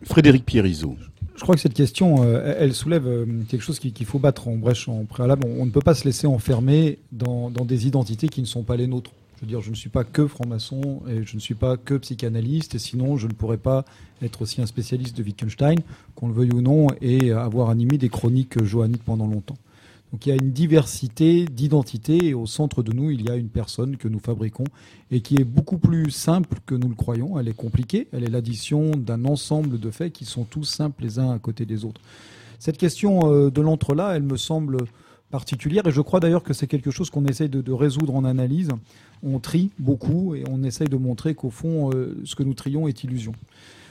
Frédéric Pierrizot. Je crois que cette question, euh, elle soulève euh, quelque chose qu'il faut battre en brèche en préalable. On, ne peut pas se laisser enfermer dans, des identités qui ne sont pas les nôtres. Je veux dire, je ne suis pas que franc-maçon et je ne suis pas que psychanalyste, et sinon je ne pourrais pas être aussi un spécialiste de Wittgenstein, qu'on le veuille ou non, et avoir animé des chroniques johanniques pendant longtemps. Donc il y a une diversité d'identités et au centre de nous, il y a une personne que nous fabriquons et qui est beaucoup plus simple que nous le croyons. Elle est compliquée, elle est l'addition d'un ensemble de faits qui sont tous simples les uns à côté des autres. Cette question euh, de l'entre-là, elle me semble particulière et je crois d'ailleurs que c'est quelque chose qu'on essaye de, de résoudre en analyse. On trie beaucoup et on essaye de montrer qu'au fond, euh, ce que nous trions est illusion.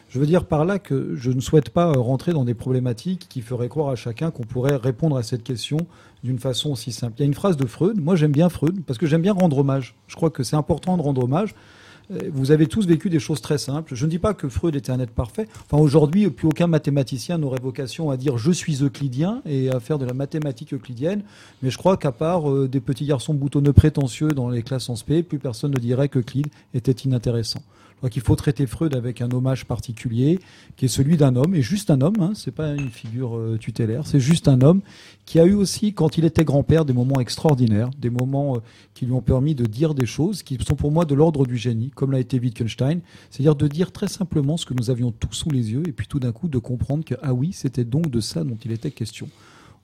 Je veux dire par là que je ne souhaite pas rentrer dans des problématiques qui feraient croire à chacun qu'on pourrait répondre à cette question d'une façon aussi simple. Il y a une phrase de Freud, moi j'aime bien Freud, parce que j'aime bien rendre hommage. Je crois que c'est important de rendre hommage. Euh, Vous avez tous vécu des choses très simples. Je ne dis pas que Freud était un être parfait. Enfin, aujourd'hui, plus aucun mathématicien n'aurait vocation à dire je suis euclidien et à faire de la mathématique euclidienne. Mais je crois qu'à part euh, des petits garçons boutonneux prétentieux dans les classes en spé, plus personne ne dirait qu'Euclide était inintéressant. Crois qu'il faut traiter Freud avec un hommage particulier, qui est celui d'un homme, et juste un homme, hein, c'est pas une figure euh, tutélaire, c'est juste un homme qui a eu aussi, quand il était grand-père, des moments extraordinaires, des moments euh, qui lui ont permis de dire des choses qui sont pour moi de l'ordre du génie, comme l'a été Wittgenstein, c'est-à-dire de dire très simplement ce que nous avions tous sous les yeux, et puis tout d'un coup de comprendre que, ah oui, c'était donc de ça dont il était question.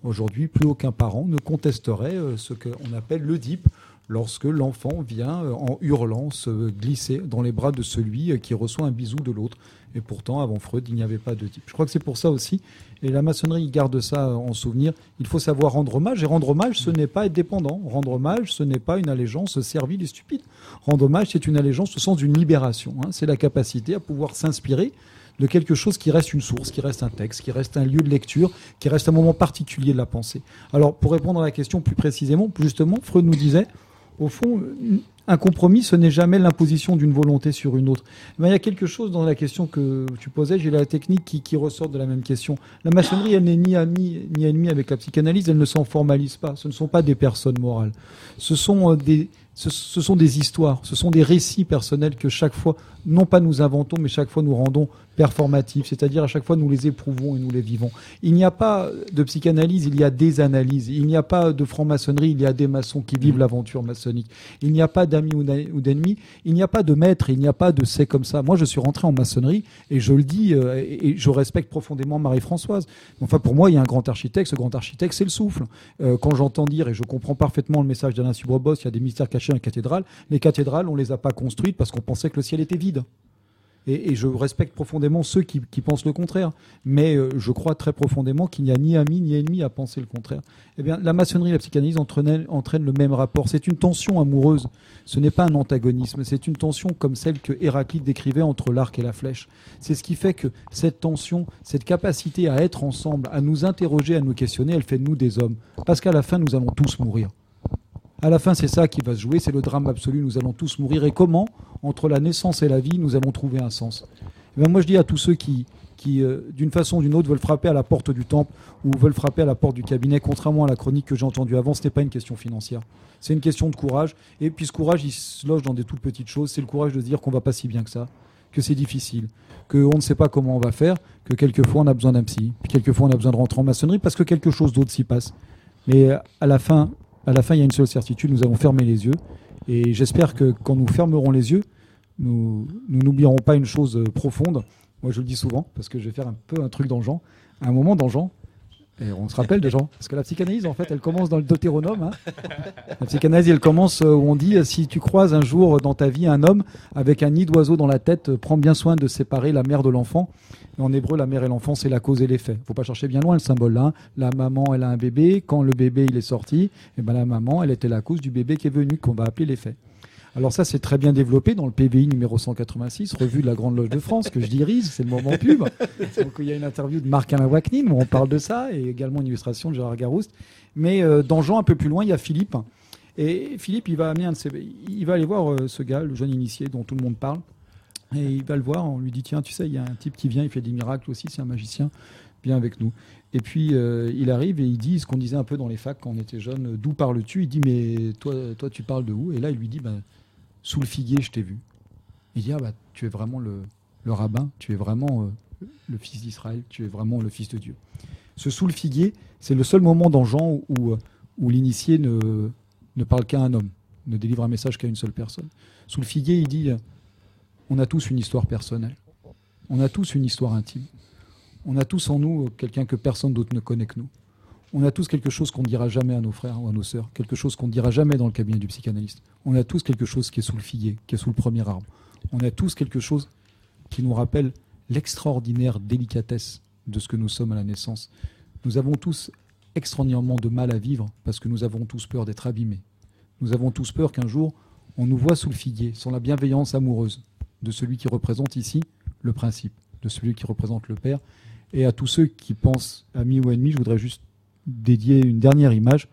Aujourd'hui, plus aucun parent ne contesterait euh, ce qu'on appelle l'Oedipe, lorsque l'enfant vient euh, en hurlant se glisser dans les bras de celui euh, qui reçoit un bisou de l'autre. Et pourtant, avant Freud, il n'y avait pas de type. Je crois que c'est pour ça aussi, et la maçonnerie garde ça en souvenir, il faut savoir rendre hommage, et rendre hommage, ce n'est pas être dépendant. Rendre hommage, ce n'est pas une allégeance servile et stupide. Rendre hommage, c'est une allégeance au sens d'une libération. hein. C'est la capacité à pouvoir s'inspirer de quelque chose qui reste une source, qui reste un texte, qui reste un lieu de lecture, qui reste un moment particulier de la pensée. Alors, pour répondre à la question plus précisément, justement, Freud nous disait, au fond, un compromis, ce n'est jamais l'imposition d'une volonté sur une autre. Mais il y a quelque chose dans la question que tu posais, j'ai la technique qui, ressort de la même question. La maçonnerie, elle n'est ni amie ni ennemie avec la psychanalyse, elle ne s'en formalise pas. Ce ne sont pas des personnes morales. Ce sont euh, des histoires, ce sont des récits personnels que chaque fois, non pas nous inventons, mais chaque fois nous rendons performatifs, c'est-à-dire à chaque fois nous les éprouvons et nous les vivons. Il n'y a pas de psychanalyse, il y a des analyses. Il n'y a pas de franc-maçonnerie, il y a des maçons qui vivent l'aventure maçonnique. Il n'y a pas d'amis ou d'ennemis, il n'y a pas de maître, il n'y a pas de c'est comme ça. Moi, je suis rentré en maçonnerie et je le dis, euh, et et je respecte profondément Marie-Françoise. Enfin, pour moi, il y a un grand architecte, ce grand architecte, c'est le souffle. Euh, quand j'entends dire, et je comprends parfaitement le message d'Alain Subrebos, il y a des mystères cachés dans les cathédrales, les cathédrales, on les a pas construites parce qu'on pensait que le ciel était vide. Et, je respecte profondément ceux qui, qui pensent le contraire. Mais euh, je crois très profondément qu'il n'y a ni ami ni ennemi à penser le contraire. Eh bien, la maçonnerie et la psychanalyse entraînent, entraînent le même rapport. C'est une tension amoureuse. Ce n'est pas un antagonisme. C'est une tension comme celle que Héraclite décrivait entre l'arc et la flèche. C'est ce qui fait que cette tension, cette capacité à être ensemble, à nous interroger, à nous questionner, elle fait de nous des hommes. Parce qu'à la fin, nous allons tous mourir. À la fin, c'est ça qui va se jouer, c'est le drame absolu. Nous allons tous mourir. Et comment, entre la naissance et la vie, nous allons trouver un sens Eh Moi, je dis à tous ceux qui, euh, d'une façon ou d'une autre, veulent frapper à la porte du temple ou veulent frapper à la porte du cabinet, contrairement à la chronique que j'ai entendue avant, ce n'est pas une question financière. C'est une question de courage. Et puis ce courage, il se loge dans des toutes petites choses. C'est le courage de se dire qu'on va pas si bien que ça, que c'est difficile, qu'on ne sait pas comment on va faire, que quelquefois on a besoin d'un psy, puis quelquefois on a besoin de rentrer en maçonnerie parce que quelque chose d'autre s'y passe. Mais euh, à la fin, à la fin, il y a une seule certitude, nous avons fermé les yeux. Et j'espère que quand nous fermerons les yeux, nous n'oublierons pas une chose profonde. Moi, je le dis souvent, parce que je vais faire un peu un truc dans. À un moment, dans Et on se rappelle de Jean, parce que la psychanalyse, en fait, elle commence dans le Deutéronome. hein. La psychanalyse, elle commence euh, où on dit si tu croises un jour dans ta vie un homme avec un nid d'oiseau dans la tête, euh, prends bien soin de séparer la mère de l'enfant. En hébreu, la mère et l'enfant, c'est la cause et l'effet. Faut pas chercher bien loin le symbole là. hein. La maman, elle a un bébé. Quand le bébé il est sorti, et ben la maman, elle était la cause du bébé qui est venu, qu'on va appeler l'effet. Alors ça, c'est très bien développé dans le PVI numéro 186, revue de la Grande Loge de France, que je dirige, c'est le moment pub. Donc il y a une interview de Marc-Alain Waknin où on parle de ça, et également une illustration de Gérard Garouste. Mais euh, dans Jean, un peu plus loin, il y a Philippe. Et Philippe, il va amener un de ses... Il va aller voir euh, ce gars, le jeune initié dont tout le monde parle. Et il va le voir, on lui dit, tiens, tu sais, il y a un type qui vient, il fait des miracles aussi, c'est un magicien, viens avec nous. Et puis euh, il arrive et il dit ce qu'on disait un peu dans les facs quand on était jeune, d'où parles-tu? Il dit, mais toi, toi, tu parles de où? Et là, il lui dit, ben, sous le figuier, je t'ai vu. Il dit, ah bah, tu es vraiment le, rabbin, tu es vraiment euh, le fils d'Israël, tu es vraiment le fils de Dieu. Ce sous le figuier, c'est le seul moment dans Jean où, où, où l'initié ne, ne parle qu'à un homme, ne délivre un message qu'à une seule personne. Sous le figuier, il dit, euh, on a tous une histoire personnelle, on a tous une histoire intime, on a tous en nous quelqu'un que personne d'autre ne connaît que nous. On a tous quelque chose qu'on ne dira jamais à nos frères ou à nos sœurs, quelque chose qu'on ne dira jamais dans le cabinet du psychanalyste. On a tous quelque chose qui est sous le figuier, qui est sous le premier arbre. On a tous quelque chose qui nous rappelle l'extraordinaire délicatesse de ce que nous sommes à la naissance. Nous avons tous extraordinairement de mal à vivre parce que nous avons tous peur d'être abîmés. Nous avons tous peur qu'un jour, on nous voit sous le figuier, sans la bienveillance amoureuse de celui qui représente ici le principe, de celui qui représente le Père. Et à tous ceux qui pensent amis ou ennemis, je voudrais juste dédier une dernière image.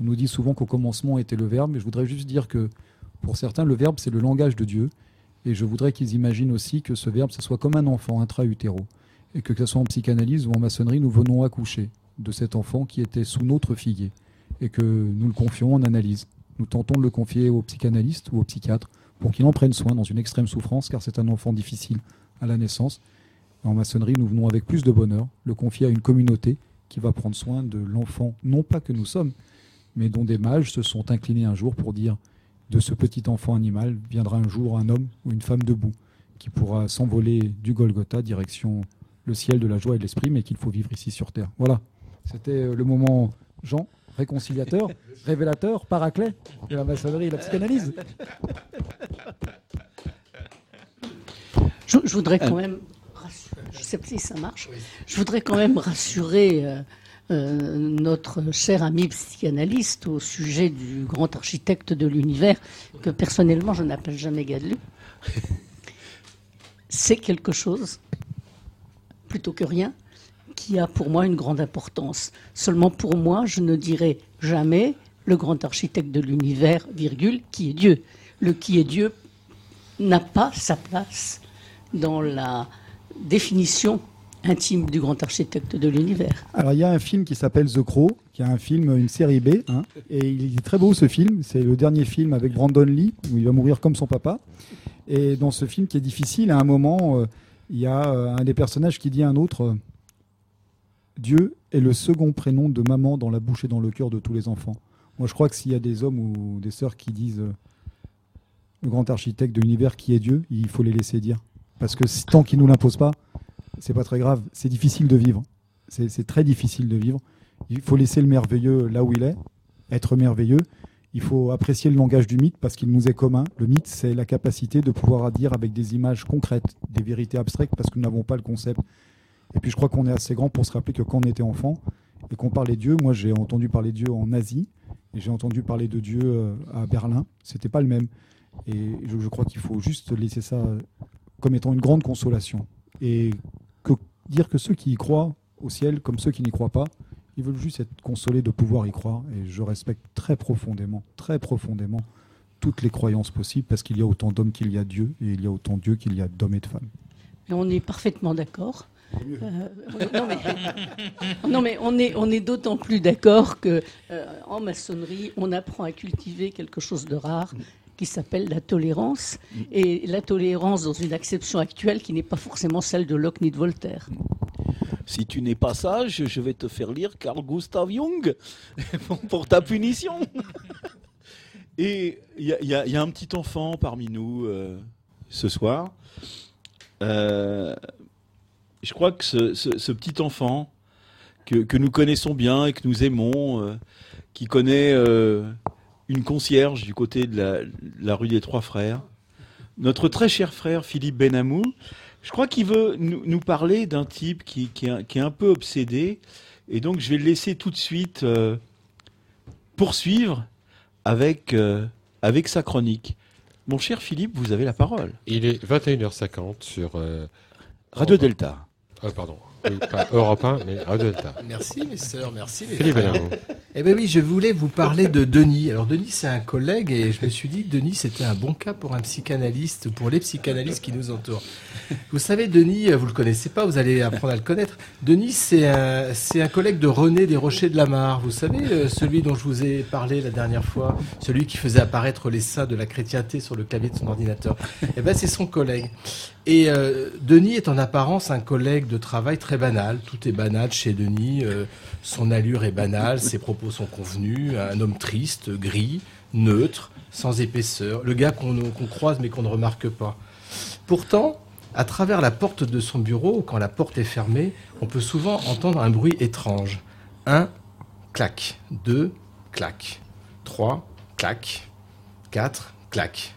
On nous dit souvent qu'au commencement était le Verbe, mais je voudrais juste dire que pour certains, le Verbe, c'est le langage de Dieu. Et je voudrais qu'ils imaginent aussi que ce Verbe, ce soit comme un enfant intra-utéro. Et que, que ce soit en psychanalyse ou en maçonnerie, nous venons accoucher de cet enfant qui était sous notre figuier. Et que nous le confions en analyse. Nous tentons de le confier au psychanalyste ou au psychiatre pour qu'il en prenne soin dans une extrême souffrance, car c'est un enfant difficile à la naissance. En maçonnerie, nous venons avec plus de bonheur le confier à une communauté qui va prendre soin de l'enfant, non pas que nous sommes, mais dont des mages se sont inclinés un jour pour dire de ce petit enfant animal viendra un jour un homme ou une femme debout qui pourra s'envoler du Golgotha direction le ciel de la joie et de l'esprit, mais qu'il faut vivre ici sur terre. Voilà, c'était euh, le moment Jean, réconciliateur, révélateur, paraclet de la maçonnerie et de la psychanalyse. Je, je voudrais quand même je sais pas si ça marche, je voudrais quand même rassurer euh, euh, notre cher ami psychanalyste au sujet du grand architecte de l'univers, que personnellement je n'appelle jamais Gadelu. C'est quelque chose, plutôt que rien, qui a pour moi une grande importance. Seulement pour moi, je ne dirai jamais le grand architecte de l'univers, virgule, qui est Dieu. Le qui est Dieu n'a pas sa place dans la définition intime du grand architecte de l'univers. Alors il y a un film qui s'appelle The Crow, qui est un film, une série B, hein, et il est très beau ce film. C'est le dernier film avec Brandon Lee où il va mourir comme son papa. Et dans ce film qui est difficile, à un moment, euh, il y a euh, un des personnages qui dit à un autre euh, Dieu est le second prénom de maman dans la bouche et dans le cœur de tous les enfants. Moi, je crois que s'il y a des hommes ou des sœurs qui disent le grand architecte de l'univers qui est Dieu, il faut les laisser dire. Parce que tant qu'il nous l'impose pas, c'est pas très grave. C'est difficile de vivre. C'est très difficile de vivre. Il faut laisser le merveilleux là où il est, être merveilleux. Il faut apprécier le langage du mythe parce qu'il nous est commun. Le mythe, c'est la capacité de pouvoir dire avec des images concrètes, des vérités abstraites parce que nous n'avons pas le concept. Et puis je crois qu'on est assez grand pour se rappeler que quand on était enfant et qu'on parlait Dieu, moi j'ai entendu parler Dieu en Asie et j'ai entendu parler de Dieu euh, à Berlin. C'était pas le même. Et je, crois qu'il faut juste laisser ça comme étant une grande consolation. Et que, dire que ceux qui y croient au ciel, comme ceux qui n'y croient pas, ils veulent juste être consolés de pouvoir y croire. Et je respecte très profondément, très profondément toutes les croyances possibles parce qu'il y a autant d'hommes qu'il y a Dieu et il y a autant Dieu qu'il y a d'hommes et de femmes. Et on est parfaitement d'accord. Euh, non, mais, non, mais on est, on est d'autant plus d'accord que euh, en maçonnerie, on apprend à cultiver quelque chose de rare qui s'appelle la tolérance. Et la tolérance dans une acception actuelle qui n'est pas forcément celle de Locke ni de Voltaire. Si tu n'es pas sage, je vais te faire lire Carl Gustav Jung pour- ta punition. Et il y, a- y y un petit enfant parmi nous euh, ce soir. Euh, je crois que ce, ce- ce petit enfant, que, que nous connaissons bien et que nous aimons, euh, qui connaît euh, une concierge du côté de la, la rue des Trois Frères. Notre très cher frère Philippe Benamou, je crois qu'il veut nous, nous parler d'un type qui, qui est un- qui est un peu obsédé. Et donc, je vais le laisser tout de suite euh, poursuivre avec, euh, avec sa chronique. Mon cher Philippe, vous avez la parole. Il est 21h50 sur. euh, Radio. Delta. Euh, pardon. Oui, pas Europe 1, mais Radio Delta. Merci mes sœurs, merci mes Philippe frères. Eh bien oui, je voulais vous parler de Denis. Alors Denis, c'est un collègue et je me suis dit que Denis, c'était un bon cas pour un psychanalyste, pour les psychanalystes qui nous entourent. Vous savez, Denis, vous le connaissez pas, vous allez apprendre à le connaître. Denis, c'est un, c'est un collègue de René Desrochers de la Mare. Vous savez, euh, celui dont je vous ai parlé la dernière fois, celui qui faisait apparaître les seins de la chrétienté sur le clavier de son ordinateur. Eh ben, c'est son collègue. Et euh, Denis est en apparence un collègue de travail très banal. Tout est banal chez Denis. euh, son allure est banale, ses propos sont convenus. Un homme triste, gris, neutre, sans épaisseur. Le gars qu'on croise mais qu'on ne remarque pas. Pourtant, à travers la porte de son bureau, quand la porte est fermée, on peut souvent entendre un bruit étrange. Un, clac. Deux, clac. Trois, clac. Quatre, clac.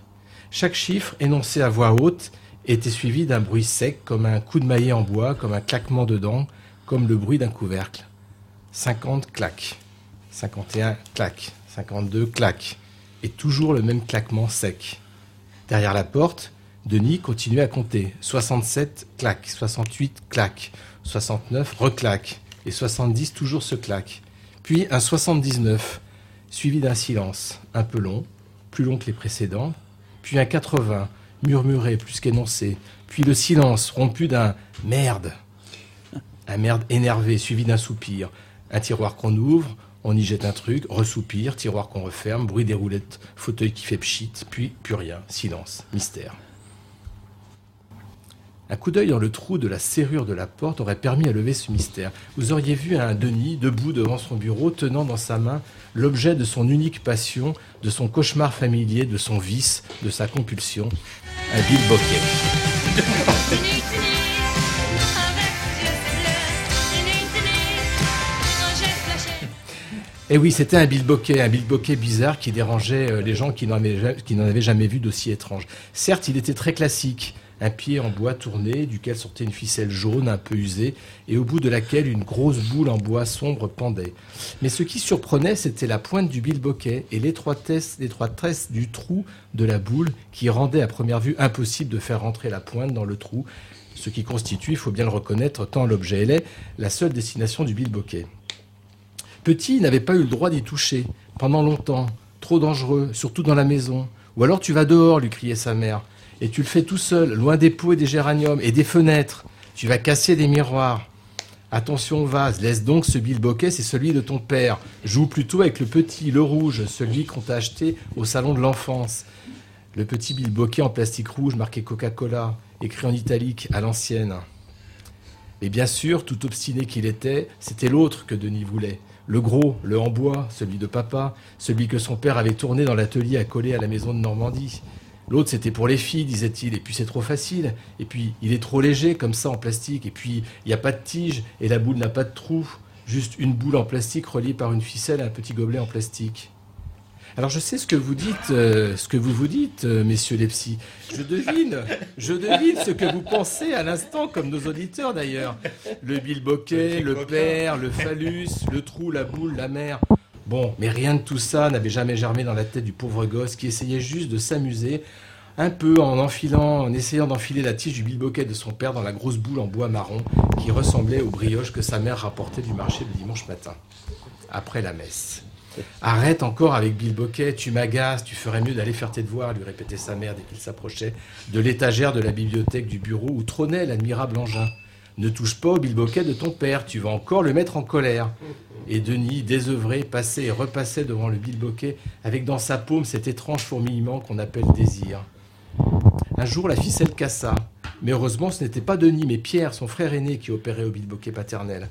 Chaque chiffre, énoncé à voix haute, était suivi d'un bruit sec, comme un coup de maillet en bois, comme un claquement de dents, comme le bruit d'un couvercle. 50 clac. 51 clac. 52 clac. Et toujours le même claquement sec. Derrière la porte, Denis continuait à compter. 67 clac. 68 clac. 69 reclac. Et 70 toujours ce clac. Puis un 79, suivi d'un silence, un peu long, plus long que les précédents. Puis un 80, murmuré plus qu'énoncé. Puis le silence, rompu d'un merde. Un merde énervé, suivi d'un soupir. Un tiroir qu'on ouvre, on y jette un truc, ressoupir, tiroir qu'on referme, bruit des roulettes, fauteuil qui fait pchit, puis plus rien, silence, mystère. Un coup d'œil dans le trou de la serrure de la porte aurait permis à lever ce mystère. Vous auriez vu un Denis debout devant son bureau, tenant dans sa main l'objet de son unique passion, de son cauchemar familier, de son vice, de sa compulsion, un Bill Et oui, c'était un bilboquet, un bilboquet bizarre qui dérangeait euh, les gens qui n'en avaient, avaient jamais vu d'aussi étrange. Certes, il était très classique. Un pied en bois tourné, duquel sortait une ficelle jaune un peu usée, et au bout de laquelle une grosse boule en bois sombre pendait. Mais ce qui surprenait, c'était la pointe du bilboquet et l'étroitesse, du trou de la boule qui rendait à première vue impossible de faire rentrer la pointe dans le trou, ce qui constitue, il faut bien le reconnaître, tant l'objet est, la seule destination du bilboquet. Petit n'avait pas eu le droit d'y toucher, pendant longtemps, trop dangereux, surtout dans la maison. Ou alors tu vas dehors, lui criait sa mère, et tu le fais tout seul, loin des pots et des géraniums et des fenêtres. Tu vas casser des miroirs. Attention au vase, laisse donc ce bilboquet, c'est celui de ton père. Joue plutôt avec le petit, le rouge, celui qu'on t'a acheté au salon de l'enfance. Le petit bilboquet en plastique rouge marqué Coca-Cola, écrit en italique à l'ancienne. Et bien sûr, tout obstiné qu'il était, c'était l'autre que Denis voulait. Le gros, le en bois, celui de papa, celui que son père avait tourné dans l'atelier accolé à la maison de Normandie. L'autre, c'était pour les filles, disait-il, et puis c'est trop facile, et puis il est trop léger comme ça en plastique, et puis il n'y a pas de tige, et la boule n'a pas de trou, juste une boule en plastique reliée par une ficelle à un petit gobelet en plastique. Alors je sais ce que vous dites, euh, ce que vous vous dites, euh, messieurs les psys. Je devine, je devine ce que vous pensez à l'instant, comme nos auditeurs d'ailleurs. Le bilboquet, le père, le phallus, le trou, la boule, la mer. Bon, mais rien de tout ça n'avait jamais germé dans la tête du pauvre gosse qui essayait juste de s'amuser un peu en enfilant, en essayant d'enfiler la tige du bilboquet de son père dans la grosse boule en bois marron qui ressemblait aux brioches que sa mère rapportait du marché le dimanche matin, après la messe. Arrête encore avec bilboquet, tu m'agaces, tu ferais mieux d'aller faire tes devoirs, lui répétait sa mère dès qu'il s'approchait de l'étagère de la bibliothèque du bureau où trônait l'admirable engin. Ne touche pas au bilboquet de ton père, tu vas encore le mettre en colère. Et Denis, désœuvré, passait et repassait devant le bilboquet avec dans sa paume cet étrange fourmillement qu'on appelle désir. Un jour, la ficelle cassa. Mais heureusement, ce n'était pas Denis, mais Pierre, son frère aîné, qui opérait au bilboquet paternel.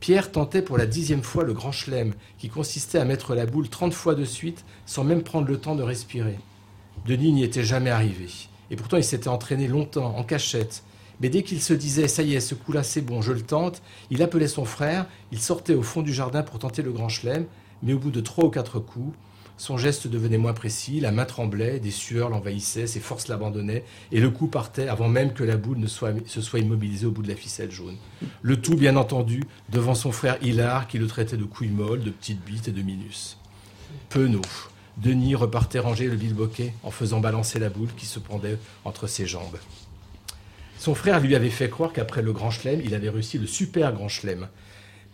Pierre tentait pour la dixième fois le grand chelem, qui consistait à mettre la boule trente fois de suite, sans même prendre le temps de respirer. Denis n'y était jamais arrivé. Et pourtant, il s'était entraîné longtemps, en cachette. Mais dès qu'il se disait, ça y est, ce coup-là, c'est bon, je le tente, il appelait son frère, il sortait au fond du jardin pour tenter le grand chelem, mais au bout de trois ou quatre coups, son geste devenait moins précis, la main tremblait, des sueurs l'envahissaient, ses forces l'abandonnaient, et le coup partait avant même que la boule ne soit, se soit immobilisée au bout de la ficelle jaune. Le tout, bien entendu, devant son frère Hilar, qui le traitait de couilles molles, de petites bites et de minus. Penaud. Denis repartait ranger le bilboquet en faisant balancer la boule qui se pendait entre ses jambes. Son frère lui avait fait croire qu'après le grand chelem, il avait réussi le super grand chelem.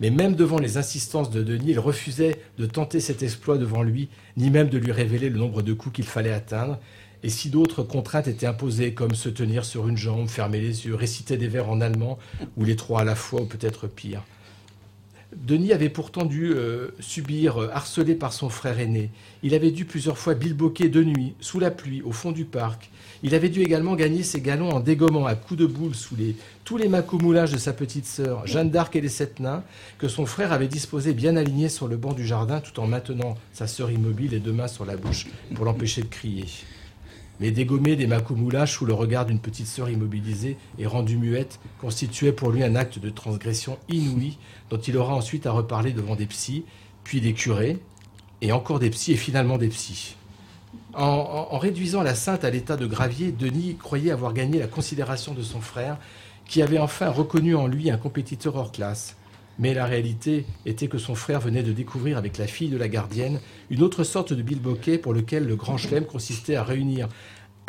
Mais même devant les insistances de Denis, il refusait de tenter cet exploit devant lui, ni même de lui révéler le nombre de coups qu'il fallait atteindre. Et si d'autres contraintes étaient imposées, comme se tenir sur une jambe, fermer les yeux, réciter des vers en allemand, ou les trois à la fois, ou peut-être pire. Denis avait pourtant dû euh, subir, euh, harcelé par son frère aîné. Il avait dû plusieurs fois bilboquer de nuit, sous la pluie, au fond du parc. Il avait dû également gagner ses galons en dégommant à coups de boule sous tous les macomoulages de sa petite sœur, Jeanne d'Arc et les sept nains, que son frère avait disposés bien alignés sur le banc du jardin tout en maintenant sa sœur immobile et deux mains sur la bouche pour l'empêcher de crier. Mais dégommer des macomoulages sous le regard d'une petite sœur immobilisée et rendue muette constituait pour lui un acte de transgression inouï dont il aura ensuite à reparler devant des psys, puis des curés, et encore des psys, et finalement des psys. En, réduisant la sainte à l'état de gravier, Denis croyait avoir gagné la considération de son frère, qui avait enfin reconnu en lui un compétiteur hors classe. Mais la réalité était que son frère venait de découvrir avec la fille de la gardienne une autre sorte de bilboquet pour lequel le grand chelem consistait à réunir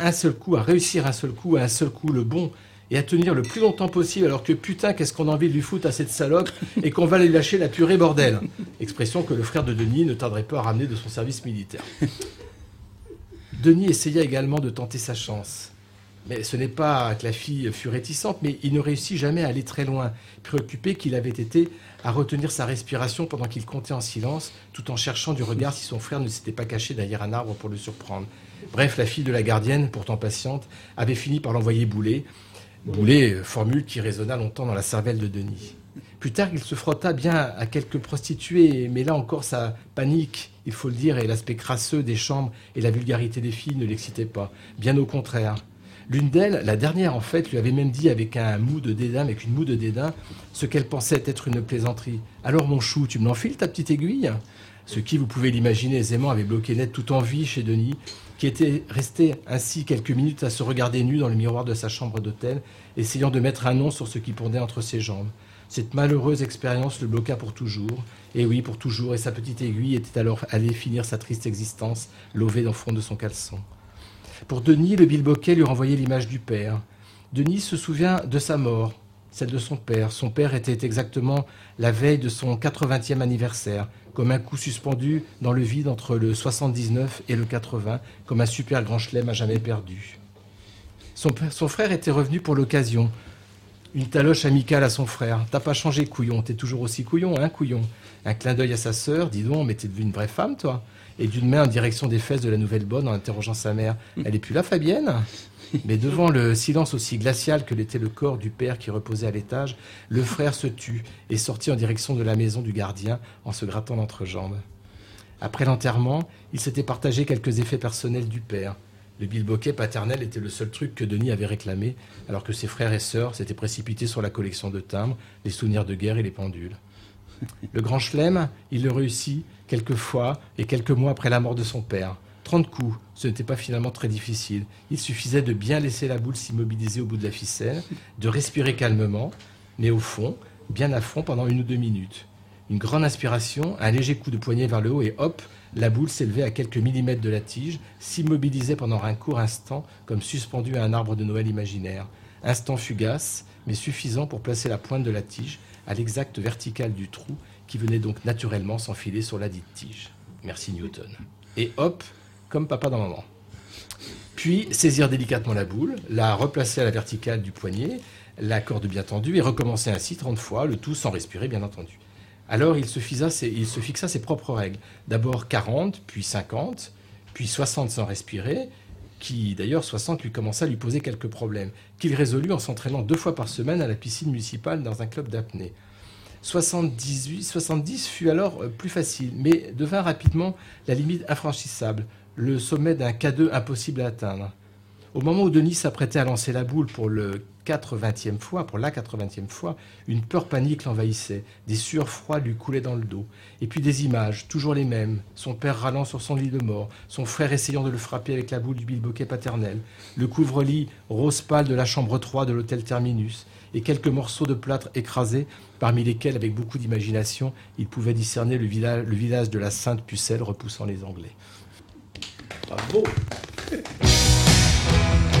un seul coup, à réussir un seul coup, à un seul coup le bon, et à tenir le plus longtemps possible, alors que putain, qu'est-ce qu'on a envie de lui foutre à cette salope, et qu'on va lui lâcher la purée bordel? Expression que le frère de Denis ne tarderait pas à ramener de son service militaire. Denis essaya également de tenter sa chance. Mais ce n'est pas que la fille fut réticente, mais il ne réussit jamais à aller très loin, préoccupé qu'il avait été à retenir sa respiration pendant qu'il comptait en silence, tout en cherchant du regard si son frère ne s'était pas caché derrière un arbre pour le surprendre. Bref, la fille de la gardienne, pourtant patiente, avait fini par l'envoyer bouler. Bouler, euh, formule qui résonna longtemps dans la cervelle de Denis. Plus tard, il se frotta bien à quelques prostituées, mais là encore, sa panique, il faut le dire, et l'aspect crasseux des chambres et la vulgarité des filles ne l'excitaient pas. Bien au contraire. L'une d'elles, la dernière en fait, lui avait même dit avec un mou de dédain, avec une moue de dédain, ce qu'elle pensait être une plaisanterie. Alors mon chou, tu me l'enfiles ta petite aiguille? Ce qui, vous pouvez l'imaginer aisément, avait bloqué net toute envie chez Denis, qui était resté ainsi quelques minutes à se regarder nu dans le miroir de sa chambre d'hôtel, essayant de mettre un nom sur ce qui pendait entre ses jambes. Cette malheureuse expérience le bloqua pour toujours, et oui, pour toujours, et sa petite aiguille était alors allée finir sa triste existence, lovée dans le fond de son caleçon. Pour Denis, le bilboquet lui renvoyait l'image du père. Denis se souvient de sa mort, celle de son père. Son père était exactement la veille de son 80e anniversaire, comme un coup suspendu dans le vide entre le 79 et le 80, comme un super grand chelem à jamais perdu. Son, frère était revenu pour l'occasion. Une taloche amicale à son frère. T'as pas changé, couillon. T'es toujours aussi couillon, hein, couillon. Un clin d'œil à sa sœur. Dis donc, mais t'es devenue une vraie femme, toi. Et d'une main en direction des fesses de la nouvelle bonne en interrogeant sa mère. Elle est plus là, Fabienne? Mais devant le silence aussi glacial que l'était le corps du père qui reposait à l'étage, le frère se tut et sortit en direction de la maison du gardien en se grattant l'entrejambe. Après l'enterrement, il s'était partagé quelques effets personnels du père. Le bilboquet paternel était le seul truc que Denis avait réclamé, alors que ses frères et sœurs s'étaient précipités sur la collection de timbres, les souvenirs de guerre et les pendules. Le grand chelem, il le réussit quelques fois et quelques mois après la mort de son père. 30 coups, ce n'était pas finalement très difficile. Il suffisait de bien laisser la boule s'immobiliser au bout de la ficelle, de respirer calmement, mais au fond, bien à fond pendant une ou deux minutes. Une grande inspiration, un léger coup de poignet vers le haut et hop, la boule s'élevait à quelques millimètres de la tige, s'immobilisait pendant un court instant comme suspendue à un arbre de Noël imaginaire. Instant fugace, mais suffisant pour placer la pointe de la tige à l'exacte verticale du trou qui venait donc naturellement s'enfiler sur la dite tige. Merci Newton. Et hop, comme papa dans maman. Puis saisir délicatement la boule, la replacer à la verticale du poignet, la corde bien tendue et recommencer ainsi 30 fois, le tout sans respirer bien entendu. Alors il se, fixa ses, propres règles. D'abord 40, puis 50, puis 60 sans respirer, qui d'ailleurs 60 lui commença à lui poser quelques problèmes, qu'il résolut en s'entraînant deux fois par semaine à la piscine municipale dans un club d'apnée. 78, 70 fut alors euh, plus facile, mais devint rapidement la limite infranchissable, le sommet d'un K2 impossible à atteindre. Au moment où Denis s'apprêtait à lancer la boule pour le 80e fois, pour la 80e fois, une peur panique l'envahissait, des sueurs froides lui coulaient dans le dos. Et puis des images, toujours les mêmes, son père râlant sur son lit de mort, son frère essayant de le frapper avec la boule du bilboquet paternel, le couvre-lit rose pâle de la chambre 3 de l'hôtel Terminus, et quelques morceaux de plâtre écrasés, parmi lesquels, avec beaucoup d'imagination, il pouvait discerner le, villa- le visage de la sainte pucelle repoussant les Anglais. Bravo.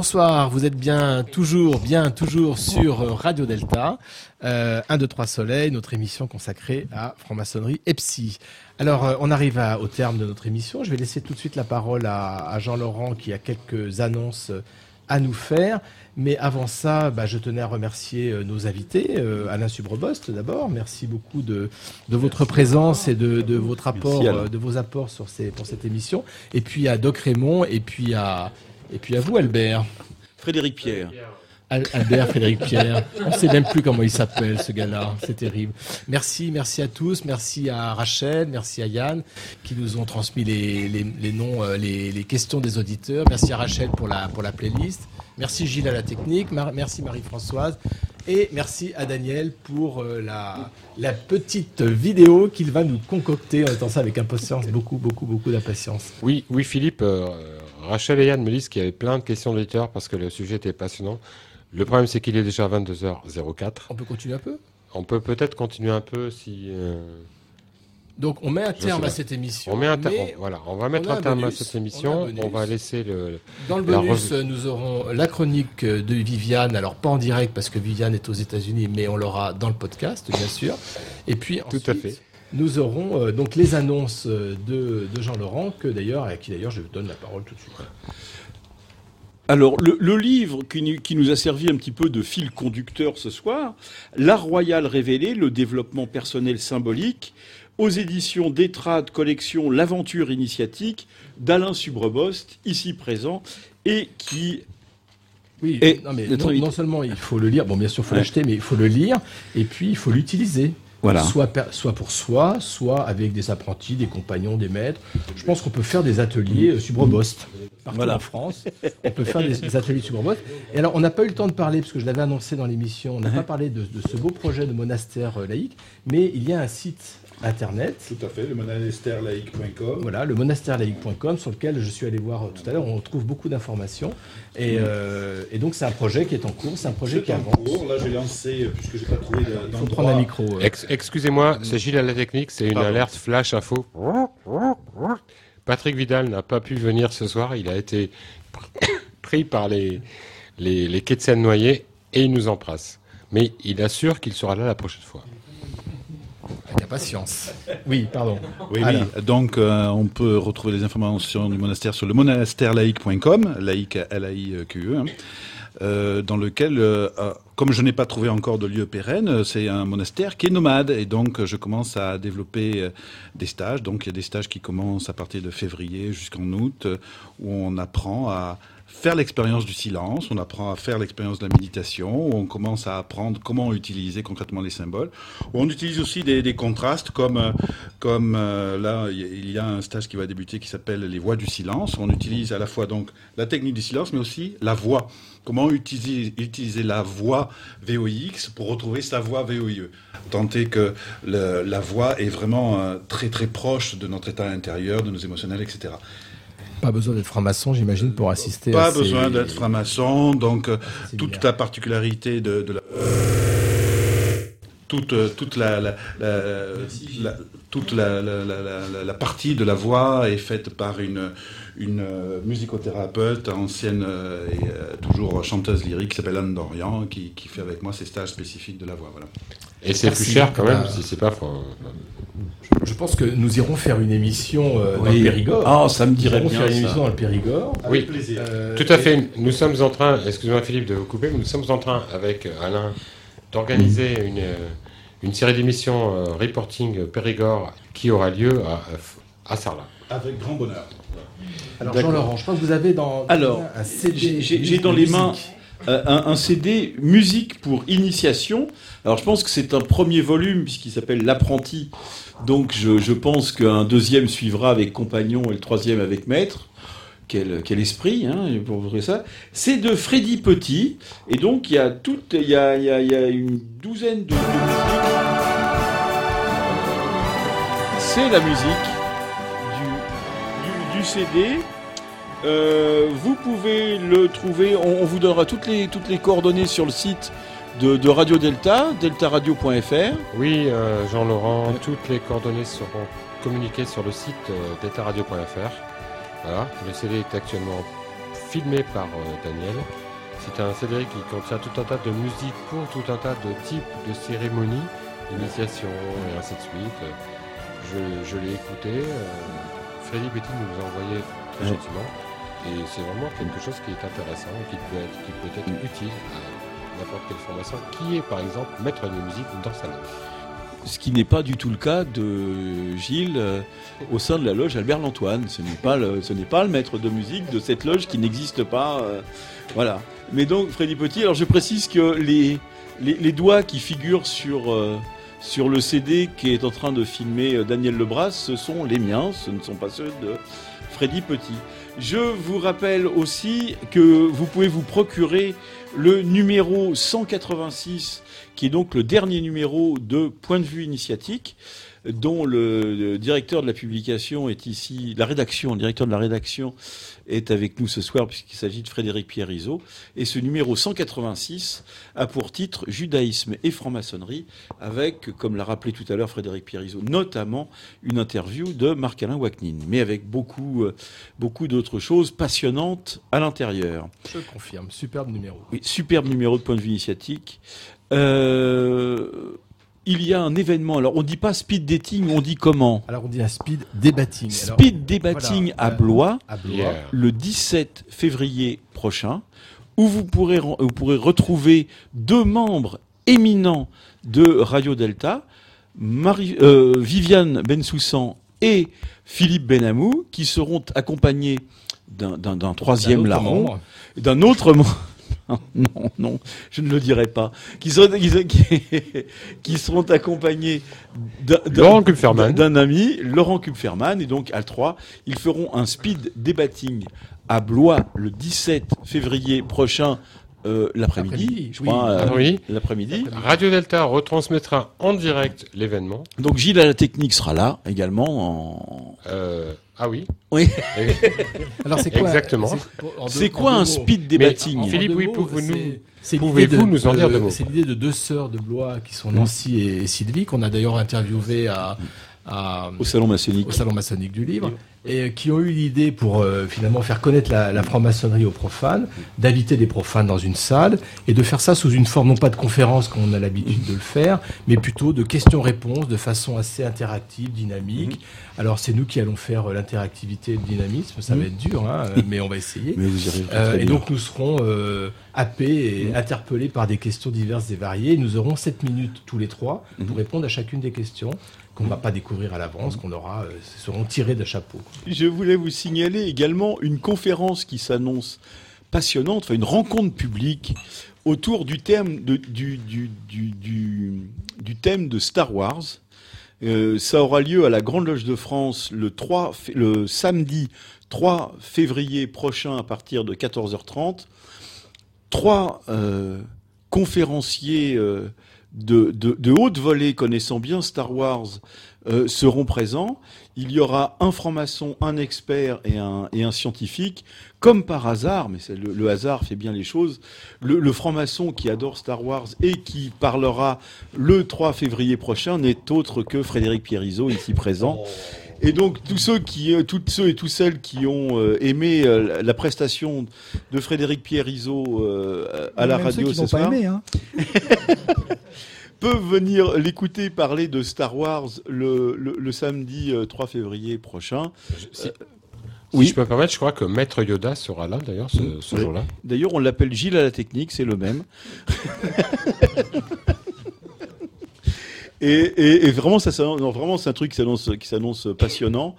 Bonsoir, vous êtes bien toujours, bien toujours sur euh, Radio Delta, euh, 1, 2, 3 Soleil, notre émission consacrée à franc-maçonnerie et psy. Alors, euh, on arrive au terme de notre émission. Je vais laisser tout de suite la parole à, Jean-Laurent qui a quelques annonces à nous faire. Mais avant ça, bah, je tenais à remercier euh, nos invités. Euh, Alain Subrebost d'abord, merci beaucoup de, de votre présence et de, de votre apport, euh, de vos apports sur ces, pour cette émission. Et puis à Doc Raymond et puis à, et puis à vous Albert. Frédéric Pierre. Al- Albert Frédéric Pierre. On ne sait même plus comment il s'appelle, ce gars-là. C'est terrible. Merci, merci à tous. Merci à Rachel, merci à Yann, qui nous ont transmis les, les- noms, euh, les, questions des auditeurs. Merci à Rachel pour la, pour la playlist. Merci Gilles à la technique. Merci Marie-Françoise. Et merci à Daniel pour euh, la, la petite vidéo qu'il va nous concocter. On attend ça avec impatience, beaucoup, beaucoup, beaucoup d'impatience. Oui, oui, Philippe, euh, Rachel et Yann me disent qu'il y avait plein de questions d'auditeurs parce que le sujet était passionnant. Le problème, c'est qu'il est déjà 22h04. On peut continuer un peu? On peut peut-être continuer un peu si. euh, Donc on met un terme à cette émission. On met un terme. Voilà, on va mettre on un terme bonus, à cette émission. On, va laisser le. Dans le bonus, nous aurons la chronique de Viviane, alors pas en direct parce que Viviane est aux États-Unis, mais on l'aura dans le podcast, bien sûr. Et puis ensuite, à fait. nous aurons euh, donc les annonces euh, de, de Jean-Laurent, que d'ailleurs, à qui d'ailleurs je donne la parole tout de suite. Alors, le, le livre qui, nous- qui nous a servi un petit peu de fil conducteur ce soir, L'art royal révélé, le développement personnel symbolique, aux éditions d'Etrade Collection L'aventure initiatique d'Alain Subrebost, ici présent, et qui Oui, non, mais non, seulement il faut le lire, bon bien sûr il faut Ouais. l'acheter, mais il faut le lire, et puis il faut l'utiliser. Voilà. Soit, pour soi, soit avec des apprentis, des compagnons, des maîtres. Je pense qu'on peut faire des ateliers euh, Subrebost. Partout Voilà. en France. On peut faire des, des ateliers Subrebost. Et alors, on n'a pas eu le temps de parler, parce que je l'avais annoncé dans l'émission, on n'a pas parlé de, de ce beau projet de monastère euh, laïque, mais il y a un site internet. Tout à fait, le monastèrelaïque.com. Voilà, le monastèrelaïque.com sur lequel je suis allé voir euh, tout à l'heure. On trouve beaucoup d'informations. Et, euh, et donc, c'est un projet qui est en cours. C'est un projet qui C'est en avance. cours. Là, j'ai lancé, euh, puisque j'ai pas trouvé de- Il faut d'endroit. prendre un micro. euh. Ex- Excusez-moi, c'est Gilles à la technique, c'est une Pardon. alerte flash info. Patrick Vidal n'a pas pu venir ce soir, il a été pris par les, les, les quais de Seine noyés et il nous embrasse. Mais il assure qu'il sera là la prochaine fois. Avec impatience. Oui, pardon. Oui, oui. Donc, euh, on peut retrouver les informations du monastère sur le monastèrelaïque.com, laïque L-A-I-Q-E, hein, euh, dans lequel, euh, comme je n'ai pas trouvé encore de lieu pérenne, c'est un monastère qui est nomade. Et donc, je commence à développer des stages. Donc, il y a des stages qui commencent à partir de février jusqu'en août, où on apprend à faire l'expérience du silence, on apprend à faire l'expérience de la méditation, on commence à apprendre comment utiliser concrètement les symboles, on utilise aussi des, contrastes comme, euh, comme euh, là, il y a- un stage qui va débuter qui s'appelle les voix du silence. On utilise à la fois donc la technique du silence, mais aussi la voix. Comment utiliser, utiliser la voix VOX pour retrouver sa voix VOIE. Tant est que la voix est vraiment euh, très très proche de notre état intérieur, de nos émotionnels, etc. Pas besoin d'être franc-maçon, j'imagine, pour assister Pas à besoin d'être franc-maçon, donc euh, toute la particularité de, de la... Toute, euh, toute la, la- la- la- toute la, la- la- la- la partie de la voix est faite par une, une euh, musicothérapeute ancienne et toujours chanteuse lyrique qui s'appelle Anne Dorian, qui, qui fait avec moi ces stages spécifiques de la voix. Voilà. Et c'est plus cher quand même, si c'est pas franc. Je pense que nous irons faire une émission euh, dans le Périgord. Ah, ça me dirait Nous irons bien, faire une ça. émission dans le Périgord. Oui, Euh, tout à et- fait. Nous sommes en train, excusez-moi Philippe de vous couper, mais nous sommes en train avec euh, Alain d'organiser une, euh, une série d'émissions euh, reporting Périgord qui aura lieu à, à Sarlat. Avec grand bonheur. Alors. Jean-Laurent, je pense que vous avez dans Alors, un CD. j'ai- dans les mains euh, un, CD musique pour initiation. Alors je pense que c'est un premier volume puisqu'il s'appelle L'apprenti. Donc je, pense qu'un deuxième suivra avec compagnon et le troisième avec maître. Quel, quel esprit hein, pour ouvrir ça. C'est de Freddy Petit. Et donc il y a toute, il y a, il y a- une douzaine de, musiques. C'est la musique du, du CD. Euh, vous pouvez le trouver, on, on vous donnera toutes les, toutes les coordonnées sur le site de, de Radio Delta, deltaradio.fr. Oui, euh, Jean-Laurent, toutes les coordonnées seront communiquées sur le site euh, deltaradio.fr. Voilà, le CD est actuellement filmé par euh, Daniel. C'est un CD qui contient tout un tas de musique pour tout un tas de types de cérémonies, d'initiation et ainsi de suite. Je, je l'ai écouté. euh, Freddy Betty nous l'a envoyé très gentiment. Et c'est vraiment quelque chose qui est intéressant et qui peut être, qui peut être utile à n'importe quelle formation qui est par exemple maître de musique dans sa loge. Ce qui n'est pas du tout le cas de Gilles euh, au sein de la loge Albert Lantoine. Ce n'est pas le, pas le maître de musique de cette loge qui n'existe pas. euh, voilà. Mais donc Freddy Petit, alors je précise que les, les, doigts qui figurent sur, euh, sur le CD qui est en train de filmer Daniel Lebras, ce sont les miens, ce ne sont pas ceux de Freddy Petit. Je vous rappelle aussi que vous pouvez vous procurer le numéro 186, qui est donc le dernier numéro de Point de vue initiatique, dont le, le directeur de la publication est ici, la rédaction, le directeur de la rédaction est avec nous ce soir puisqu'il s'agit de Frédéric Pierre Izot. Et ce numéro 186 a pour titre Judaïsme et franc-maçonnerie avec, comme l'a rappelé tout à l'heure Frédéric Pierre Izot, notamment une interview de Marc-Alain Waknin, mais avec beaucoup, euh, beaucoup d'autres choses passionnantes à l'intérieur. Je confirme, superbe numéro. Oui, superbe numéro de point de vue initiatique. Euh, il y a un événement. Alors, on dit pas speed dating, on dit comment Alors on dit un speed débatting. Alors, Speed debating voilà, à euh, Blois, à Blois. Yeah. le 17 février prochain, où vous pourrez, vous pourrez retrouver deux membres éminents de Radio Delta, Marie, euh, Viviane Bensoussan et Philippe Benamou, qui seront accompagnés d'un- troisième larron, membre. d'un autre membre. Non, non, je ne le dirai pas. Qui seront, qui, qui- qui seront accompagnés d'un- ami, Laurent Kupferman, et donc à 3, ils feront un speed debating à Blois le 17 février prochain, euh, l'après-midi, L'après-midi, je oui. crois, euh, Oui. l'après-midi. Radio Delta retransmettra en direct l'événement. Donc Gilles à la technique sera là également. En... Euh, ah oui. Oui. Alors c'est quoi Exactement. c'est- quoi un speed En Philippe, oui, pouvez-vous l'idée de- nous en dire de- deux mots C'est l'idée de deux sœurs de Blois qui sont Nancy et Sylvie, qu'on a d'ailleurs interviewé à, à- Au salon maçonnique. au salon maçonnique du livre, et euh, qui ont eu l'idée pour euh, finalement faire connaître la, la franc-maçonnerie aux profanes, d'inviter des profanes dans une salle et de faire ça sous une forme non pas de conférence comme on a l'habitude de le faire, mais plutôt de questions-réponses de façon assez interactive, dynamique. Alors c'est nous qui allons faire euh, l'interactivité et le dynamisme, ça va être dur, hein, mais on va essayer. Mais vous Euh, et donc nous serons euh, happés et interpellés par des questions diverses et variées. Nous aurons 7 minutes tous les trois pour répondre à chacune des questions qu'on ne va pas découvrir à l'avance, qu'on aura, euh, seront tirées d'un chapeau. Je voulais vous signaler également une conférence qui s'annonce passionnante, enfin une rencontre publique autour du thème de, du, thème de Star Wars. Euh, ça aura lieu à la Grande Loge de France le, 3, fé- le samedi 3 février prochain à partir de 14h30. Trois euh, conférenciers euh, de, de, de haute volée connaissant bien Star Wars euh, seront présents. Il y aura un franc-maçon, un expert et un, et un scientifique. Comme par hasard, mais le, le hasard fait bien les choses, le, le franc-maçon qui adore Star Wars et qui parlera le 3 février prochain n'est autre que Frédéric Pierrizot, ici présent. Et donc tous ceux qui, euh, toutes ceux et toutes celles qui ont euh, aimé la- prestation de Frédéric Pierrizot à la Même radio ceux qui ce pas aimé, hein. peuvent venir l'écouter parler de Star Wars le, le- le samedi euh, 3 février prochain. Si, Euh, si oui. je peux me permettre, je crois que Maître Yoda sera là d'ailleurs ce, ce Oui. jour-là. D'ailleurs, on l'appelle Gilles à la technique, c'est le même. et, et- et vraiment, ça, non, vraiment, c'est un truc qui s'annonce, qui s'annonce passionnant.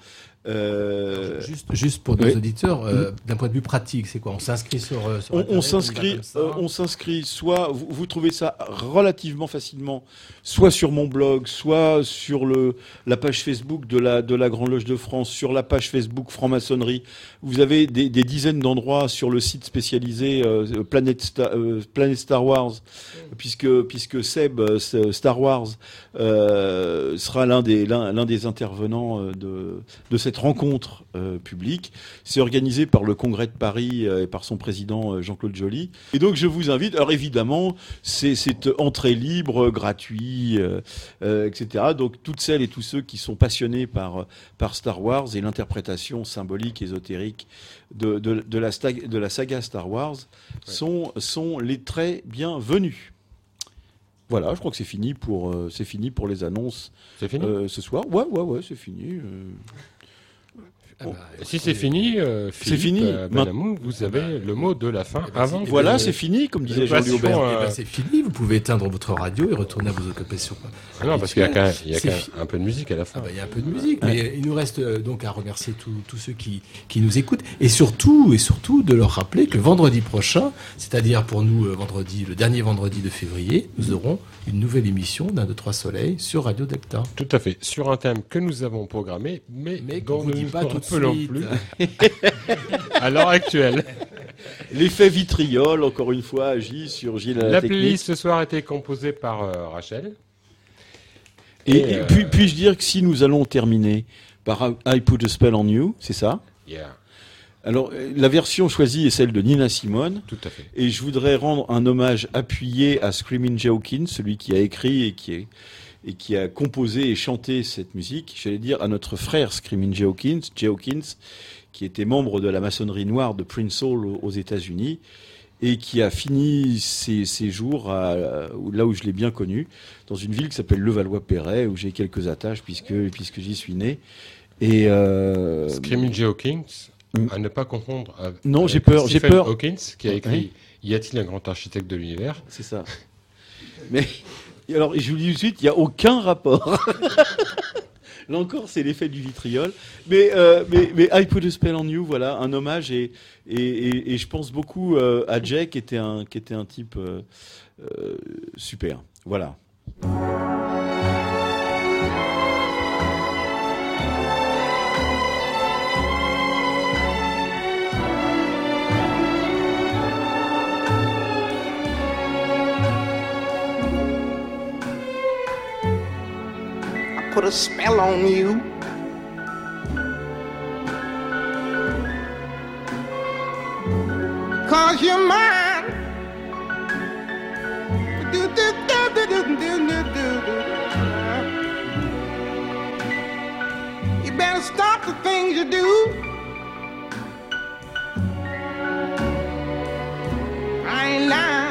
Euh, Juste, juste pour nos oui. auditeurs, euh, d'un point de vue pratique, c'est quoi? On s'inscrit sur, euh, sur On, s'inscrit, on s'inscrit soit vous, vous trouvez ça relativement facilement, soit sur mon blog, soit sur le la page Facebook de la de la Grande Loge de France, sur la page Facebook Franc-maçonnerie. Vous avez des, des dizaines d'endroits sur le site spécialisé euh, Planète Sta- euh, Planète Star Wars, puisque puisque Seb Star Wars sera l'un des l'un des intervenants de de cette rencontre euh, publique. C'est organisé par le Congrès de Paris euh, et par son président euh, Jean-Claude Joly. Et donc je vous invite. Alors évidemment, c'est entrée libre, gratuit, etc. Donc toutes celles et tous ceux qui sont passionnés par par Star Wars et l'interprétation symbolique ésotérique de de, de la stag- de la saga Star Wars sont sont les très bienvenus. Voilà, je crois que c'est fini pour euh, c'est fini pour les annonces. C'est fini? euh, ce soir. Ouais, ouais, ouais, c'est fini. euh. Bon. Et si c'est fini, euh, C'est fini. euh, Benamou, vous avez le mot de la fin avant. Voilà, c'est fini, comme disait Jean-Louis Aubert. euh, Eh ben, c'est fini, vous pouvez éteindre votre radio et retourner à vos occupations. Ah non, parce qu'il y a quand même, il y a C'est quand même fi- un peu de musique à la fin. Ah bah, il y a un peu de musique, mais il nous reste euh, donc à remercier tous ceux qui, qui nous écoutent et surtout et surtout de leur rappeler que vendredi prochain, c'est-à-dire pour nous euh, vendredi, le dernier vendredi de février, nous aurons une nouvelle émission d'un de trois soleils sur Radio Delta. Tout à fait. Sur un thème que nous avons programmé, mais, Mais vous nous dit ne pas tout rappelons suite. plus à l'heure actuelle. L'effet vitriol, encore une fois, agit sur Gilles la, La playlist ce soir a été composée par euh, Rachel. Et, Et, et euh, puis, puis-je dire que si nous allons terminer par I Put a Spell on You, c'est ça? Yeah. Alors, euh, la version choisie est celle de Nina Simone. Tout à fait. Et je voudrais rendre un hommage appuyé à Screaming Jay Hawkins, celui qui a écrit et qui, est, et qui a composé et chanté cette musique. J'allais dire à notre frère Screaming Jay Hawkins, Jay Hawkins, qui était membre de la maçonnerie noire de Prince Hall aux- États-Unis et qui a fini ses, ses jours à, là où je l'ai bien connu, dans une ville qui s'appelle Levallois-Perret, où j'ai quelques attaches puisque, puisque j'y suis né. Et euh, Screaming Jay Hawkins, à ne pas confondre avec Non, j'ai peur, j'ai peur. Hawkins, qui a écrit Oui. Y a-t-il un grand architecte de l'univers? C'est ça. Mais alors, je vous dis tout de suite, il n'y a aucun rapport. Là encore, c'est l'effet du vitriol. Mais, euh, mais, mais I Put a Spell on You, voilà, un hommage. Et, et, et, je pense beaucoup euh, à Jay, qui était un, qui était un type euh, super. Voilà. put a spell on you. Cause you're mine. Do, do, do, you better stop the things you do. I ain't lying.